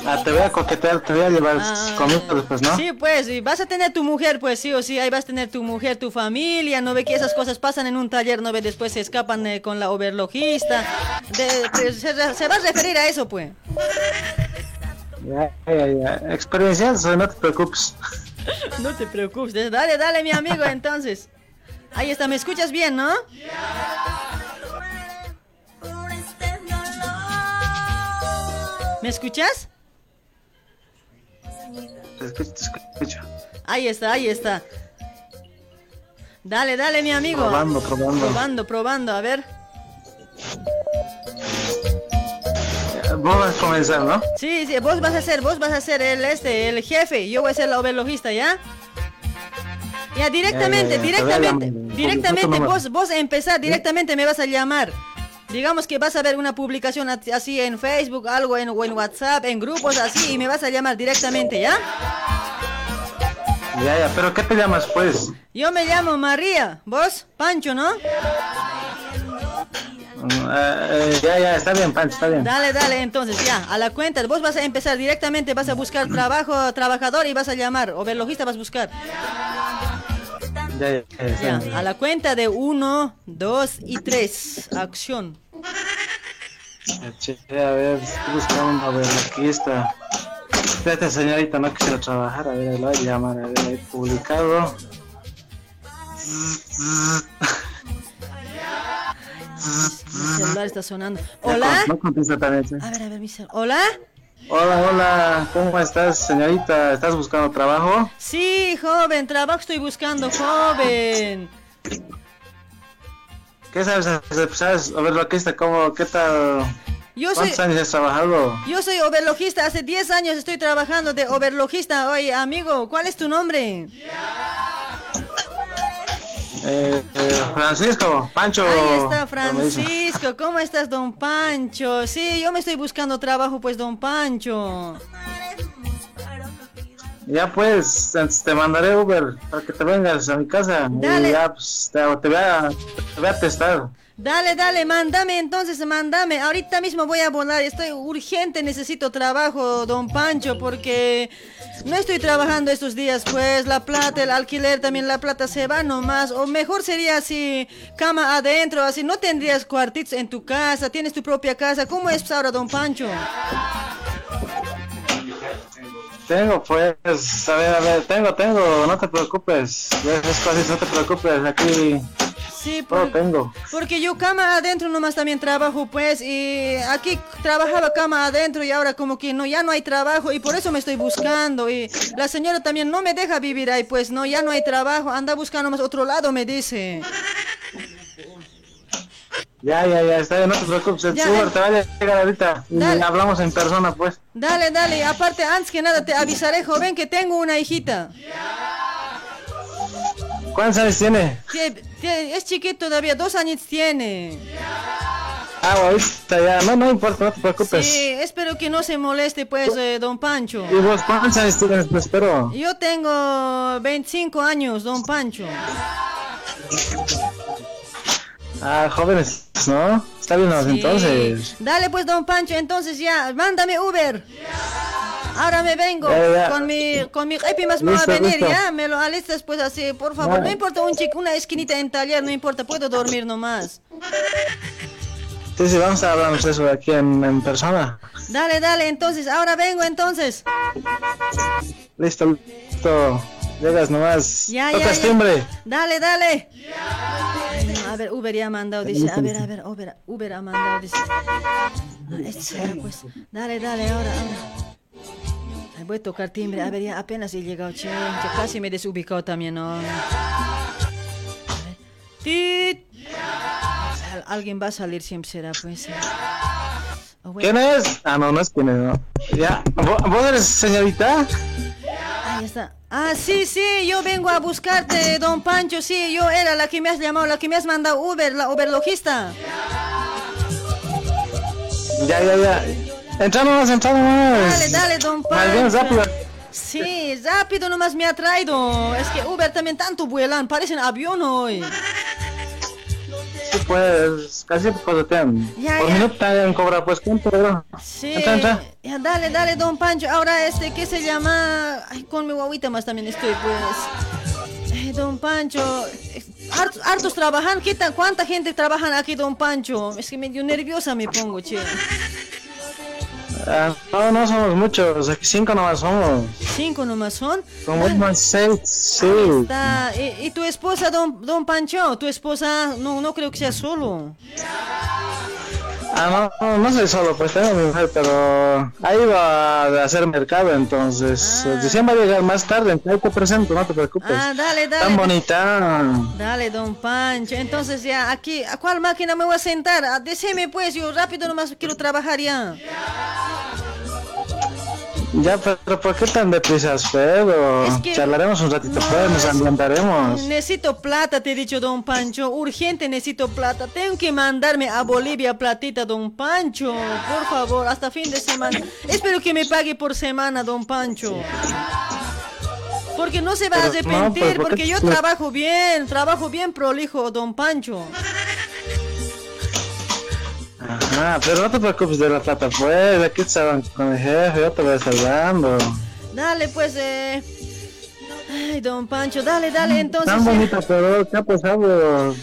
[SPEAKER 9] Ah, te voy a coquetear, te voy a llevar
[SPEAKER 2] Ah,
[SPEAKER 9] conmigo después, ¿no?
[SPEAKER 2] Sí, pues, y vas a tener tu mujer, pues sí o sí, ahí vas a tener tu mujer, tu familia, no ve que esas cosas pasan en un taller, no ve después se escapan eh, con la overlogista. De- pues, se, se va a referir a eso, pues.
[SPEAKER 9] Ya, ya, ya. Experiencia, so no te preocupes. <laughs>
[SPEAKER 2] No te preocupes, dale, dale, mi amigo, entonces. Ahí está, ¿me escuchas bien, no? ¿Me escuchas?
[SPEAKER 9] Te escucho, te escucho.
[SPEAKER 2] Ahí está, ahí está. Dale, dale, mi amigo.
[SPEAKER 9] Probando, probando.
[SPEAKER 2] Probando, probando, a ver.
[SPEAKER 9] Vos vas a comenzar, ¿no?
[SPEAKER 2] Sí, sí, vos vas a ser, vos vas a ser el este, el jefe, yo voy a ser la overlogista, ¿ya? Ya, directamente, directamente, directamente, vos, vos a empezar, directamente me vas a llamar. Digamos que vas a ver una publicación así en Facebook, algo en, o en WhatsApp, en grupos así, y me vas a llamar directamente, ¿ya?
[SPEAKER 9] Ya, ya, pero ¿qué te llamas, pues?
[SPEAKER 2] Yo me llamo María, vos, Pancho, ¿no?
[SPEAKER 9] Mm, eh, ya, ya, está bien, Pancho, está bien.
[SPEAKER 2] Dale, dale, entonces ya, a la cuenta, vos vas a empezar directamente, vas a buscar trabajo, trabajador y vas a llamar, overlogista vas a buscar.
[SPEAKER 9] Ya, ya, ya, está
[SPEAKER 2] a la cuenta de uno, dos y tres. Acción.
[SPEAKER 9] Che, a ver, estoy buscando una verloquista. Espérate, señorita, no quisiera trabajar. A ver, lo voy a llamar. A ver, publicado.
[SPEAKER 2] Mi celular está sonando. Hola.
[SPEAKER 9] No contesta también. sí.
[SPEAKER 2] A ver, a ver, mi celular. Hola.
[SPEAKER 9] Hola, hola, ¿cómo estás, señorita? ¿Estás buscando trabajo?
[SPEAKER 2] Sí, joven, trabajo estoy buscando, joven.
[SPEAKER 9] ¿Qué sabes hacer? ¿Sabes verloquista? ¿Cómo? ¿Qué tal?
[SPEAKER 2] Yo soy,
[SPEAKER 9] ¿Cuántos años has trabajado?
[SPEAKER 2] yo soy overlogista, hace 10 años estoy trabajando de overlogista. Oye, amigo, ¿cuál es tu nombre?
[SPEAKER 9] Eh, eh, Francisco, Pancho.
[SPEAKER 2] Ahí está. Francisco, ¿cómo estás, don Pancho? Sí, yo me estoy buscando trabajo, pues, don Pancho.
[SPEAKER 9] Ya pues, te mandaré Uber para que te vengas a mi casa.
[SPEAKER 2] Dale.
[SPEAKER 9] Y ya pues te, te voy a, te voy a testar.
[SPEAKER 2] Dale, dale, mándame entonces, mándame. Ahorita mismo voy a volar. Estoy urgente, necesito trabajo, don Pancho, porque no estoy trabajando estos días. Pues la plata, el alquiler, también la plata se va nomás. O mejor sería así, cama adentro, así. No tendrías cuartitos en tu casa, tienes tu propia casa. ¿Cómo es ahora, don Pancho?
[SPEAKER 9] Tengo pues, a ver, a ver, tengo, tengo, no te preocupes. Es cosas, no te preocupes, aquí
[SPEAKER 2] Sí, por-
[SPEAKER 9] tengo.
[SPEAKER 2] porque yo cama adentro nomás también trabajo, pues, y aquí trabajaba cama adentro y ahora como que no, ya no hay trabajo y por eso me estoy buscando y la señora también no me deja vivir ahí, pues, no, ya no hay trabajo, anda buscando más otro lado, me dice.
[SPEAKER 9] Ya, ya, ya, está bien, no te preocupes. El Uber te va a llegar ahorita. Y
[SPEAKER 2] Dale.
[SPEAKER 9] hablamos en persona, pues.
[SPEAKER 2] Dale, dale, aparte, antes que nada te avisaré, joven, que tengo una hijita.
[SPEAKER 9] ¿Cuántos años tiene?
[SPEAKER 2] Es chiquito todavía, dos años tiene.
[SPEAKER 9] Ah, ahorita ya, no, no importa, no te preocupes.
[SPEAKER 2] Sí, espero que no se moleste, pues, eh, don Pancho.
[SPEAKER 9] ¿Y vos cuántos años tienes? Pues espero.
[SPEAKER 2] Yo tengo 25 años, don Pancho.
[SPEAKER 9] Ah, jóvenes, ¿no? Está bien,
[SPEAKER 2] Sí.
[SPEAKER 9] entonces.
[SPEAKER 2] Dale pues, don Pancho, entonces ya, mándame Uber. Ahora me vengo con mi con mi epi más me va a venir,
[SPEAKER 9] listo.
[SPEAKER 2] ya, me lo alistas pues así, por favor. No importa un chico, una esquinita en taller, no importa, puedo dormir nomás.
[SPEAKER 9] Sí, sí, vamos a hablar eso aquí en, en persona.
[SPEAKER 2] Dale, dale, entonces, ahora vengo entonces.
[SPEAKER 9] Listo, listo. Llegas nomás.
[SPEAKER 2] Ya, ya, ya.
[SPEAKER 9] timbre.
[SPEAKER 2] Dale, dale. A ver, Uber ya ha mandado, dice. A ver, a ver, Uber, Uber ha mandado, dice. Ah, este será, pues. Dale, dale, ahora, ahora. Ay, Voy a tocar timbre. A ver, ya apenas he llegado, che. Ya casi me he desubicado también, ¿no? A ver. ¡Tit! Al- Alguien va a salir siempre será, pues. Oh, bueno.
[SPEAKER 9] ¿Quién es? Ah, no, no es quién es, no. Ya. ¿Vo- ¿Vos eres señorita?
[SPEAKER 2] Ahí está. Ah, sí, sí, yo vengo a buscarte, don Pancho, sí, yo era la que me has llamado, la que me has mandado Uber, la Uberlogista.
[SPEAKER 9] Ya, ya, ya. Entra nomás, entra nomás.
[SPEAKER 2] Dale, dale, don
[SPEAKER 9] Más bien
[SPEAKER 2] Pancho.
[SPEAKER 9] rápido.
[SPEAKER 2] Sí, rápido nomás me ha traído. Es que Uber también tanto vuelan, parecen avión hoy.
[SPEAKER 9] Sí, pues, casi picotean.
[SPEAKER 2] Ya,
[SPEAKER 9] Por
[SPEAKER 2] ya.
[SPEAKER 9] minuto también cobra, pues, ¿cuánto, bro?
[SPEAKER 2] Sí.
[SPEAKER 9] Entra, entra.
[SPEAKER 2] Ya, dale, dale, don Pancho. Ahora este, ¿qué se llama? Ay, con mi guaguita más también estoy, pues. Eh, don Pancho, eh, hartos, hartos trabajan. ¿Qué tan, ¿Cuánta gente trabajan aquí, don Pancho? Es que medio nerviosa me pongo, che.
[SPEAKER 9] Ah, no, no somos muchos, aquí cinco nomás somos.
[SPEAKER 2] Cinco nomás son.
[SPEAKER 9] Como más seis, sí.
[SPEAKER 2] Está- ¿Y, y tu esposa, don, don Pancho? ¿Tu esposa? No, no creo que sea solo.
[SPEAKER 9] Ah, no, no, soy solo, pues tengo mi mujer, pero ahí va a hacer mercado, entonces.
[SPEAKER 2] Ah.
[SPEAKER 9] Recién va a llegar más tarde, ahí te presento, no te preocupes.
[SPEAKER 2] Ah, dale, dale.
[SPEAKER 9] Tan bonita.
[SPEAKER 2] Dale, don Pancho. Entonces ya, aquí, ¿a cuál máquina me voy a sentar? Ah, Decime pues, yo rápido nomás quiero trabajar ya.
[SPEAKER 9] Ya, pero ¿por qué tan deprisa, Pedro?
[SPEAKER 2] Es que-
[SPEAKER 9] Charlaremos un ratito,
[SPEAKER 2] No,
[SPEAKER 9] pues, nos
[SPEAKER 2] es-
[SPEAKER 9] ambientaremos.
[SPEAKER 2] Necesito plata, te he dicho, don Pancho. Urgente necesito plata. Tengo que mandarme a Bolivia platita, don Pancho. Por favor, hasta fin de semana. Espero que me pague por semana, don Pancho. Porque no se va a
[SPEAKER 9] no,
[SPEAKER 2] arrepentir,
[SPEAKER 9] pues, ¿por qué
[SPEAKER 2] porque yo trabajo bien, trabajo bien prolijo, don Pancho.
[SPEAKER 9] Ajá, pero no te preocupes de la plata, pues, aquí estaban con el jefe, yo te voy dando.
[SPEAKER 2] Dale, pues, eh. Ay, don Pancho, dale, dale, entonces.
[SPEAKER 9] Tan
[SPEAKER 2] eh,
[SPEAKER 9] bonita, pero ¿qué ha pasado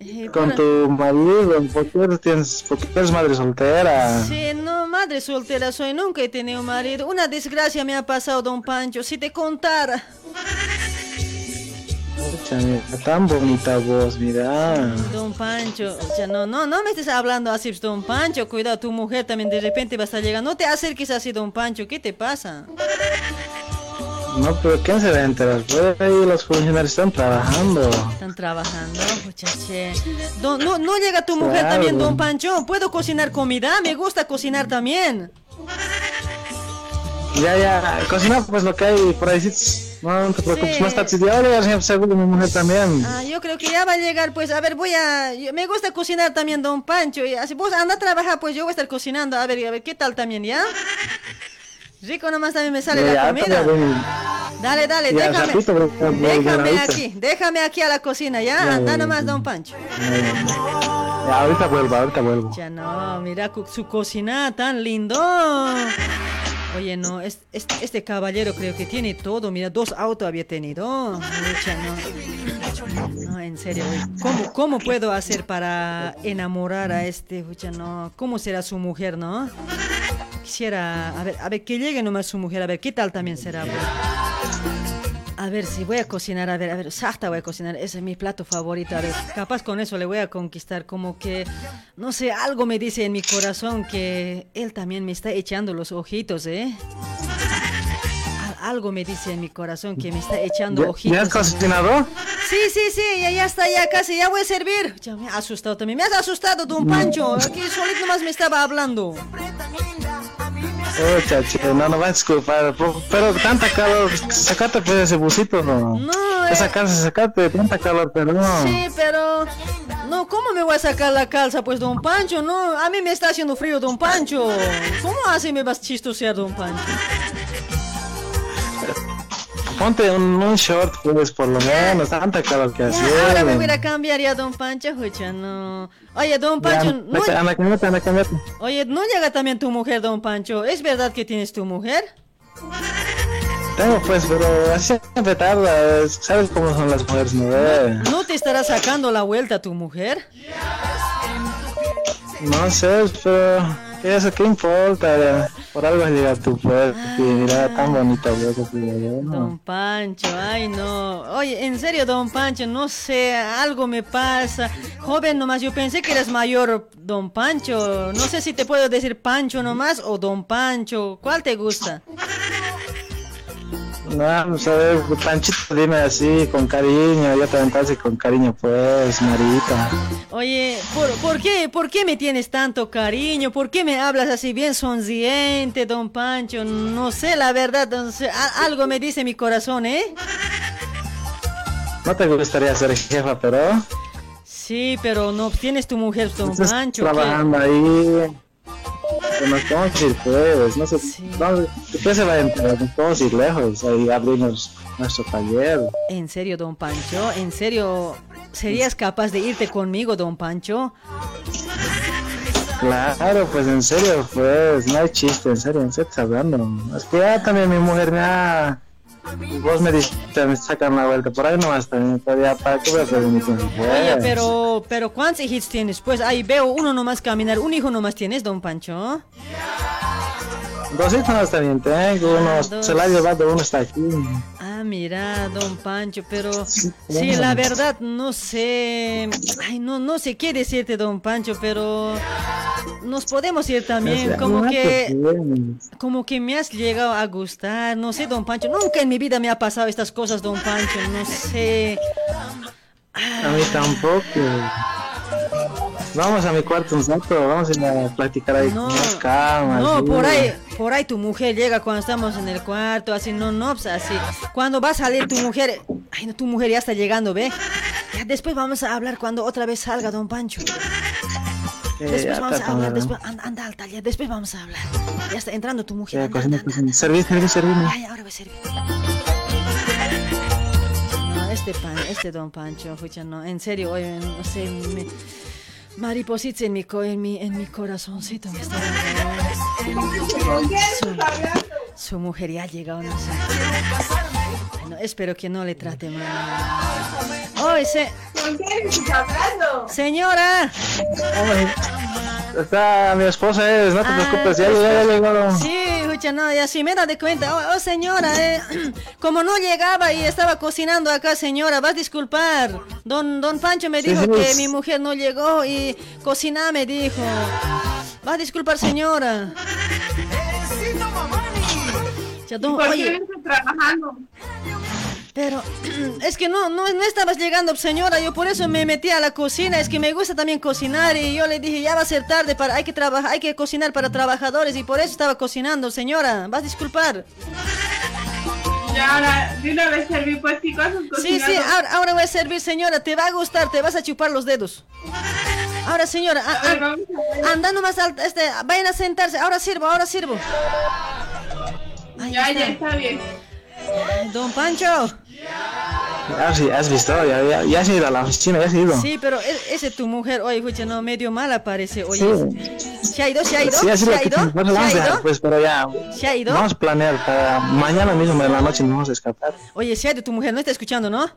[SPEAKER 2] eh,
[SPEAKER 9] con
[SPEAKER 2] para-
[SPEAKER 9] tu marido? ¿Por qué tienes, por qué eres madre soltera?
[SPEAKER 2] Sí, no, madre soltera soy, nunca he tenido marido. Una desgracia me ha pasado, don Pancho, si te contara.
[SPEAKER 9] Pucha, mira, tan bonita voz, mira.
[SPEAKER 2] Don Pancho, o sea, no, no, no me estés hablando así, don Pancho, cuidado, tu mujer también de repente va a estar llegando. No te acerques así, don Pancho, ¿qué te pasa?
[SPEAKER 9] No, pero ¿quién se va a enterar? Pues ahí los funcionarios están trabajando.
[SPEAKER 2] Están trabajando, muchache. Don- no, no llega tu mujer
[SPEAKER 9] Claro.
[SPEAKER 2] también, don Pancho. ¿Puedo cocinar comida? Me gusta cocinar también.
[SPEAKER 9] Ya, ya, cocina pues lo que hay por ahí. No, no te preocupes,
[SPEAKER 2] Sí.
[SPEAKER 9] más tarde. Seguro mi mujer también.
[SPEAKER 2] Ah, yo creo que ya va a llegar, pues, a ver, voy a... yo- me gusta cocinar también, don Pancho. Y así, vos anda a trabajar, pues yo voy a estar cocinando. A ver, a ver, ¿qué tal también, ya? Rico nomás también me sale
[SPEAKER 9] Ya,
[SPEAKER 2] la comida. Dale, dale,
[SPEAKER 9] Ya,
[SPEAKER 2] déjame.
[SPEAKER 9] rapidito, bro, bro, bro,
[SPEAKER 2] Déjame
[SPEAKER 9] ahorita.
[SPEAKER 2] aquí, déjame aquí a la cocina, ya.
[SPEAKER 9] Ya,
[SPEAKER 2] Anda nomás, don Pancho.
[SPEAKER 9] Ya, ahorita vuelvo, ahorita vuelvo.
[SPEAKER 2] Ya no, mira su cocina tan lindo. Oye, no, es- es- este caballero creo que tiene todo. Mira, dos autos había tenido. No. En serio, ¿cómo, ¿cómo puedo hacer para enamorar a este? Pucha, no. ¿Cómo será su mujer, no? Quisiera, a ver, a ver, que llegue nomás su mujer, a ver, ¿qué tal también será? pues? A ver si voy a cocinar, a ver, a ver, sarta voy a cocinar, ese es mi plato favorito, a ver, capaz con eso le voy a conquistar, como que, no sé, algo me dice en mi corazón que él también me está echando los ojitos, ¿eh? Al- Algo me dice en mi corazón que me está echando
[SPEAKER 9] ¿Ya,
[SPEAKER 2] ojitos.
[SPEAKER 9] ¿Ya has cocinado?
[SPEAKER 2] Sí, sí, sí, ya, ya está, ya casi, ya voy a servir. Ya me ha asustado también, me has asustado, don Pancho, aquí solito nomás me estaba hablando.
[SPEAKER 9] Oh, chachi, no, no vas a disculpar. Pero, tanta calor, sacate pues ese busito, no.
[SPEAKER 2] No,
[SPEAKER 9] Esa
[SPEAKER 2] eh.
[SPEAKER 9] calza, sacate, tanta calor, pero no.
[SPEAKER 2] Sí, pero... No, ¿cómo me voy a sacar la calza, pues, don Pancho? No, a mí me está haciendo frío, don Pancho. ¿Cómo así me vas a chistosear, don Pancho?
[SPEAKER 9] Ponte un, un short, pues, por lo menos, tanta calor que hace.
[SPEAKER 2] Ya, ahora me voy a cambiar ya, don Pancho, escucha, no. Oye, don Pancho, no,
[SPEAKER 9] Vete, anda, cámbiate, anda, cámbiate.
[SPEAKER 2] oye, ¿no llega también tu mujer, don Pancho? ¿Es verdad que tienes tu mujer?
[SPEAKER 9] Tengo, pues, pero siempre tarda. ¿Sabes cómo son las mujeres, no? ve?
[SPEAKER 2] ¿No te estará sacando la vuelta tu mujer?
[SPEAKER 9] No sé, pero. Eso, ¿qué importa? Por algo llega tu pues. Y mira, tan bonita, yo, ¿no?
[SPEAKER 2] Don Pancho, ay no. Oye, en serio, don Pancho, no sé, algo me pasa. Joven nomás, yo pensé que eres mayor, don Pancho. No sé si te puedo decir Pancho nomás o don Pancho. ¿Cuál te gusta?
[SPEAKER 9] No, pues a ver, Panchito, dime así, con cariño, también te así con cariño, pues, Marita.
[SPEAKER 2] Oye, ¿por, por qué, ¿por qué me tienes tanto cariño? ¿Por qué me hablas así bien sonriente, don Pancho? No sé, la verdad, no sé, a- algo me dice mi corazón, ¿eh?
[SPEAKER 9] No te gustaría ser jefa, pero
[SPEAKER 2] Sí, pero no tienes tu mujer, don
[SPEAKER 9] estás
[SPEAKER 2] Pancho. ¿qué?
[SPEAKER 9] trabajando ahí. Nos ir, pues, no sé, no, después se va a enterar, nos podemos ir lejos, ahí abrimos nuestro taller.
[SPEAKER 2] ¿En serio, don Pancho? ¿En serio? ¿Serías capaz de irte conmigo, don Pancho?
[SPEAKER 9] Claro, pues en serio, pues, no hay chiste, en serio, en serio hablando. Es que ya también mi mujer me ha... Vos me dijiste, sacan la vuelta, por ahí nomás todavía, ¿para qué voy a Pues,
[SPEAKER 2] pero, pero ¿cuántos hijos tienes? Pues ahí veo uno nomás caminar, un hijo nomás tienes, don Pancho.
[SPEAKER 9] Dos hijos también tengo, uno
[SPEAKER 2] Ah,
[SPEAKER 9] se la ha llevado, uno está aquí.
[SPEAKER 2] Ah, mira, don Pancho, pero sí, la verdad no sé, ay, no, no sé qué decirte, don Pancho, pero nos podemos ir también, como
[SPEAKER 9] no
[SPEAKER 2] que,
[SPEAKER 9] tienes.
[SPEAKER 2] como que me has llegado a gustar, no sé, don Pancho, nunca en mi vida me ha pasado estas cosas, don Pancho, no sé.
[SPEAKER 9] A mí tampoco. Vamos a mi cuarto un rato, vamos a ir a platicar ahí
[SPEAKER 2] No,
[SPEAKER 9] con las camas.
[SPEAKER 2] No, por ahí, por ahí tu mujer llega cuando estamos en el cuarto, así, no, no, pues así. Cuando va a salir tu mujer, ay, no, tu mujer ya está llegando, ve. Ya después vamos a hablar cuando otra vez salga don Pancho.
[SPEAKER 9] Eh,
[SPEAKER 2] Después vamos a hablar, después, anda, anda al taller, después vamos a hablar. Ya está entrando tu mujer.
[SPEAKER 9] Ya,
[SPEAKER 2] anda.
[SPEAKER 9] Serví, serví, serví.
[SPEAKER 2] Ay, ahora voy a servir. No, este pan, este don Pancho, pucha, no, en serio, oye, no sé, me, maripositas en mi, co- en mi, en mi corazoncito me está. Su, su mujer ya ha llegado, no sé. Ay, no, espero que no le trate mal. Oye, se,
[SPEAKER 10] ¿Con quién estás hablando?
[SPEAKER 2] señora.
[SPEAKER 9] Está mi esposa, es, no te
[SPEAKER 2] Ah,
[SPEAKER 9] preocupes, ya, ya, ya llegaron.
[SPEAKER 2] Sí, escucha, no, ya sí me da de cuenta. Oh, oh, señora, eh, <clears throat> como no llegaba y estaba cocinando acá, señora, vas a disculpar. Don, don Pancho me dijo que mi mujer no llegó y cocina me dijo. Vas a disculpar, señora. Ya, don-
[SPEAKER 10] ¿Por
[SPEAKER 2] oye,
[SPEAKER 10] trabajando?
[SPEAKER 2] Pero <clears throat> es que no, no, no estabas llegando, señora. Yo por eso me metí a la cocina. Es que me gusta también cocinar y yo le dije ya va a ser tarde para, hay que trabajar, hay que cocinar para trabajadores y por eso estaba cocinando, señora. Vas a disculpar.
[SPEAKER 10] Y ahora, de una vez serví, pues, ¿qué cosas
[SPEAKER 2] Sí, sí, ahora, ahora voy a servir, señora. Te va a gustar, te vas a chupar los dedos. Ahora, señora, a-
[SPEAKER 10] A ver,
[SPEAKER 2] a-
[SPEAKER 10] vamos a ver.
[SPEAKER 2] anda nomás, al- este, vayan a sentarse. Ahora sirvo, ahora sirvo. Ahí
[SPEAKER 10] Ya,
[SPEAKER 2] está.
[SPEAKER 10] ya está bien.
[SPEAKER 2] Don Pancho.
[SPEAKER 9] Ya, sí, has visto, ya, ya, ya has ido a la oficina, ya has ido.
[SPEAKER 2] Sí, pero e- ese tu mujer, oye, fucha, no, medio mala parece, oye.
[SPEAKER 9] Sí.
[SPEAKER 2] ¿Se ha ido? ¿Se ha ido?
[SPEAKER 9] Sí, así
[SPEAKER 2] ¿Se ha ido? ¿Se ha
[SPEAKER 9] a dejar,
[SPEAKER 2] ido?
[SPEAKER 9] pues, pero ya.
[SPEAKER 2] ¿Se ha ido?
[SPEAKER 9] Vamos a planear para mañana mismo en la noche nos vamos a escapar.
[SPEAKER 2] Oye, se ha ido tu mujer, no está escuchando, ¿no?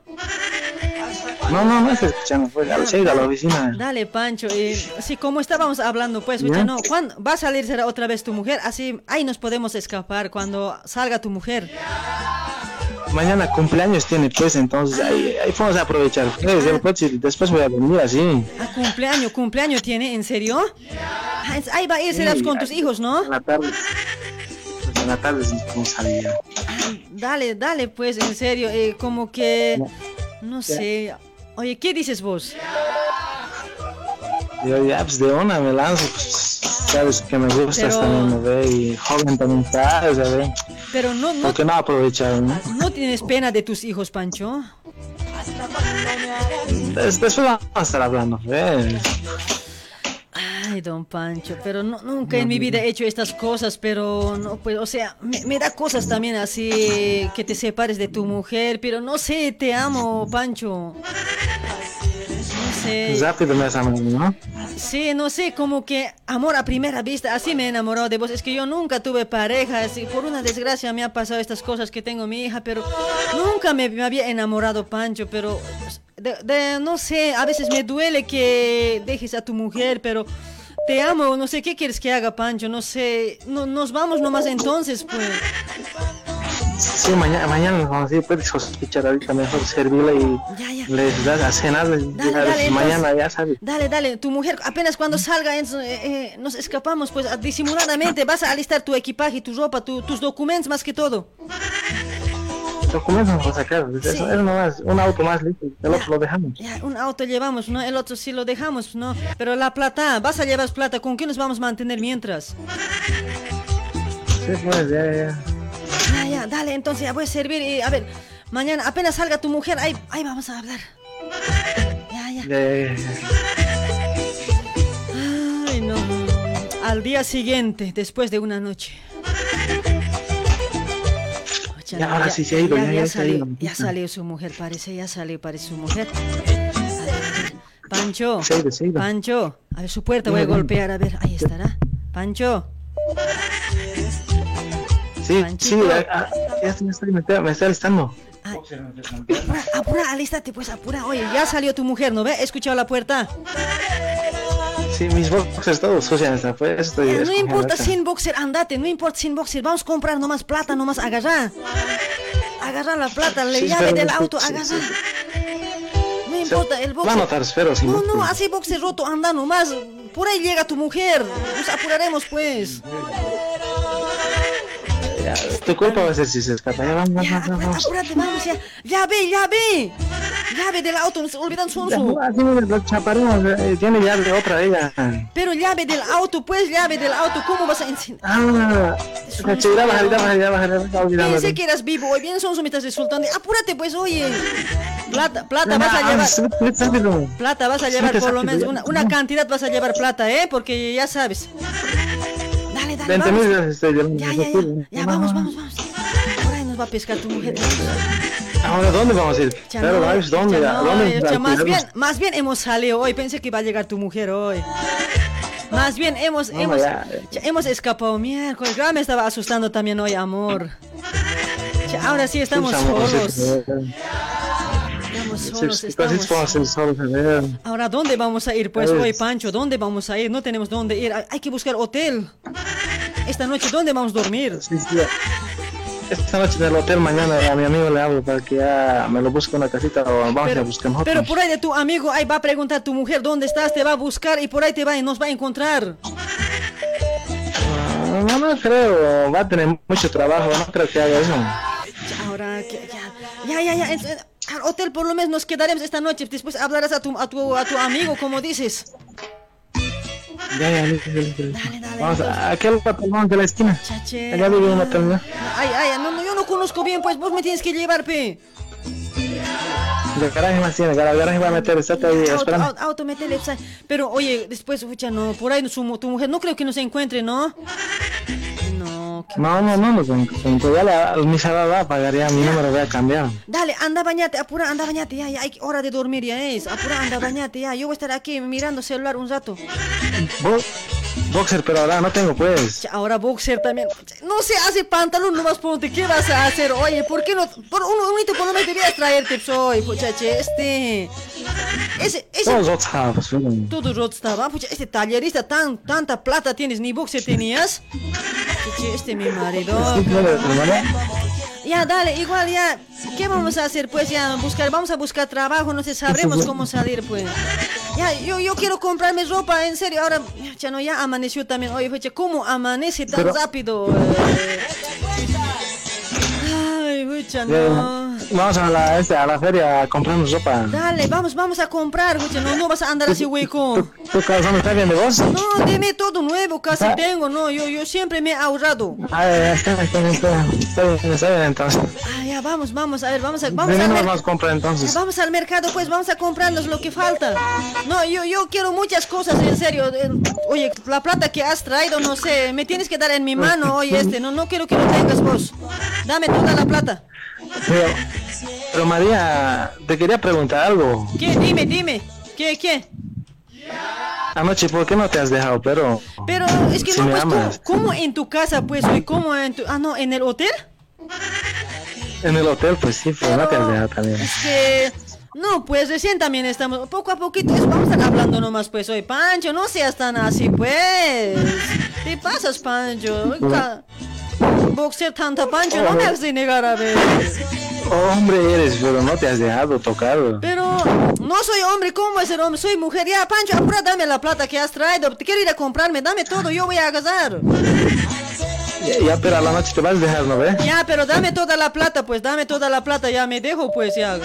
[SPEAKER 9] No, no, no estoy escuchando, pues, ya se ha ido a la oficina.
[SPEAKER 2] Dale, Pancho. Eh, sí, como estábamos hablando, pues,
[SPEAKER 9] ¿Ya?
[SPEAKER 2] no, ¿cuándo va a salir será otra vez tu mujer? Así, ahí nos podemos escapar cuando salga tu mujer.
[SPEAKER 9] Mañana cumpleaños tiene, pues, entonces ahí, ahí vamos a aprovechar. Pues, el coche, después voy a venir así.
[SPEAKER 2] Ah, cumpleaños, cumpleaños tiene, ¿en serio? Ah, ahí va a ir serás
[SPEAKER 9] Sí,
[SPEAKER 2] con tus hijos, ¿no?
[SPEAKER 9] En la tarde. Pues en la tarde sí vamos a salir.
[SPEAKER 2] Dale, dale, pues, en serio, eh, como que, no sé. Oye, ¿qué dices vos?
[SPEAKER 9] Yo ya, pues de una me lanzo, pues, sabes que me gusta me ve, y joven también está, ¿sabes?
[SPEAKER 2] Pero no, no,
[SPEAKER 9] ¿Por qué no aprovechar, no?
[SPEAKER 2] no tienes pena de tus hijos, Pancho.
[SPEAKER 9] Des- después vamos a estar hablando, ¿ves?
[SPEAKER 2] Ay, don Pancho, pero no, nunca en mi vida he hecho estas cosas, pero no, pues, o sea, me, me da cosas también así que te separes de tu mujer, pero no sé, te amo, Pancho. Sé.
[SPEAKER 9] Rápido me has amado, ¿no?
[SPEAKER 2] Sí, no sé, como que amor a primera vista, así me he enamorado de vos. Es que yo nunca tuve pareja, así, por una desgracia me ha pasado estas cosas que tengo mi hija, pero nunca me, me había enamorado, Pancho, pero de, de- no sé, a veces me duele que dejes a tu mujer, pero te amo, no sé qué quieres que haga, Pancho, no sé, no, nos vamos nomás entonces, pues.
[SPEAKER 9] Sí, mañana, mañana nos vamos a ir, puedes sospechar ahorita mejor servirle y les das a cenar, les
[SPEAKER 2] Dale, dale,
[SPEAKER 9] mañana
[SPEAKER 2] entonces.
[SPEAKER 9] ya sabes.
[SPEAKER 2] Dale, dale, tu mujer apenas cuando salga su- eh, eh, nos escapamos pues disimuladamente, vas a alistar tu equipaje, tu ropa, tu- tus documentos más que todo.
[SPEAKER 9] Documentos vamos a sacar, eso es nomás, un auto más listo, el otro lo dejamos.
[SPEAKER 2] Ya, un auto llevamos, ¿no? El otro sí lo dejamos, ¿no? Pero la plata, vas a llevar plata, ¿con qué nos vamos a mantener mientras?
[SPEAKER 9] Sí, pues, ya, ya.
[SPEAKER 2] Ya, dale, entonces ya voy a servir y a ver, mañana apenas salga tu mujer, ahí, ahí vamos a hablar. Ya, ya. Ay, no. Al día siguiente, después de una noche.
[SPEAKER 9] Ya, ahora sí se ha ido, ya, ya
[SPEAKER 2] salió, ya salió su mujer, parece, ya salió, parece su mujer. Pancho,
[SPEAKER 9] Se ido, se ido.
[SPEAKER 2] Pancho, a ver su puerta voy a golpear, a ver, ahí estará. Pancho,
[SPEAKER 9] Sí,
[SPEAKER 2] Panchito.
[SPEAKER 9] sí, ah, ah, ya se me está, me está, me está listando.
[SPEAKER 2] apura, alístate, pues apura. Oye, ya salió tu mujer, ¿no ve? ¿He escuchado la puerta?
[SPEAKER 9] Sí, mis boxers todos sucios, pues estoy
[SPEAKER 2] Ya, no importa sin boxer, andate, no importa sin boxer, vamos a comprar nomás plata, nomás agarrar. Agarrar la plata, la
[SPEAKER 9] Sí,
[SPEAKER 2] llave del auto,
[SPEAKER 9] sí,
[SPEAKER 2] agarrar.
[SPEAKER 9] sí.
[SPEAKER 2] No importa, el
[SPEAKER 9] Va a
[SPEAKER 2] boxer.
[SPEAKER 9] notar, espero, sin
[SPEAKER 2] No, no, así boxer roto, anda nomás. Por ahí llega tu mujer. Nos apuraremos pues.
[SPEAKER 9] Ya, tu culpa va a ser si se escapa. Ya, vamos, vamos,
[SPEAKER 2] Ya,
[SPEAKER 9] vamos, vamos.
[SPEAKER 2] apúrate, vamos, ya. Ya ve, ya ve. Llave del auto, no se olvidan
[SPEAKER 9] Ya,
[SPEAKER 2] sonso.
[SPEAKER 9] así me lo chaparemos, eh, tiene llave otra ella.
[SPEAKER 2] Pero llave del auto, pues, llave del auto, ¿cómo vas a encender?
[SPEAKER 9] Ah, caché, ya baja, ya baja, ya baja, ya baja, olvidando.
[SPEAKER 2] Pensé que eras vivo, hoy bien sonso me estás resultando. Apúrate pues, oye. Plata, plata
[SPEAKER 9] Ya,
[SPEAKER 2] vas a llevar. Plata vas a llevar por lo menos
[SPEAKER 9] ya.
[SPEAKER 2] una, una cantidad vas a llevar plata, ¿eh? Porque ya sabes. Dale,
[SPEAKER 9] 20
[SPEAKER 2] vamos.
[SPEAKER 9] ya estoy llevando.
[SPEAKER 2] Ya, ya, ya. Ya, vamos, vamos, vamos. Ahí nos va a pescar tu mujer.
[SPEAKER 9] Ahora, ¿dónde vamos a ir?
[SPEAKER 2] Ya
[SPEAKER 9] Claro,
[SPEAKER 2] no,
[SPEAKER 9] ¿sabes dónde?
[SPEAKER 2] ya
[SPEAKER 9] ¿A
[SPEAKER 2] no,
[SPEAKER 9] dónde?
[SPEAKER 2] ya más bien, más bien hemos salido hoy. Pensé que iba a llegar tu mujer hoy. Más bien hemos, hemos,
[SPEAKER 9] ya.
[SPEAKER 2] hemos escapado miércoles. Ya me estaba asustando también hoy, amor. Ya, ahora sí estamos
[SPEAKER 9] amor,
[SPEAKER 2] solos. Estamos solos, estamos.
[SPEAKER 9] solos, ver.
[SPEAKER 2] Ahora, ¿dónde vamos a ir? Pues
[SPEAKER 9] Pues-
[SPEAKER 2] hoy, Pancho, ¿dónde vamos a ir? No tenemos dónde ir. Hay que buscar hotel. Esta noche, ¿dónde vamos a dormir?
[SPEAKER 9] Esta noche en el hotel, mañana a mi amigo le hablo para que ya me lo busque una casita o vamos a buscar nosotros.
[SPEAKER 2] Pero por ahí de tu amigo, ahí va a preguntar a tu mujer dónde estás, te va a buscar y por ahí te va y nos va a encontrar.
[SPEAKER 9] Ah, No, no creo, va a tener mucho trabajo, no creo que haga eso.
[SPEAKER 2] Ahora, que ya, ya, ya, ya. Al hotel por lo menos nos quedaremos esta noche. Después hablarás a tu, a tu, a tu amigo, como dices.
[SPEAKER 9] Ya, listo, listo, listo. Vamos a aquel vamos de la esquina.
[SPEAKER 2] Chache.
[SPEAKER 9] Allá vive un hotel.
[SPEAKER 2] Ay, ay, no, no, yo no conozco bien, pues vos me tienes que llevar, pe.
[SPEAKER 9] De garaje más tiene, garaje, garaje va a meter, estate ahí, esperando.
[SPEAKER 2] auto, auto, métele, pues, Pero oye, después, escucha, no, por ahí su, tu mujer no creo que nos encuentre, ¿no? No. No.
[SPEAKER 9] No, no, no, no, con, ya la, mi sábado va a pagar ya, mi número voy a cambiar.
[SPEAKER 2] Dale, anda bañate, apura, anda bañate, ya, ya, hay hora de dormir ya es. Apura, anda bañate, ya. Yo voy a estar aquí mirando celular un rato.
[SPEAKER 9] Bo- boxer, pero ahora no tengo pues.
[SPEAKER 2] Ahora boxer también. No se hace pantalón nomás ponte. ¿Qué vas a hacer? Oye, ¿por qué no? Por un por lo menos debías traerte, soy, puchache, este. Ese, ese. Todo estaba, pucha, este tallerista tan, tanta plata tienes, ni boxer tenías. Este mi marido. Ya, dale, igual ya. ¿Qué vamos a hacer? Pues ya, buscar, vamos a buscar trabajo, no sé, sabremos cómo salir, pues. Ya, yo, yo quiero comprarme ropa, en serio, ahora, ya no, ya amaneció también. Oye, fecha, ¿cómo amanece tan
[SPEAKER 9] Pero-
[SPEAKER 2] rápido? Eh, <laughs> Ay, fecha, no.
[SPEAKER 9] Vamos a la, este, a la feria a comprarnos ropa.
[SPEAKER 2] Dale, vamos, vamos a comprar, no, no vas a andar así, hueco.
[SPEAKER 9] ¿Tu calzón está bien de vos?
[SPEAKER 2] No, deme todo nuevo, casi
[SPEAKER 9] Ah.
[SPEAKER 2] tengo, no, yo, yo siempre me he ahorrado.
[SPEAKER 9] Ah, ya, está, está está está bien, entonces.
[SPEAKER 2] Ah, ya, vamos, vamos, a ver, vamos a, vamos a ver.
[SPEAKER 9] más comprar entonces.
[SPEAKER 2] Vamos al mercado, pues vamos a comprarnos lo que falta. No, yo, yo quiero muchas cosas, en serio. Oye, la plata que has traído, no sé, me tienes que dar en mi mano hoy este. No, no quiero que lo tengas vos. Dame toda la plata.
[SPEAKER 9] Pero, pero María, te quería preguntar algo.
[SPEAKER 2] ¿Qué? Dime, dime. ¿Qué, qué?
[SPEAKER 9] Anoche, ¿por qué no te has dejado, pero?
[SPEAKER 2] Pero es que
[SPEAKER 9] Si
[SPEAKER 2] no, pues, ¿cómo, cómo en tu casa, pues? Oye, ¿Cómo en tu... Ah, no, ¿en el hotel?
[SPEAKER 9] En el hotel, pues sí, pero no te has dejado también.
[SPEAKER 2] Es que... No, pues recién también estamos, poco a poquito, vamos a estar hablando nomás, pues, oye, Pancho, no seas tan así, pues. ¿Qué pasas, Pancho? Ca- Boxer tanta Pancho, no me has de negar a ver.
[SPEAKER 9] Hombre eres, pero no te has dejado tocar.
[SPEAKER 2] Pero no soy hombre, ¿cómo a ser hombre? Soy mujer. Ya, Pancho, apura, dame la plata que has traído. Te quiero ir a comprarme, dame todo, yo voy a casar.
[SPEAKER 9] Ya, ya, pero a la noche te vas a dejar, ¿no ves?
[SPEAKER 2] Ya, pero dame toda la plata, pues, dame toda la plata, ya me dejo, pues, ya.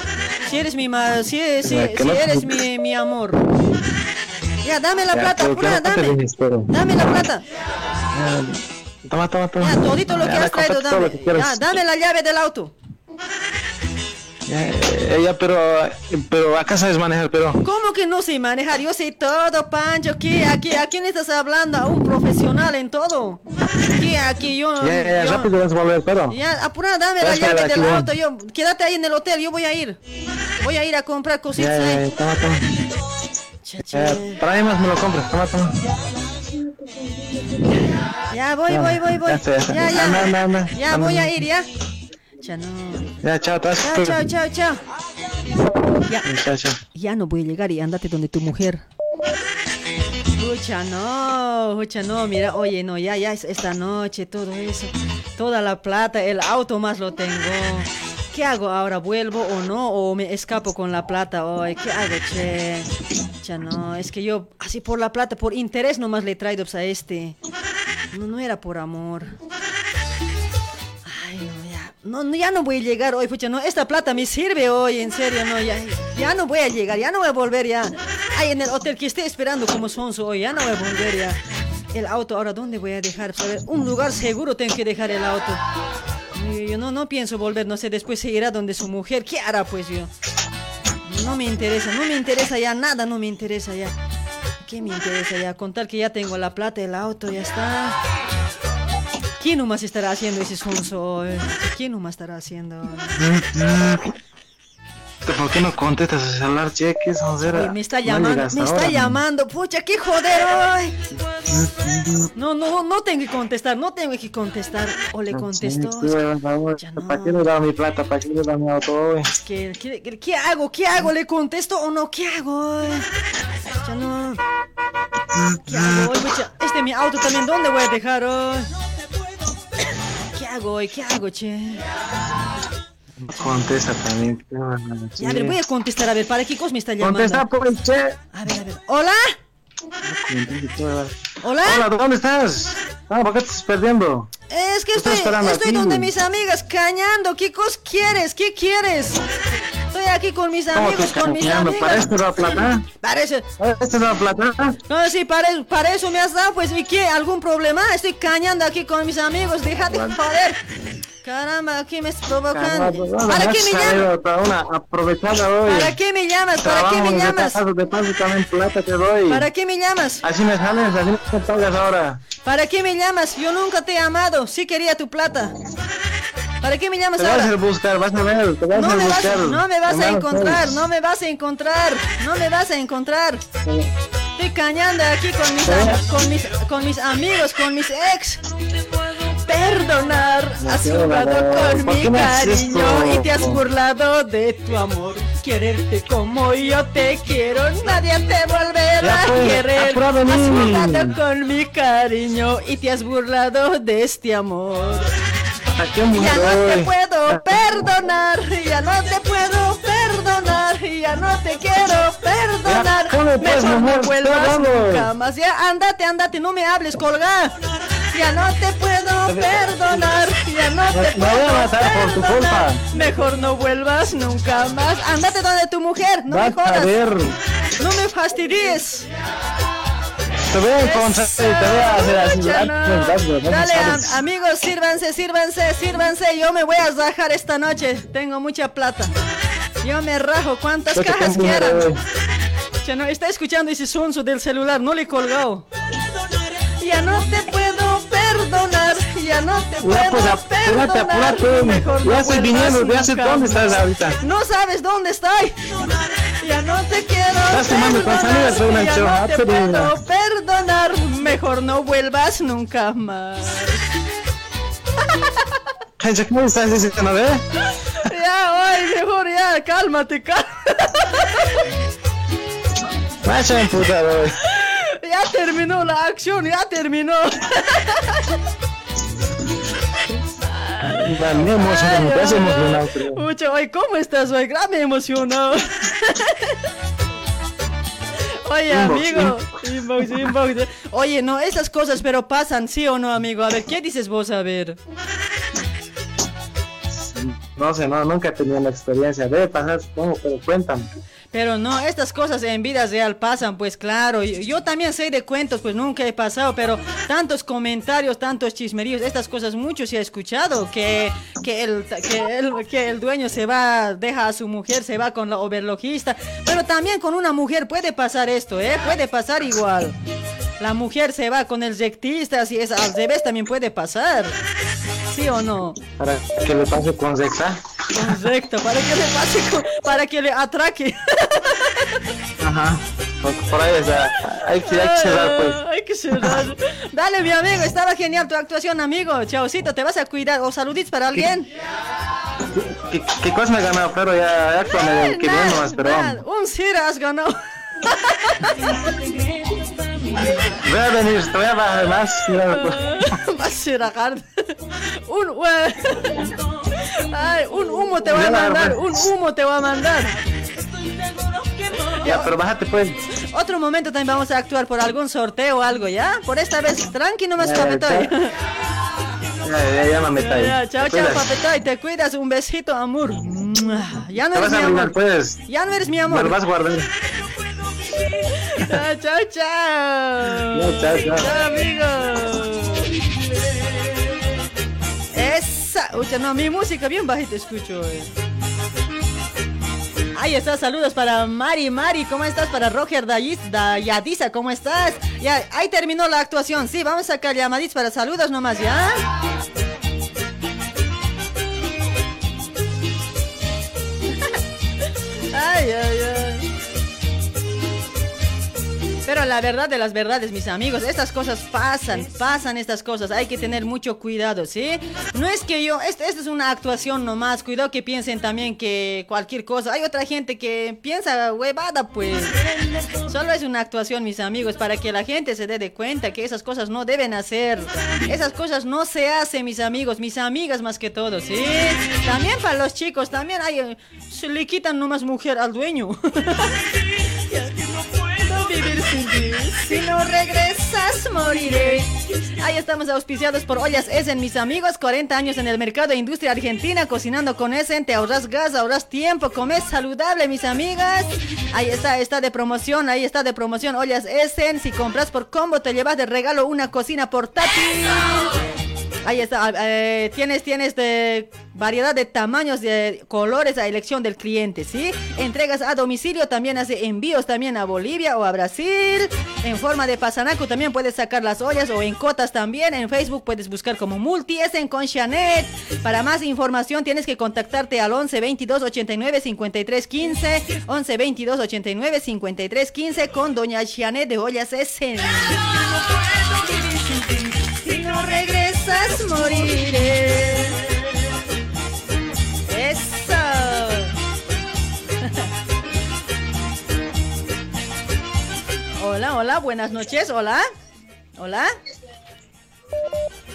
[SPEAKER 2] Si eres mi ma si, si, si eres mi, mi amor. Ya, dame la
[SPEAKER 9] Ya,
[SPEAKER 2] plata,
[SPEAKER 9] te
[SPEAKER 2] dame. Dame la plata.
[SPEAKER 9] Ya, Toma, toma, toma.
[SPEAKER 2] Ya, todito lo que has traído,
[SPEAKER 9] todo lo
[SPEAKER 2] dame.
[SPEAKER 9] que.
[SPEAKER 2] Ya, dame la llave del auto.
[SPEAKER 9] Eh, ya, pero, pero acá sabes manejar, pero.
[SPEAKER 2] ¿Cómo que no sé manejar? Yo sé todo, Pancho. ¿Qué? ¿Aquí, ¿A quién estás hablando? A un profesional en todo. ¿Qué? Aquí yo...
[SPEAKER 9] Ya, ya,
[SPEAKER 2] yo-
[SPEAKER 9] rápido vas a volver, pero.
[SPEAKER 2] Ya, apura, dame la llave
[SPEAKER 9] aquí
[SPEAKER 2] del
[SPEAKER 9] voy.
[SPEAKER 2] auto. Yo, quédate ahí en el hotel, yo voy a ir. Voy a ir a comprar cositas
[SPEAKER 9] ya,
[SPEAKER 2] ahí.
[SPEAKER 9] ya, toma, toma.
[SPEAKER 2] Cha.
[SPEAKER 9] para ahí más me lo compras, toma, toma.
[SPEAKER 2] Ya, voy, voy, voy, voy.
[SPEAKER 9] ya ya.
[SPEAKER 2] Ya, voy a ir, ya. Ya no.
[SPEAKER 9] Ya, chao.
[SPEAKER 2] Chao, chao, chao, chao. Ya, ya no voy a llegar y andate donde tu mujer. Escucha, no, escucha, no, mira, oye, no, ya, ya, es- esta noche, todo eso, toda la plata, el auto más lo tengo. ¿Qué hago ahora? ¿Vuelvo o no? ¿O me escapo con la plata hoy? ¿Qué hago, che? Ya no, es que yo, así por la plata, por interés nomás le he traído pues, a este. No, no era por amor. Ay, no, ya. No, no, ya no voy a llegar hoy, pucha, no, esta plata me sirve hoy, en serio, no, ya, ya no voy a llegar, ya no voy a volver ya. Ay, en el hotel que esté esperando como sonso hoy, ya no voy a volver ya. El auto, ahora, ¿dónde voy a dejar? Pues, a ver, un lugar seguro tengo que dejar el auto. Yo, no, no pienso volver, no sé, después se irá donde su mujer, ¿qué hará pues yo? No me interesa, no me interesa ya, nada no me interesa ya. ¿Qué me interesa ya? Contar que ya tengo la plata, el auto, ya está. ¿Quién nomás estará haciendo ese sonso? ¿Quién nomás estará haciendo?
[SPEAKER 9] ¿Por qué no contestas el celular, che? ¿Qué soncera?
[SPEAKER 2] Uy, me está
[SPEAKER 9] No
[SPEAKER 2] llamando, me está
[SPEAKER 9] ahora.
[SPEAKER 2] llamando, pucha, qué joder hoy. No, no, no tengo que contestar, no tengo que contestar. O le contesto.
[SPEAKER 9] Sí, por favor. ¿Para qué le da mi plata? ¿Para qué le da mi auto hoy?
[SPEAKER 2] ¿Qué, qué, qué- qué hago? ¿Qué hago? ¿Le contesto o no? ¿Qué hago? hoy? Ya no. ¿Qué hago hoy? pucha? Este es mi auto también, ¿dónde voy a dejar hoy? ¿Qué hago hoy? ¿Qué hago, che?
[SPEAKER 9] Contesta también.
[SPEAKER 2] Ya, a ver, voy a contestar, a ver, ¿para qué me está llamando?
[SPEAKER 9] Contesta, pues, che.
[SPEAKER 2] A ver, a ver. ¿Hola? ¿Hola?
[SPEAKER 9] Hola, ¿dónde estás? Ah, ¿por qué te estás perdiendo?
[SPEAKER 2] Es que estoy,
[SPEAKER 9] estoy
[SPEAKER 2] donde mis amigas cañando. ¿Qué cosa quieres? ¿Qué quieres? Estoy aquí con mis
[SPEAKER 9] ¿Cómo
[SPEAKER 2] amigos, con mis
[SPEAKER 9] cañando? ¿Para esto da plata?
[SPEAKER 2] Parece.
[SPEAKER 9] ¿Para esto da plata?
[SPEAKER 2] No, sí, para, para eso me has dado, pues, ¿y qué? ¿Algún problema? Estoy cañando aquí con mis amigos, déjate joder. Caramba, aquí me estás provocando. ¿Para qué me llamas?
[SPEAKER 9] Para una aprovechada hoy.
[SPEAKER 2] ¿Para qué me llamas? ¿Para qué me llamas? ¿Para qué me llamas?
[SPEAKER 9] Así me sales, así me pagas ahora.
[SPEAKER 2] ¿Para qué me llamas? Yo nunca te he amado. Sí quería tu plata. ¿Para qué me llamas
[SPEAKER 9] Te vas a
[SPEAKER 2] ahora?
[SPEAKER 9] hacer buscar, vas a ver, te vas
[SPEAKER 2] No
[SPEAKER 9] a
[SPEAKER 2] me, vas,
[SPEAKER 9] buscar.
[SPEAKER 2] no me vas a encontrar,
[SPEAKER 9] pues.
[SPEAKER 2] no me vas a encontrar, no me vas a encontrar. Estoy cañando aquí con mis, con mis, con mis amigos, con mis ex. Perdonar, has jugado con
[SPEAKER 9] ¿Por
[SPEAKER 2] mi cariño y te has burlado de tu amor. Quererte como yo te quiero, nadie te volverá a
[SPEAKER 9] pues,
[SPEAKER 2] querer. Has jugado con mi cariño y te has burlado de este amor.
[SPEAKER 9] ¿A qué
[SPEAKER 2] Ya no te puedo perdonar, ya no te puedo perdonar, ya no te quiero perdonar.
[SPEAKER 9] Ya, ¿cómo pues,
[SPEAKER 2] Mejor
[SPEAKER 9] mujer?
[SPEAKER 2] no vuelvas nunca más. Ya, andate, andate, no me hables, colga. Ya no te puedo perdonar, ya no te
[SPEAKER 9] Me- me voy a
[SPEAKER 2] puedo
[SPEAKER 9] por tu culpa.
[SPEAKER 2] Mejor no vuelvas nunca más. Andate donde tu mujer, no me
[SPEAKER 9] a
[SPEAKER 2] jodas.
[SPEAKER 9] ver,
[SPEAKER 2] No me fastidies.
[SPEAKER 9] te voy a encontrar y te voy a hacer así.
[SPEAKER 2] No.
[SPEAKER 9] no
[SPEAKER 2] Dale, amigos, sírvanse, sírvanse, sírvanse. Yo me voy a rajar esta noche. Tengo mucha plata. Yo me rajo. ¿Cuántas
[SPEAKER 9] Yo te
[SPEAKER 2] cajas quieran?
[SPEAKER 9] güey.
[SPEAKER 2] Ya no, está escuchando ese sonso del celular. No le he colgado. Ya no te puedo perdonar. Ya no te
[SPEAKER 9] Ya,
[SPEAKER 2] puedo
[SPEAKER 9] pues, apúrate,
[SPEAKER 2] perdonar.
[SPEAKER 9] apúrate.
[SPEAKER 2] Mejor no
[SPEAKER 9] Ya estoy
[SPEAKER 2] vuelvas
[SPEAKER 9] viniendo, ya sé dónde estás ahorita.
[SPEAKER 2] No sabes dónde estoy. Ya no te quiero
[SPEAKER 9] Estás tomando
[SPEAKER 2] perdonar. Ya no te puedo perdonar. Mejor no vuelvas nunca más. <laughs>
[SPEAKER 9] Gente, ¿cómo estás diciendo, ve?
[SPEAKER 2] Ya, ay, mejor ya, cálmate, cálmate.
[SPEAKER 9] Vaya puta.
[SPEAKER 2] Ya terminó la acción, ya terminó.
[SPEAKER 9] Me emocionado, creo.
[SPEAKER 2] Mucho, ay, ¿cómo estás, hoy? Gran me emocionó. Oye, amigo. Inbox, inbox. Oye, no, esas cosas, pero pasan, ¿sí o no, amigo? A ver, ¿qué dices vos, a ver?
[SPEAKER 9] No sé, no, nunca he tenido la experiencia. Debe pasar, supongo, pero cuéntame.
[SPEAKER 2] Pero no, estas cosas en vida real pasan, pues claro. Yo, también sé de cuentos, pues nunca he pasado, pero tantos comentarios, tantos chismeríos, estas cosas mucho se ha escuchado, que, que, el, que, el, que el dueño se va, deja a su mujer, se va con la overlogista. Pero también con una mujer puede pasar esto, ¿eh? Puede pasar igual. La mujer se va con el rectista, si es al revés también puede pasar. ¿Sí o no?
[SPEAKER 9] Para que le pase con Zexa.
[SPEAKER 2] Correcto, para que le pase, con- para que le atraque.
[SPEAKER 9] Ajá. Por, ahí está. Hay que, hay que cerrar, pues.
[SPEAKER 2] Ah, Hay que cerrar. Dale, mi amigo, estaba genial tu actuación, amigo. Chaucito, ¿te vas a cuidar? ¿O saluditos para alguien?
[SPEAKER 9] ¿Qué, qué cosa me he ganado? Pero ya, ya con el que viene vamos.
[SPEAKER 2] Nada, un Cira has ganado. <laughs>
[SPEAKER 9] Voy a venir, te voy a bajar más. <laughs> pues.
[SPEAKER 2] Gar- un, hue- Ay, un humo te voy a mandar, un humo te voy a mandar.
[SPEAKER 9] Ya, pero bájate, pues.
[SPEAKER 2] Otro momento también vamos a actuar por algún sorteo o algo, ¿ya? Por esta vez, tranqui nomás, papetoy.
[SPEAKER 9] Ya, ya,
[SPEAKER 2] chao, chao, papetoy, te cuidas, un besito, amor. Ya no eres mi amor.
[SPEAKER 9] pues.
[SPEAKER 2] Ya no eres mi
[SPEAKER 9] Me
[SPEAKER 2] amor.
[SPEAKER 9] lo vas a guardar.
[SPEAKER 2] Chao, chao, chao.
[SPEAKER 9] Ya, chao, chao.
[SPEAKER 2] Chao, amigos. Esa. Uy, no, mi música bien bajita escucho. eh. Ahí está, saludos para Mari, Mari, ¿cómo estás? Para Roger Dayadiza, ¿cómo estás? Ya, ahí terminó la actuación, sí, vamos a sacar llamaditos para saludos nomás, ¿ya? <laughs> Ay, ay, ay. Pero la verdad de las verdades, mis amigos, estas cosas pasan, pasan estas cosas, hay que tener mucho cuidado, ¿sí? No es que yo, esto, esto es una actuación nomás, cuidado que piensen también que cualquier cosa, hay otra gente que piensa huevada, pues. Solo es una actuación, mis amigos, para que la gente se dé de cuenta que esas cosas no deben hacer, esas cosas no se hacen, mis amigos, mis amigas más que todo, ¿sí? También para los chicos, también hay, se le quitan nomás mujer al dueño. <laughs> Si no regresas, moriré. Ahí estamos auspiciados por Ollas Essen, mis amigos. 40 años en el mercado de industria argentina. Cocinando con Essen, te ahorras gas, ahorras tiempo. Comes saludable, mis amigas. Ahí está, está de promoción. Ahí está de promoción. Ollas Essen. Si compras por combo, te llevas de regalo una cocina portátil. Ahí está. eh, tienes, tienes variedad de tamaños, de colores a elección del cliente, ¿sí? Entregas a domicilio, también hace envíos también a Bolivia o a Brasil. En forma de pasanaco también puedes sacar las ollas o en cotas también. En Facebook puedes buscar como Multiesen con Chanet. Para más información tienes que contactarte al 11 22 89 53 15. 11 22 89 53 15 con Doña Chanet de Ollas Essen. No regresas, moriré. Eso. <laughs> Hola, hola, buenas noches, hola. Hola.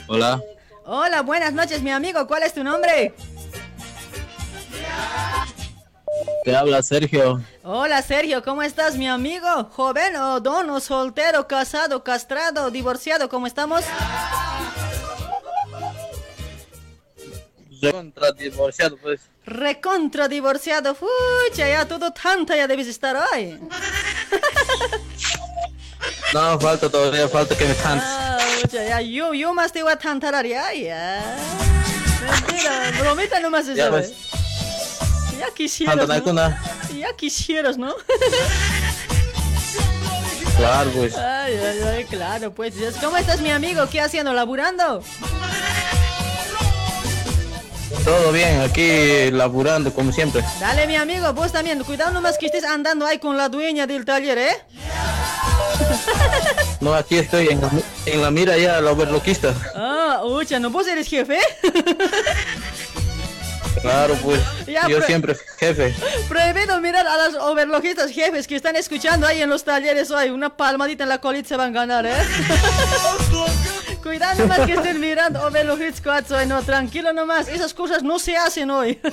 [SPEAKER 7] Hola,
[SPEAKER 2] Hola, buenas noches, mi amigo. ¿Cuál es tu nombre?
[SPEAKER 7] te habla Sergio.
[SPEAKER 2] Hola, Sergio. ¿Cómo estás, mi amigo? ¿Joven o don o soltero, casado, castrado, divorciado? ¿Cómo estamos?
[SPEAKER 7] Contra divorciado, pues.
[SPEAKER 2] Recontra divorciado. Fucha, ya todo tanta ya debes estar hoy.
[SPEAKER 7] No, falta todavía, falta que me cantes.
[SPEAKER 2] Ah, pucha, ya, yo, yo más te voy a tantar ya, ya. Mentira, bromita nomás es
[SPEAKER 7] Ya
[SPEAKER 2] eso,
[SPEAKER 7] ves.
[SPEAKER 2] eh. Ya quisieras, ¿no? Ya quisieras, ¿no?
[SPEAKER 7] Claro, pues.
[SPEAKER 2] Ay, ay, ay, claro, pues. ¿Cómo estás, mi amigo? ¿Qué haciendo? ¿Laburando?
[SPEAKER 7] Todo bien, aquí laburando como siempre.
[SPEAKER 2] Dale, mi amigo, vos también. Cuidado nomás que estés andando ahí con la dueña del taller, ¿eh? <laughs>
[SPEAKER 7] No, aquí estoy en la, en la mira ya, la overloquista.
[SPEAKER 2] Ah, ucha, ¿no vos eres jefe? <laughs>
[SPEAKER 7] Claro, pues.
[SPEAKER 2] Ya,
[SPEAKER 7] Yo siempre jefe.
[SPEAKER 2] Prohibido mirar a las overlojistas jefes que están escuchando ahí en los talleres hoy. Una palmadita en la colita se van a ganar, ¿eh? <laughs> Cuidado nomás que estén mirando overlojistas squads hoy, no, tranquilo nomás. Esas cosas no se hacen hoy. <laughs>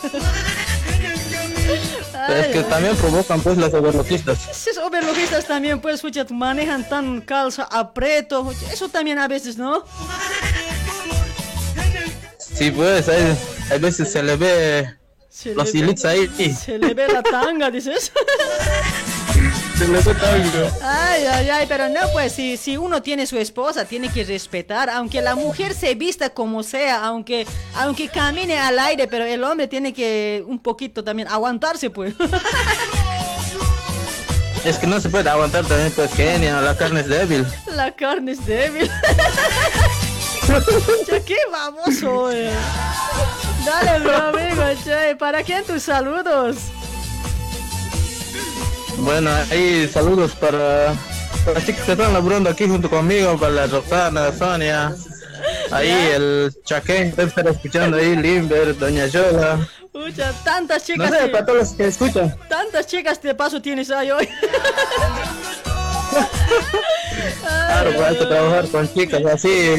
[SPEAKER 7] Es que también provocan pues las overloquistas.
[SPEAKER 2] Esos overlojistas también, pues, escucha, manejan tan calza, apreto. Eso también a veces, ¿no?
[SPEAKER 7] Sí, pues, hay, hay veces se le ve
[SPEAKER 2] Se
[SPEAKER 7] los
[SPEAKER 2] le ve-
[SPEAKER 7] hilitos ahí.
[SPEAKER 2] Se le ve la tanga, dices. <laughs>
[SPEAKER 7] Se.
[SPEAKER 2] Ay, ay, ay, pero no, pues si, si uno tiene su esposa, tiene que respetar, aunque la mujer se vista como sea, aunque, aunque camine al aire, pero el hombre tiene que un poquito también aguantarse, pues. <laughs>
[SPEAKER 7] Es que no se puede aguantar también, pues, Kenia, la carne es débil.
[SPEAKER 2] La carne es débil. <laughs> Che, qué baboso, eh. Dale, mi amigo, che, ¿para quién tus saludos?
[SPEAKER 7] Bueno, ahí saludos para, para las chicas que están laburando aquí junto conmigo, para la Roxana, Sonia, ahí el Chaquén, debe estar escuchando ahí, Limber, Doña Yola.
[SPEAKER 2] Pucha, tantas
[SPEAKER 7] No
[SPEAKER 2] chicas.
[SPEAKER 7] sé,
[SPEAKER 2] que-
[SPEAKER 7] para todos los que escuchan.
[SPEAKER 2] Tantas chicas de paso tienes ahí hoy.
[SPEAKER 7] Claro, que trabajar con chicas así.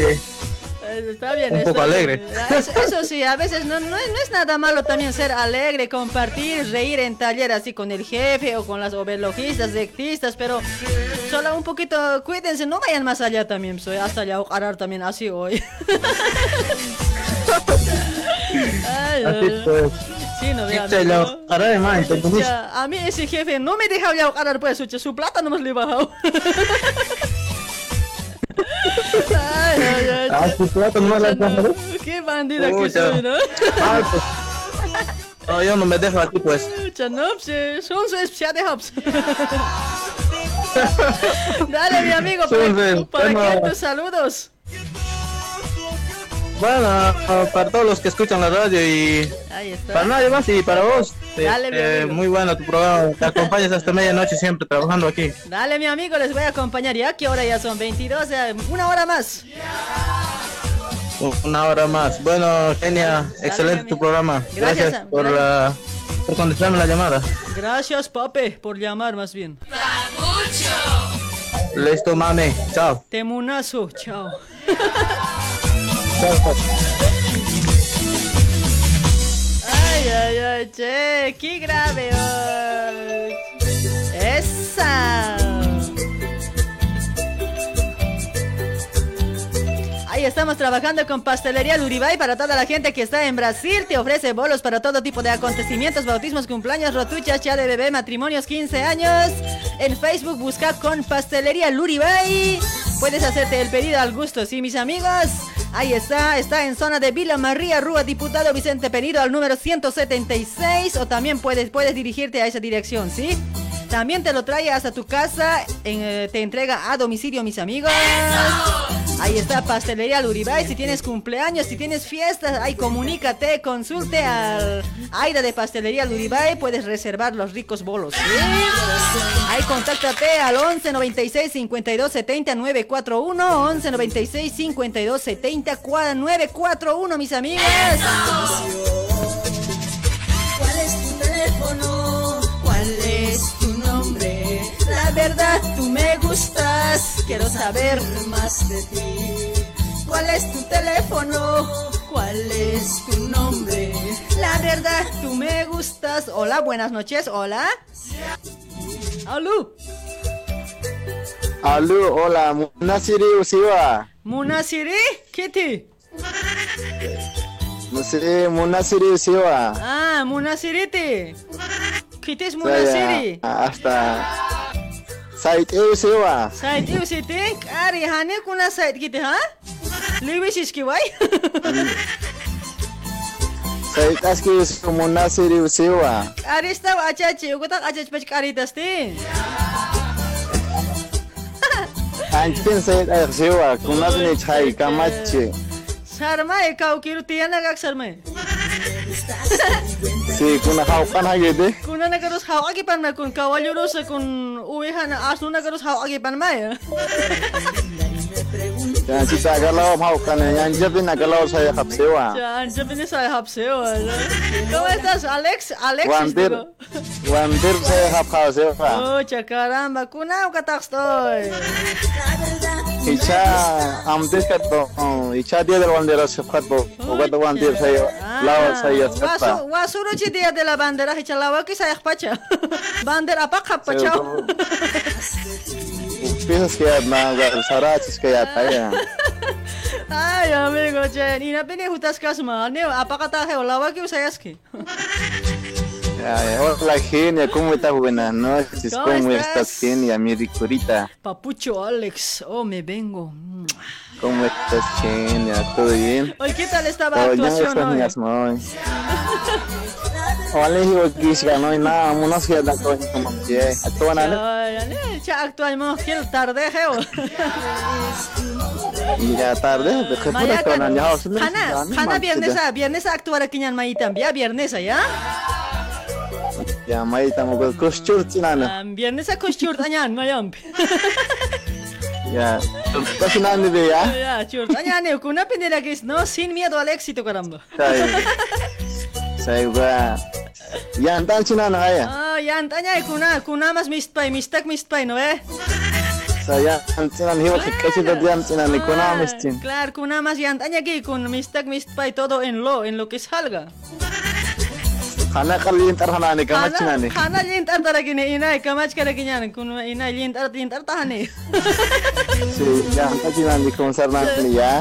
[SPEAKER 2] Está bien.
[SPEAKER 7] Un
[SPEAKER 2] está
[SPEAKER 7] poco
[SPEAKER 2] bien.
[SPEAKER 7] alegre.
[SPEAKER 2] Ah, Eso, eso sí, a veces no, no, es- no es nada malo también ser alegre, compartir, reír en taller así con el jefe o con las overlojistas, dectistas, pero solo un poquito, cuídense, no vayan más allá también, soy hasta allá también así hoy. Ay,
[SPEAKER 7] Así pues.
[SPEAKER 2] Sí, no
[SPEAKER 7] más.
[SPEAKER 2] Ya, a mí ese jefe no me deja ya arar pues, su, plata nomás le he bajado. <laughs> ay, ay, ay.
[SPEAKER 7] Ah, su plata no la
[SPEAKER 2] No, Qué bandida que soy, ¿no?
[SPEAKER 7] Ah, pues. No, yo no me dejo aquí, pues.
[SPEAKER 2] No, pues, eh, son su especial pues. <laughs> Dale, mi amigo, para, que tus saludos.
[SPEAKER 7] Bueno, ah, para todos los que escuchan la radio y para nadie más y para vos.
[SPEAKER 2] Dale,
[SPEAKER 7] eh,
[SPEAKER 2] amigo.
[SPEAKER 7] muy bueno tu programa. Te acompañas hasta medianoche siempre trabajando aquí.
[SPEAKER 2] Dale, mi amigo, les voy a acompañar ya. que hora ya son? 22, eh, una hora más.
[SPEAKER 7] Una hora más. Bueno, Kenia, excelente tu programa.
[SPEAKER 2] Gracias,
[SPEAKER 7] Gracias, por, la, por contestarme la llamada.
[SPEAKER 2] Gracias, papi, por llamar más bien.
[SPEAKER 7] Listo, mami. Chao.
[SPEAKER 2] Temunazo, chao. <laughs> Ay, ay, ay, che, qué grave hoy. Esa. Estamos trabajando con Pastelería Luribay para toda la gente que está en Brasil. Te ofrece bolos para todo tipo de acontecimientos, bautismos, cumpleaños, rotuchas, ya de bebé, matrimonios, 15 años. En Facebook busca con Pastelería Luribay. Puedes hacerte el pedido al gusto, ¿sí, mis amigos? Ahí está, está en zona de Villa María, Rúa, Diputado Vicente Penido, al número 176. O también puedes, puedes dirigirte a esa dirección, ¿sí? También te lo trae hasta tu casa, en, eh, te entrega a domicilio, mis amigos. Ahí está Pastelería Luribay. Si tienes cumpleaños, si tienes fiestas, ahí comunícate, consulte al Aida de Pastelería Luribay. Puedes reservar los ricos bolos. ¿sí? Ahí contáctate al 11 96 52 70 941. 11 96 52 70 941, mis amigos.
[SPEAKER 1] ¿Cuál es tu teléfono? ¿Cuál es tu verdad, tú me gustas. Quiero saber más de ti. ¿Cuál es tu teléfono? ¿Cuál es tu nombre?
[SPEAKER 2] La verdad, tú me gustas. Hola, buenas noches. Hola. Aló.
[SPEAKER 11] Aló, hola, Munasiri Usiwa.
[SPEAKER 2] Munasiri? Kitty.
[SPEAKER 11] Musiri Munasiri Usiwa.
[SPEAKER 2] Ah, Munasiriti. Kitty es Munasiri.
[SPEAKER 11] hasta Said
[SPEAKER 2] Sewa. Said Eusitin, Arihane kuna Said gitu ha? Liwis iski wai.
[SPEAKER 11] Said aski sumuna siri
[SPEAKER 2] Sewa. Arista achachi, ugutak achach pach karitas tin.
[SPEAKER 11] Antin Said Sewa, kunas ni chai kamachi.
[SPEAKER 2] Sarma ekau kiru tiana gak sarma. <laughs>
[SPEAKER 11] Si kuna haukan hagede.
[SPEAKER 2] Kuna na karus hawa agi pan ma kun kawalyo sa kun uwi hana asu na karus hawa agi pan ma ya.
[SPEAKER 11] Yan cita kalau haukan yan jabin na kalau saya kapsewa.
[SPEAKER 2] Jan, Japanese ay hapse wala. ¿Cómo estás, Alex? Alex.
[SPEAKER 11] Wandir. Wandir saya hap kapsewa.
[SPEAKER 2] Oh, chacaramba, kuna ka takstoy.
[SPEAKER 11] Icha am diskat bo. Oh, icha dia de la bandera se fat bo. Ogata wan día say ah, lawa say
[SPEAKER 2] ya
[SPEAKER 11] sapa.
[SPEAKER 2] Wasu wasuro chi día de la bandera icha lawa ki say pacha. Bandera pa khapa cha.
[SPEAKER 11] Piensas que ya na sarachis que ya taya.
[SPEAKER 2] Ay, amigo, che, ni na pene hutas kasma. Ne apakata he lawa ki usayas ki.
[SPEAKER 11] Ay, Hola genia, ¿cómo estás? Buenas noches,
[SPEAKER 2] ¿Cómo
[SPEAKER 11] ¿cómo
[SPEAKER 2] estás?
[SPEAKER 11] estás genia, mi ricurita?
[SPEAKER 2] Papucho Alex, oh, me vengo.
[SPEAKER 11] ¿Cómo estás genia? ¿Todo bien?
[SPEAKER 2] Hoy, ¿qué tal estaba
[SPEAKER 11] Oh, ya
[SPEAKER 2] actuación hoy?
[SPEAKER 11] Oleh hiyo kisha no na munas ya da ko como que actúan a
[SPEAKER 2] cha actuamos que tarde heo.
[SPEAKER 11] ya tarde de que
[SPEAKER 2] Maya
[SPEAKER 11] pura
[SPEAKER 2] kan,
[SPEAKER 11] con ya
[SPEAKER 2] Hana, Hana viernes a viernes a actuar aquí en Mayi también, viernes ya.
[SPEAKER 11] Ya mai tamo <laughs> ko kustur tinana
[SPEAKER 2] Ah, Viernes a kushurt anyan mayam.
[SPEAKER 11] ya pasinan de ya
[SPEAKER 2] Ya, churt anyan ne kuna pinera que no sin miedo al éxito caramba.
[SPEAKER 11] saya saya gua ya antal tinana ya
[SPEAKER 2] Ah, ya antanya kuna kuna mas mistpai mistak mistpai no eh. Claro, kuna mas ya antanya que con mistak mistpai todo en lo en lo que salga.
[SPEAKER 11] खाना कर लिंट अर हनाने का
[SPEAKER 2] मच नाने खाना लिंट अर तरह की नहीं इना का मच करे की
[SPEAKER 11] जाने कुन इना ya अर लिंट अर ताने सी या हम की नाने सर नाने या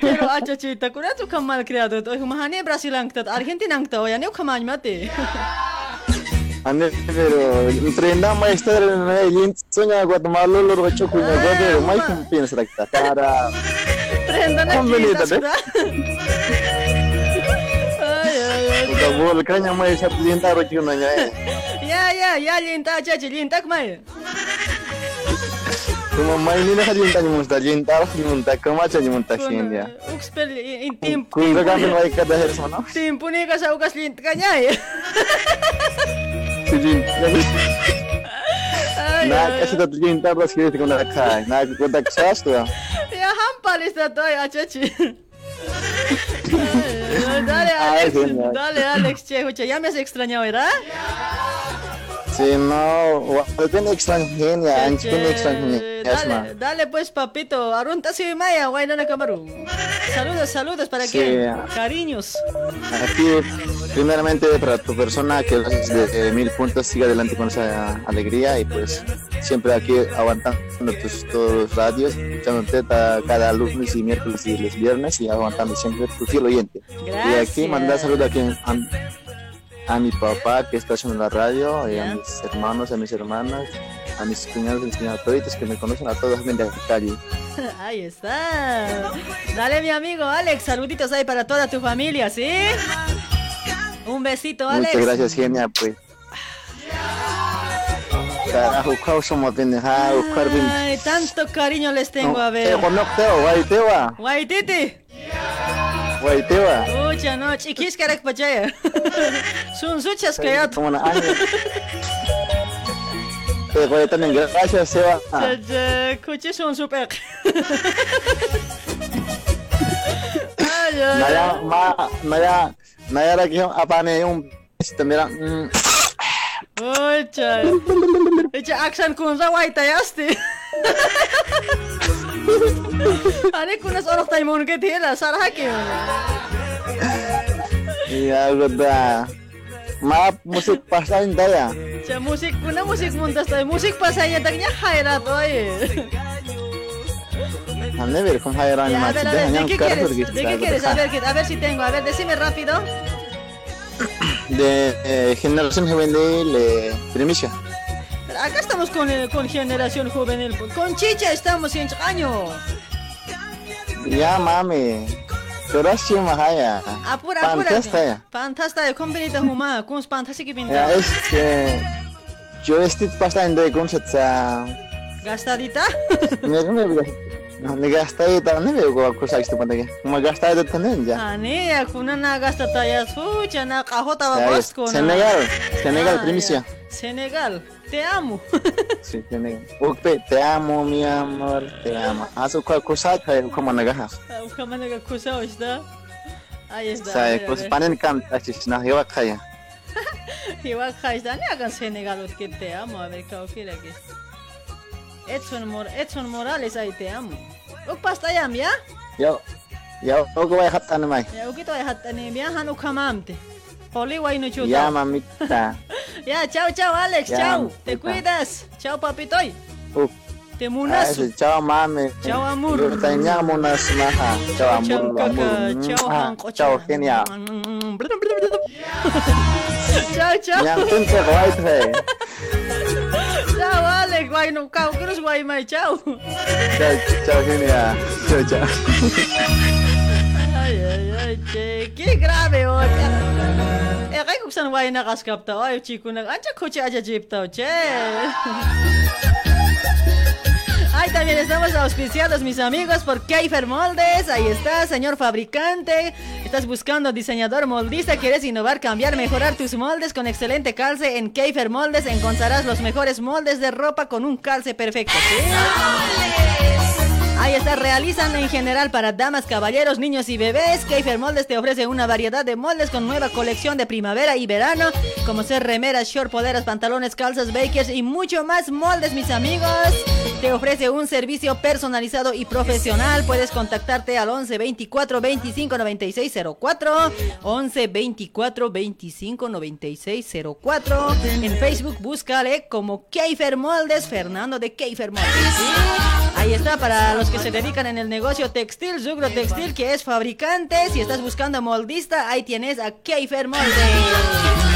[SPEAKER 2] Pero acha chita, kuna tu kamal criado, tu humahane Brasil angtat, Argentina angtat, ya ne ukamany mate.
[SPEAKER 11] Ande pero emprenda maestra en eh, el sueño Guatemala lo rocho con el eh, gobierno, mai cumplirse la cara.
[SPEAKER 2] Prenda ay, ay.
[SPEAKER 11] udah bol kanya mai sat linta rocho nanya
[SPEAKER 2] Ya ya ya linta acha linta kmai.
[SPEAKER 11] kuma mai ni na linta ni musta linta ni munta kama cha ni munta shin ya
[SPEAKER 2] Ukspel in tim
[SPEAKER 11] kun ga gamin mai kada her sana
[SPEAKER 2] timpu ni ka sa ukas linta kanya eh.
[SPEAKER 11] sijin
[SPEAKER 2] Ay,
[SPEAKER 11] na
[SPEAKER 2] ay,
[SPEAKER 11] kasi tat linta ras kiri ko na kai na ko tak sas to
[SPEAKER 2] Ya hampal está todo acha chi. Ay, Dale <laughs> Alex, dale Alex, che, ya me has extrañado, ¿verdad?
[SPEAKER 11] Si no hen ya
[SPEAKER 2] Dale, dale pues papito, arunta si Maya, guay no camaru. Saludos, saludos para
[SPEAKER 11] Sí.
[SPEAKER 2] quién? Cariños.
[SPEAKER 11] Aquí, primeramente para tu persona, que de, eh, mil puntos siga adelante con esa alegría y pues siempre aquí aguantando tus, todos los radios, escuchándote cada lunes y miércoles y los viernes y aguantando siempre tu fiel oyente. Y aquí mandar saludos a, a mi papá que está haciendo la radio, y a mis hermanos, a mis hermanas, a mis cuñados, mis cuñados, que me conocen, a todos de la <laughs> calle.
[SPEAKER 2] Ahí está. Dale, mi amigo Alex, saluditos ahí para toda tu familia, ¿sí? Un besito, Alex.
[SPEAKER 11] Muchas gracias, genia, pues. Carajo, ¿cuál somos bin-
[SPEAKER 2] Ay, tanto cariño les tengo a ver. Guaititi.
[SPEAKER 11] Guay, tewa.
[SPEAKER 2] Ucha, no, chiquis karek pachaya. <laughs> Sun suchas kayat.
[SPEAKER 11] Como una año. Eh, guay, también, gracias, Seba.
[SPEAKER 2] Kuchi sun super. Ay, ay,
[SPEAKER 11] Naya,
[SPEAKER 2] ay.
[SPEAKER 11] ma, naya, naya lagi yung apane yung mira, mm,
[SPEAKER 2] Ucha. Ucha, aksan kunza waita <laughs> orang taimun ke tila, sarah ke.
[SPEAKER 11] iya udah. Maaf musik pasain daya.
[SPEAKER 2] Ucha, musik kuna musik muntas tay. Musik pasaya tagnya haira toy.
[SPEAKER 11] Anne ver como hayran
[SPEAKER 2] Ya, a ver, a ver, ¿de qué quieres? ¿De qué quieres? A ver, que- a ver si tengo. A ver, decime rápido.
[SPEAKER 11] De eh, generación juvenil eh, primicia.
[SPEAKER 2] Acá estamos con, eh, con generación juvenil. Con chicha estamos en año.
[SPEAKER 11] Ya mami. Curasi mahaya.
[SPEAKER 2] Apura, apura. Huma. Kun que
[SPEAKER 11] Ya es que yo estoy pasando de
[SPEAKER 2] Gastadita.
[SPEAKER 11] Mira, mira, no me gasté tan ni veo con cosas que pantalla. Me gasté de también ya.
[SPEAKER 2] Ani, kuna na gastata ya sucha na kahota
[SPEAKER 11] Ya,
[SPEAKER 2] babos con.
[SPEAKER 11] Senegal, Senegal
[SPEAKER 2] Ah,
[SPEAKER 11] primicia.
[SPEAKER 2] Ya. Te amo. <laughs>
[SPEAKER 11] Sí, Senegal. Ukpe, te amo, mi amor, te amo. Haz cualquier cosa que como nagajas.
[SPEAKER 2] Kamana ga kusa está. Ahí está. a a
[SPEAKER 11] kus
[SPEAKER 2] ver.
[SPEAKER 11] panen kan achis na yo kaya.
[SPEAKER 2] Igual Jaista, ni hagan Senegal que te amo. A ver, ¿qué quiere que Edson, Mor Edson Morales, ahí te amo. Uk pasta yam, ya?
[SPEAKER 11] Yo, yo ogo way hatan mai.
[SPEAKER 2] Ya, ukito ay hatta ni biya hanu kamamte. Poli guay no chuta.
[SPEAKER 11] Ya mamita. <laughs>
[SPEAKER 2] Ya, chao, chao, Alex,
[SPEAKER 11] Ya,
[SPEAKER 2] chao. Te cuidas. Chao, papitoy. Te munazo.
[SPEAKER 11] Ay, Chao mami.
[SPEAKER 2] Chao, amor.
[SPEAKER 11] Munas maha. Chao
[SPEAKER 2] Chao,
[SPEAKER 11] amor.
[SPEAKER 2] kaka.
[SPEAKER 11] amor.
[SPEAKER 2] Chao,
[SPEAKER 11] Ah. Chao genial. <laughs>
[SPEAKER 2] Chao, chao.
[SPEAKER 11] Yang pinche guay te.
[SPEAKER 2] Chao, Alex. Guay no, kau cruz guay mai. Chao.
[SPEAKER 11] Chao, chao genial. Chao, chao. <laughs>
[SPEAKER 2] Ay, ay, ay, che, qué grave hoy. Eh, kay kung saan wala nakaskap tao, ay chico nag, ancha coche aja jeep tao, che. Ay, también estamos auspiciados, mis amigos, por Keifer Moldes. Ahí está, señor fabricante. Estás buscando diseñador moldista, quieres innovar, cambiar, mejorar tus moldes con excelente calce. En Keifer Moldes encontrarás los mejores moldes de ropa con un calce perfecto. ¿sí? Ahí está, realizan en general para damas, caballeros, niños y bebés. Keifer Moldes te ofrece una variedad de moldes con nueva colección de primavera y verano, como ser remeras, short, poleras, pantalones, calzas, bakers y mucho más moldes, mis amigos. Te ofrece un servicio personalizado y profesional. Puedes contactarte al 11 24 25 96 04, 11 24 25 96 04. En Facebook búscale como Keifer Moldes, Fernando de Keifer Moldes. Ahí está para los que se dedican en el negocio textil, Zugro Textil, que es fabricante. Si estás buscando moldista, ahí tienes a Keifer Moldes.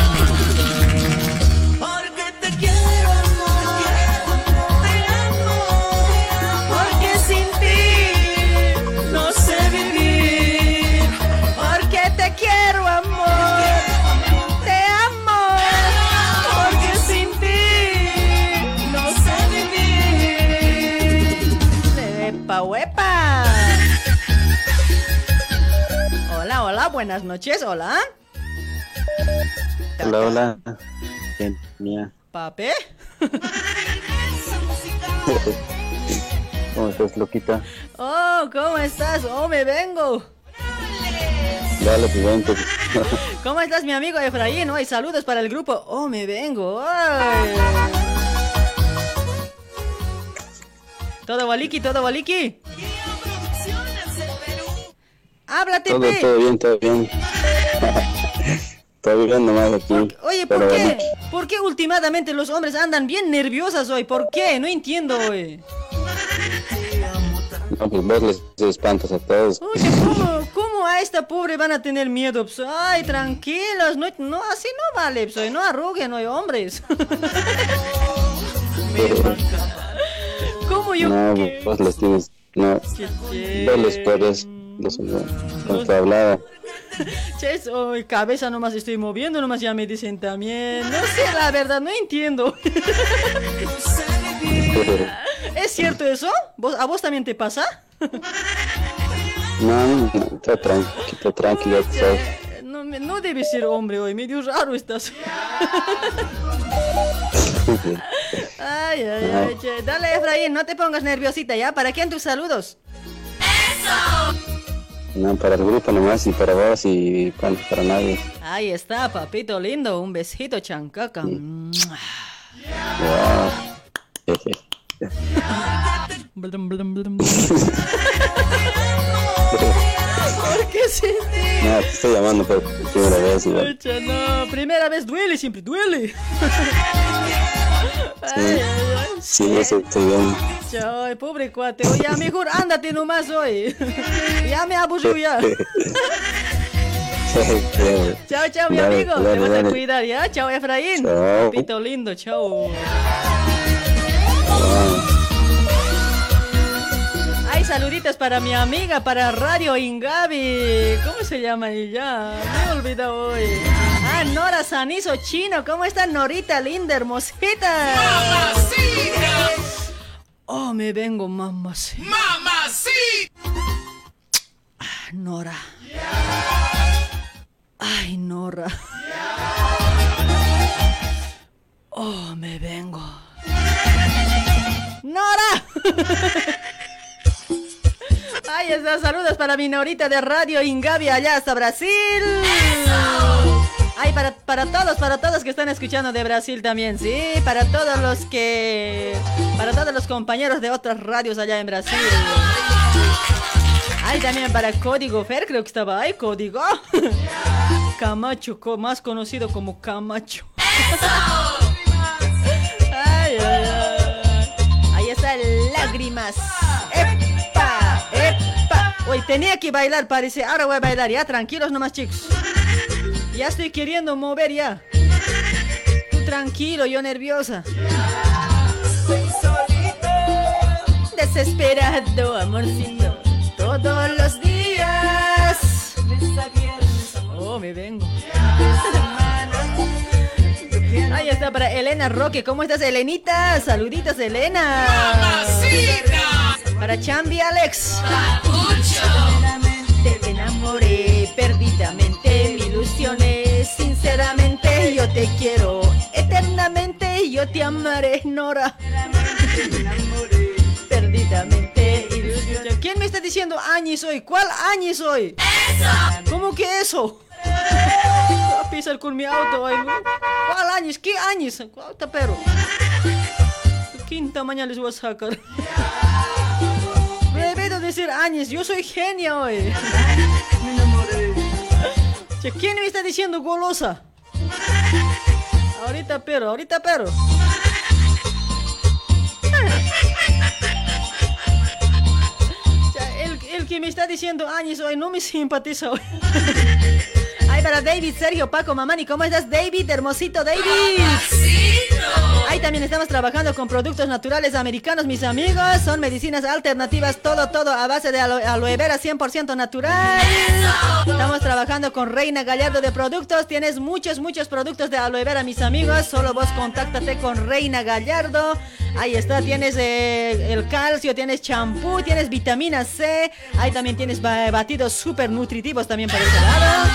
[SPEAKER 2] Epa, huepa. Hola, hola, buenas noches, hola.
[SPEAKER 12] Hola, hola. Genia.
[SPEAKER 2] Pape. <laughs>
[SPEAKER 12] ¿Cómo estás, loquita?
[SPEAKER 2] Oh, ¿cómo estás? Oh, me vengo.
[SPEAKER 12] Dale, pues. <laughs>
[SPEAKER 2] ¿Cómo estás, mi amigo Efraín? Hoy saludos para el grupo. Oh, me vengo. Todo waliki, todo waliki. Háblate,
[SPEAKER 12] Todo,
[SPEAKER 2] pe.
[SPEAKER 12] todo bien, todo bien. <laughs> todo bien nomás aquí.
[SPEAKER 2] Oye, ¿por
[SPEAKER 12] bueno,
[SPEAKER 2] qué? ¿Por qué últimamente los hombres andan bien nerviosas hoy? ¿Por qué? No entiendo hoy.
[SPEAKER 12] no, pues vos les espantas a todos.
[SPEAKER 2] Oye, ¿cómo, cómo a esta pobre van a tener miedo? Pues, ay, tranquilos, no, no, así no vale, pues, hoy no arruguen hoy, hombres. <laughs> <laughs> ¿Cómo yo?
[SPEAKER 12] No, vos les tienes. No, les puedes. Los, con tu hablada. <laughs>
[SPEAKER 2] Che, hoy cabeza nomás estoy moviendo, nomás ya me dicen también. No sé, la verdad, no entiendo. <laughs> ¿Es cierto eso? ¿Vos, ¿A vos también te pasa? <laughs>
[SPEAKER 12] No, no, está tranquilo, tranquilo, tú sabes.
[SPEAKER 2] No, no debe ser hombre hoy, medio raro estás. Ay, ay, ay, che. Dale, Efraín, no te pongas nerviosita, ¿ya? ¿Para quién tus saludos?
[SPEAKER 12] No, para el grupo nomás y para vos y para, para nadie.
[SPEAKER 2] Ahí está, papito lindo. Un besito, chancaca.
[SPEAKER 12] Wow. <laughs> estoy llamando por primera vez.
[SPEAKER 2] Pucha, no, primera vez duele, siempre duele. Ay, ay, ay.
[SPEAKER 12] Sí, eso estoy bien.
[SPEAKER 2] Ay, pobre cuate. Oye, mejor ándate nomás hoy. ya me aburrió ya. <laughs> Chao, chao, mi
[SPEAKER 12] Dale,
[SPEAKER 2] amigo.
[SPEAKER 12] dale,
[SPEAKER 2] Te vas a cuidar, ¿ya? Chao, Efraín.
[SPEAKER 12] Chao.
[SPEAKER 2] Papito lindo, chao. Saluditos para mi amiga, para Radio Ingabi. ¿Cómo se llama ella? Me he olvidado hoy. Ah, Nora Sanizo Chino. ¿Cómo está Norita linda, hermosita? ¡Mamacita! Oh, me vengo, mamacita. ¡Mamacita! Ah, Nora. Ay, Nora. Oh, me vengo. ¡Nora! <laughs> Ahí está, saludos para mi Norita de Radio Ingabi allá hasta Brasil. Ay, para, para todos, para todos que están escuchando de Brasil también, sí. Para todos los que. Para todos los compañeros de otras radios allá en Brasil. Ay, también para Código Fer, creo que estaba ahí, Código. <laughs> Camacho, más conocido como Camacho. <laughs> Ay, ay, ay. Ahí está Lágrimas. Tenía que bailar, parece. Ahora voy a bailar, ya. Tranquilos nomás, chicos. Ya estoy queriendo mover ya. Tú tranquilo, yo nerviosa. Desesperado, amorcito. Todos los días. Oh, me vengo. Ahí está para Elena Roque. ¿Cómo estás, Elenita? Saluditos, Elena. Para Chambi Alex. Te enamoré perdidamente, me ilusioné sinceramente. Yo te quiero eternamente, yo te amaré, Nora. Perdidamente, ilusioné. ¿Quién me está diciendo Añi soy? ¿Cuál Añi soy? ¡Eso! ¿Cómo que eso? A pisar con mi auto. ¿Cuál años? ¿Qué años? ¿Cuál pero? Quinta mañana les voy a sacar. Decir años, yo soy genia hoy. Che, ¿Quién me está diciendo golosa? Ahorita pero, ahorita pero. El, el que me está diciendo años hoy no me simpatiza hoy. Ay, para David, Sergio, Paco, Mamani, ¿cómo estás, David? Hermosito, David. Ahí también estamos trabajando con productos naturales americanos, mis amigos. Son medicinas alternativas, todo, todo a base de aloe, vera 100% natural. Estamos trabajando con Reina Gallardo de productos. Tienes muchos, muchos productos de aloe vera, mis amigos. Solo vos contáctate con Reina Gallardo. Ahí está, tienes eh, el calcio, tienes champú, tienes vitamina C. Ahí también tienes ba- batidos súper nutritivos también para ese lado.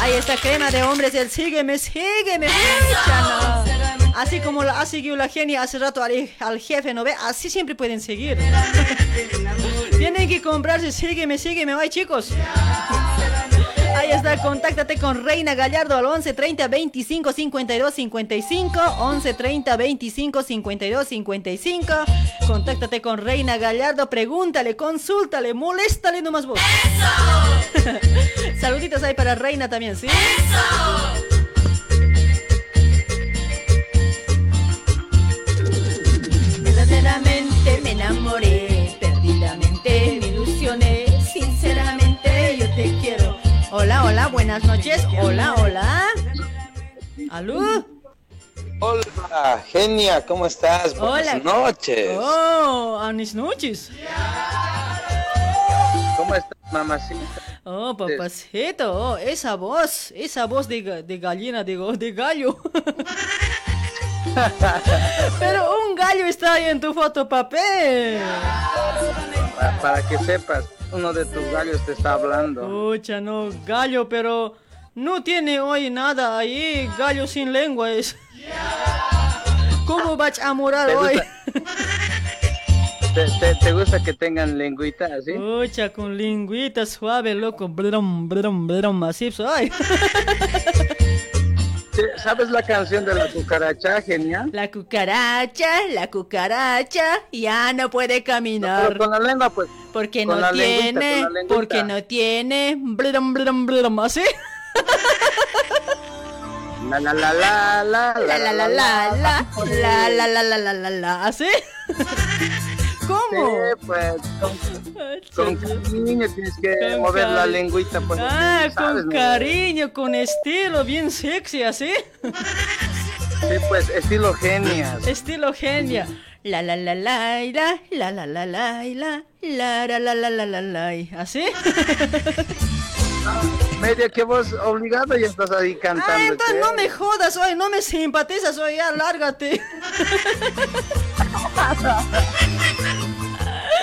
[SPEAKER 2] Ahí está crema de hombres, el sígueme, sígueme. Así como la, ha seguido la genia hace rato al, al jefe, ¿no ve? Así siempre pueden seguir. <laughs> Tienen que comprarse, sígueme, sígueme, ay chicos. <laughs> Ahí está, contáctate con Reina Gallardo al 11 30 25 52 55. 11 30 25 52 55. Contáctate con Reina Gallardo, pregúntale, consúltale, moléstale nomás vos. <laughs> Saluditos ahí para Reina también, ¿sí? Verdaderamente me enamoré, perdidamente me ilusioné, sinceramente yo te quiero. Hola, hola, buenas noches. Hola, hola. ¿Aló?
[SPEAKER 7] Hola, genia, ¿cómo estás? Buenas
[SPEAKER 2] Hola.
[SPEAKER 7] noches.
[SPEAKER 2] Oh, buenas noches.
[SPEAKER 7] ¿Cómo estás, mamacita?
[SPEAKER 2] Oh, papacito, oh, esa voz, esa voz de, de gallina, de, go- de gallo. <laughs> <laughs> Pero un gallo está ahí en tu foto, papel.
[SPEAKER 13] Pa- Para que sepas, uno de tus gallos te está hablando.
[SPEAKER 2] Pucha, no, gallo, pero no tiene hoy nada ahí, gallo sin lengua es. <laughs> ¿Cómo vas a morar
[SPEAKER 13] ¿Te
[SPEAKER 2] hoy?
[SPEAKER 13] gusta? <laughs> ¿Te, te, te gusta que tengan lengüita así?
[SPEAKER 2] Pucha, con lingüita suave, loco, brum, brum, brum, así soy.
[SPEAKER 13] ¿Sabes la canción de la cucaracha, genial?
[SPEAKER 2] La cucaracha, la cucaracha, ya no puede caminar.
[SPEAKER 13] Pero con la lengua, pues.
[SPEAKER 2] Porque no tiene, porque no tiene, brum, brum, brum, así.
[SPEAKER 13] La la la la la
[SPEAKER 2] La la la la la, la la la la la la la, así. ¿Cómo?
[SPEAKER 13] Sí, pues con, con cariño tienes que
[SPEAKER 2] Con
[SPEAKER 13] mover la
[SPEAKER 2] cari-
[SPEAKER 13] lengüita, pues.
[SPEAKER 2] Ah,
[SPEAKER 13] ¿sabes,
[SPEAKER 2] con
[SPEAKER 13] no?
[SPEAKER 2] cariño, con estilo, bien sexy, así.
[SPEAKER 13] Sí, pues estilo genias.
[SPEAKER 2] Estilo genia. La la la la la la la la la la la la la la la la la así.
[SPEAKER 13] Media que vos obligado ya estás ahí cantando.
[SPEAKER 2] Ah, entonces no me jodas hoy, no me simpatizas hoy, ya lárgate.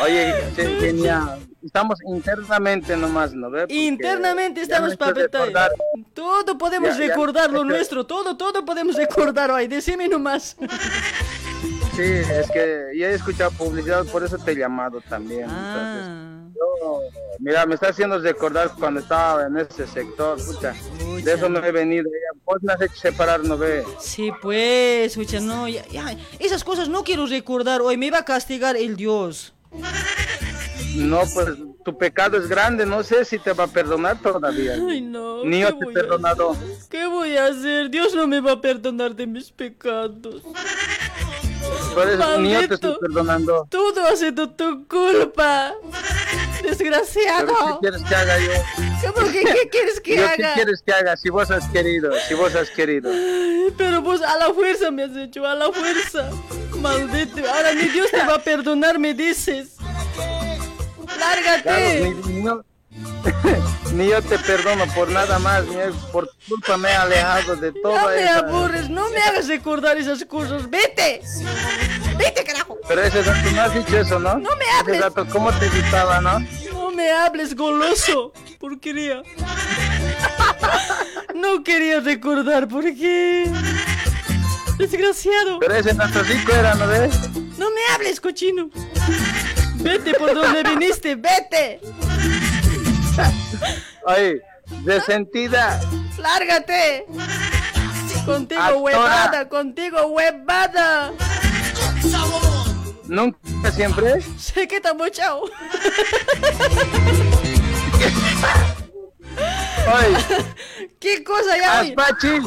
[SPEAKER 13] Oye, genial. Estamos internamente nomás, ¿no ves?
[SPEAKER 2] Internamente
[SPEAKER 13] ya
[SPEAKER 2] estamos
[SPEAKER 13] recordar-
[SPEAKER 2] Todo podemos
[SPEAKER 13] Ya, ya,
[SPEAKER 2] recordar lo
[SPEAKER 13] es que-
[SPEAKER 2] nuestro, todo, todo podemos recordar hoy, decime nomás.
[SPEAKER 13] Sí, es que ya he escuchado publicidad, por eso te he llamado también.
[SPEAKER 2] Ah.
[SPEAKER 13] Entonces, yo, mira, me está haciendo recordar cuando estaba en ese sector, pucha, de eso no he venido. Ya, vos me has hecho separar, ¿no ve?
[SPEAKER 2] Sí, pues, escucha, no, ya, ya, esas cosas no quiero recordar hoy, me va a castigar el Dios.
[SPEAKER 13] No, pues tu pecado es grande, no sé si te va a perdonar todavía.
[SPEAKER 2] Ay, no.
[SPEAKER 13] Ni
[SPEAKER 2] ¿qué
[SPEAKER 13] yo te he perdonado.
[SPEAKER 2] ¿Qué voy a hacer? Dios no me va a perdonar de mis pecados.
[SPEAKER 13] Yo te estoy perdonando.
[SPEAKER 2] Todo ha sido tu culpa. Desgraciado.
[SPEAKER 13] Pero ¿qué quieres que haga yo?
[SPEAKER 2] ¿Cómo que qué quieres que <laughs>
[SPEAKER 13] Yo,
[SPEAKER 2] haga?
[SPEAKER 13] ¿Qué quieres que haga? Si vos has querido, si vos has querido.
[SPEAKER 2] Ay, Pero vos a la fuerza me has hecho, a la fuerza. Maldito. Ahora ni Dios te va a perdonar, me dices. Lárgate.
[SPEAKER 13] Claro, yo, ni yo te perdono por nada más, ni por culpa me he alejado de
[SPEAKER 2] No
[SPEAKER 13] toda
[SPEAKER 2] me
[SPEAKER 13] esa...
[SPEAKER 2] aburres, no me hagas recordar esas cosas. Vete. Vete, carajo.
[SPEAKER 13] Pero ese dato no has dicho eso, ¿no?
[SPEAKER 2] No me
[SPEAKER 13] Ese
[SPEAKER 2] hables.
[SPEAKER 13] dato, ¿cómo te gustaba, no?
[SPEAKER 2] No me hables, goloso. Porquería. No quería recordar por qué. Desgraciado.
[SPEAKER 13] Pero ese dato rico era, ¿no ves?
[SPEAKER 2] No me hables, cochino. Vete por donde viniste, vete.
[SPEAKER 13] Ay, desentida.
[SPEAKER 2] Lárgate. Contigo, huevada, contigo, huevada.
[SPEAKER 13] Nunca, siempre.
[SPEAKER 2] Sé que estamos
[SPEAKER 13] chao.
[SPEAKER 2] ¿Qué cosa ya?
[SPEAKER 13] Aspachi,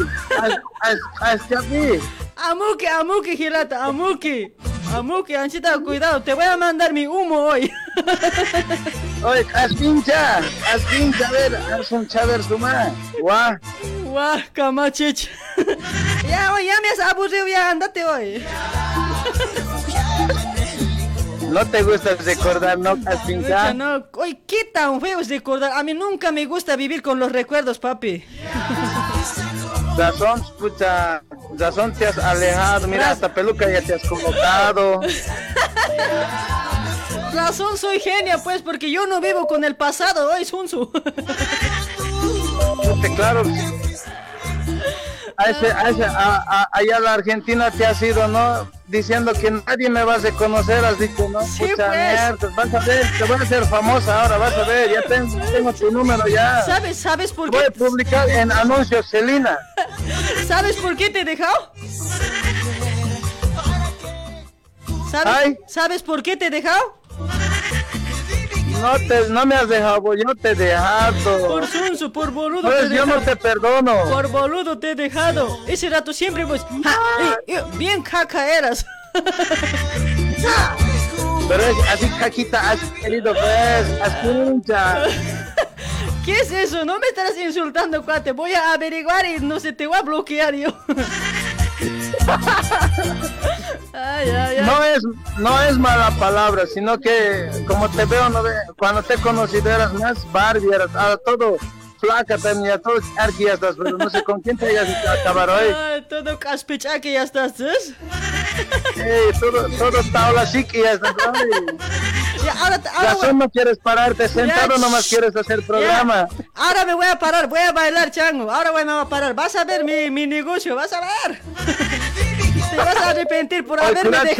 [SPEAKER 13] hasta aquí.
[SPEAKER 2] Amuque, amuque, Gilata, amuque. Amuque, Anchita, cuidado, te voy a mandar mi humo hoy. <laughs>
[SPEAKER 13] Oye, as pincha, as pincha, a ver, as un chaver suma. Guau.
[SPEAKER 2] Guau, camachich. <laughs> Ya, hoy ya me has aburrido, ya andate hoy.
[SPEAKER 13] No te gusta recordar, ¿no, as
[SPEAKER 2] Pucha,
[SPEAKER 13] pincha?
[SPEAKER 2] no, hoy qué tan feo es recordar. A mí nunca me gusta vivir con los recuerdos, papi. <laughs>
[SPEAKER 13] Razón, pucha, razón te has alejado, mira, hasta peluca ya te has colocado.
[SPEAKER 2] Razón, soy genia, pues, porque yo no vivo con el pasado, hoy Sunsu.
[SPEAKER 13] Puta, claro. A ese, a ese, a, allá a la Argentina te has ido, ¿no? Diciendo que nadie me va a reconocer, has dicho, ¿no?
[SPEAKER 2] Sí,
[SPEAKER 13] Pucha
[SPEAKER 2] pues.
[SPEAKER 13] mierda, vas a ver, te voy a hacer famosa ahora, vas a ver, ya tengo, tengo tu número ya.
[SPEAKER 2] ¿Sabes, sabes por
[SPEAKER 13] Voy a
[SPEAKER 2] qué?
[SPEAKER 13] publicar en anuncios, Celina. <laughs>
[SPEAKER 2] ¿Sabes por qué te he dejado? ¿Sabes,
[SPEAKER 13] Ay.
[SPEAKER 2] ¿Sabes por qué te he dejado?
[SPEAKER 13] No, te, no me has dejado, yo te he dejado.
[SPEAKER 2] Por Sunsu, por boludo
[SPEAKER 13] Pues
[SPEAKER 2] te he
[SPEAKER 13] yo no te perdono.
[SPEAKER 2] Por boludo te he dejado. Ese rato siempre pues... ja, ey, ey, bien caca eras.
[SPEAKER 13] Pero es así, caquita, has querido, pues, has pincha. <laughs>
[SPEAKER 2] ¿Qué es eso? No me estarás insultando, cuate. Voy a averiguar y no sé, te voy a bloquear yo. <laughs>
[SPEAKER 13] No es, no es mala palabra, sino que como te veo, no ve- cuando te conocí eras más Barbie, eras ah, todo flaca también, todo charqui ya estás, pero no sé con quién te ibas a acabar hoy.
[SPEAKER 2] Ay, todo caspichaque ya estás, ¿sí?
[SPEAKER 13] Ey, todo, todo tabla chiqui ya estás.
[SPEAKER 2] Ya, ahora, ahora,
[SPEAKER 13] solo no quieres pararte sentado,
[SPEAKER 2] Ya,
[SPEAKER 13] nomás quieres hacer programa.
[SPEAKER 2] Ya, Ahora me voy a parar, voy a bailar, chango. Ahora voy a parar. Vas a ver mi, mi negocio, vas a ver. <laughs> Te vas a arrepentir por
[SPEAKER 13] Ay,
[SPEAKER 2] haberme dejado.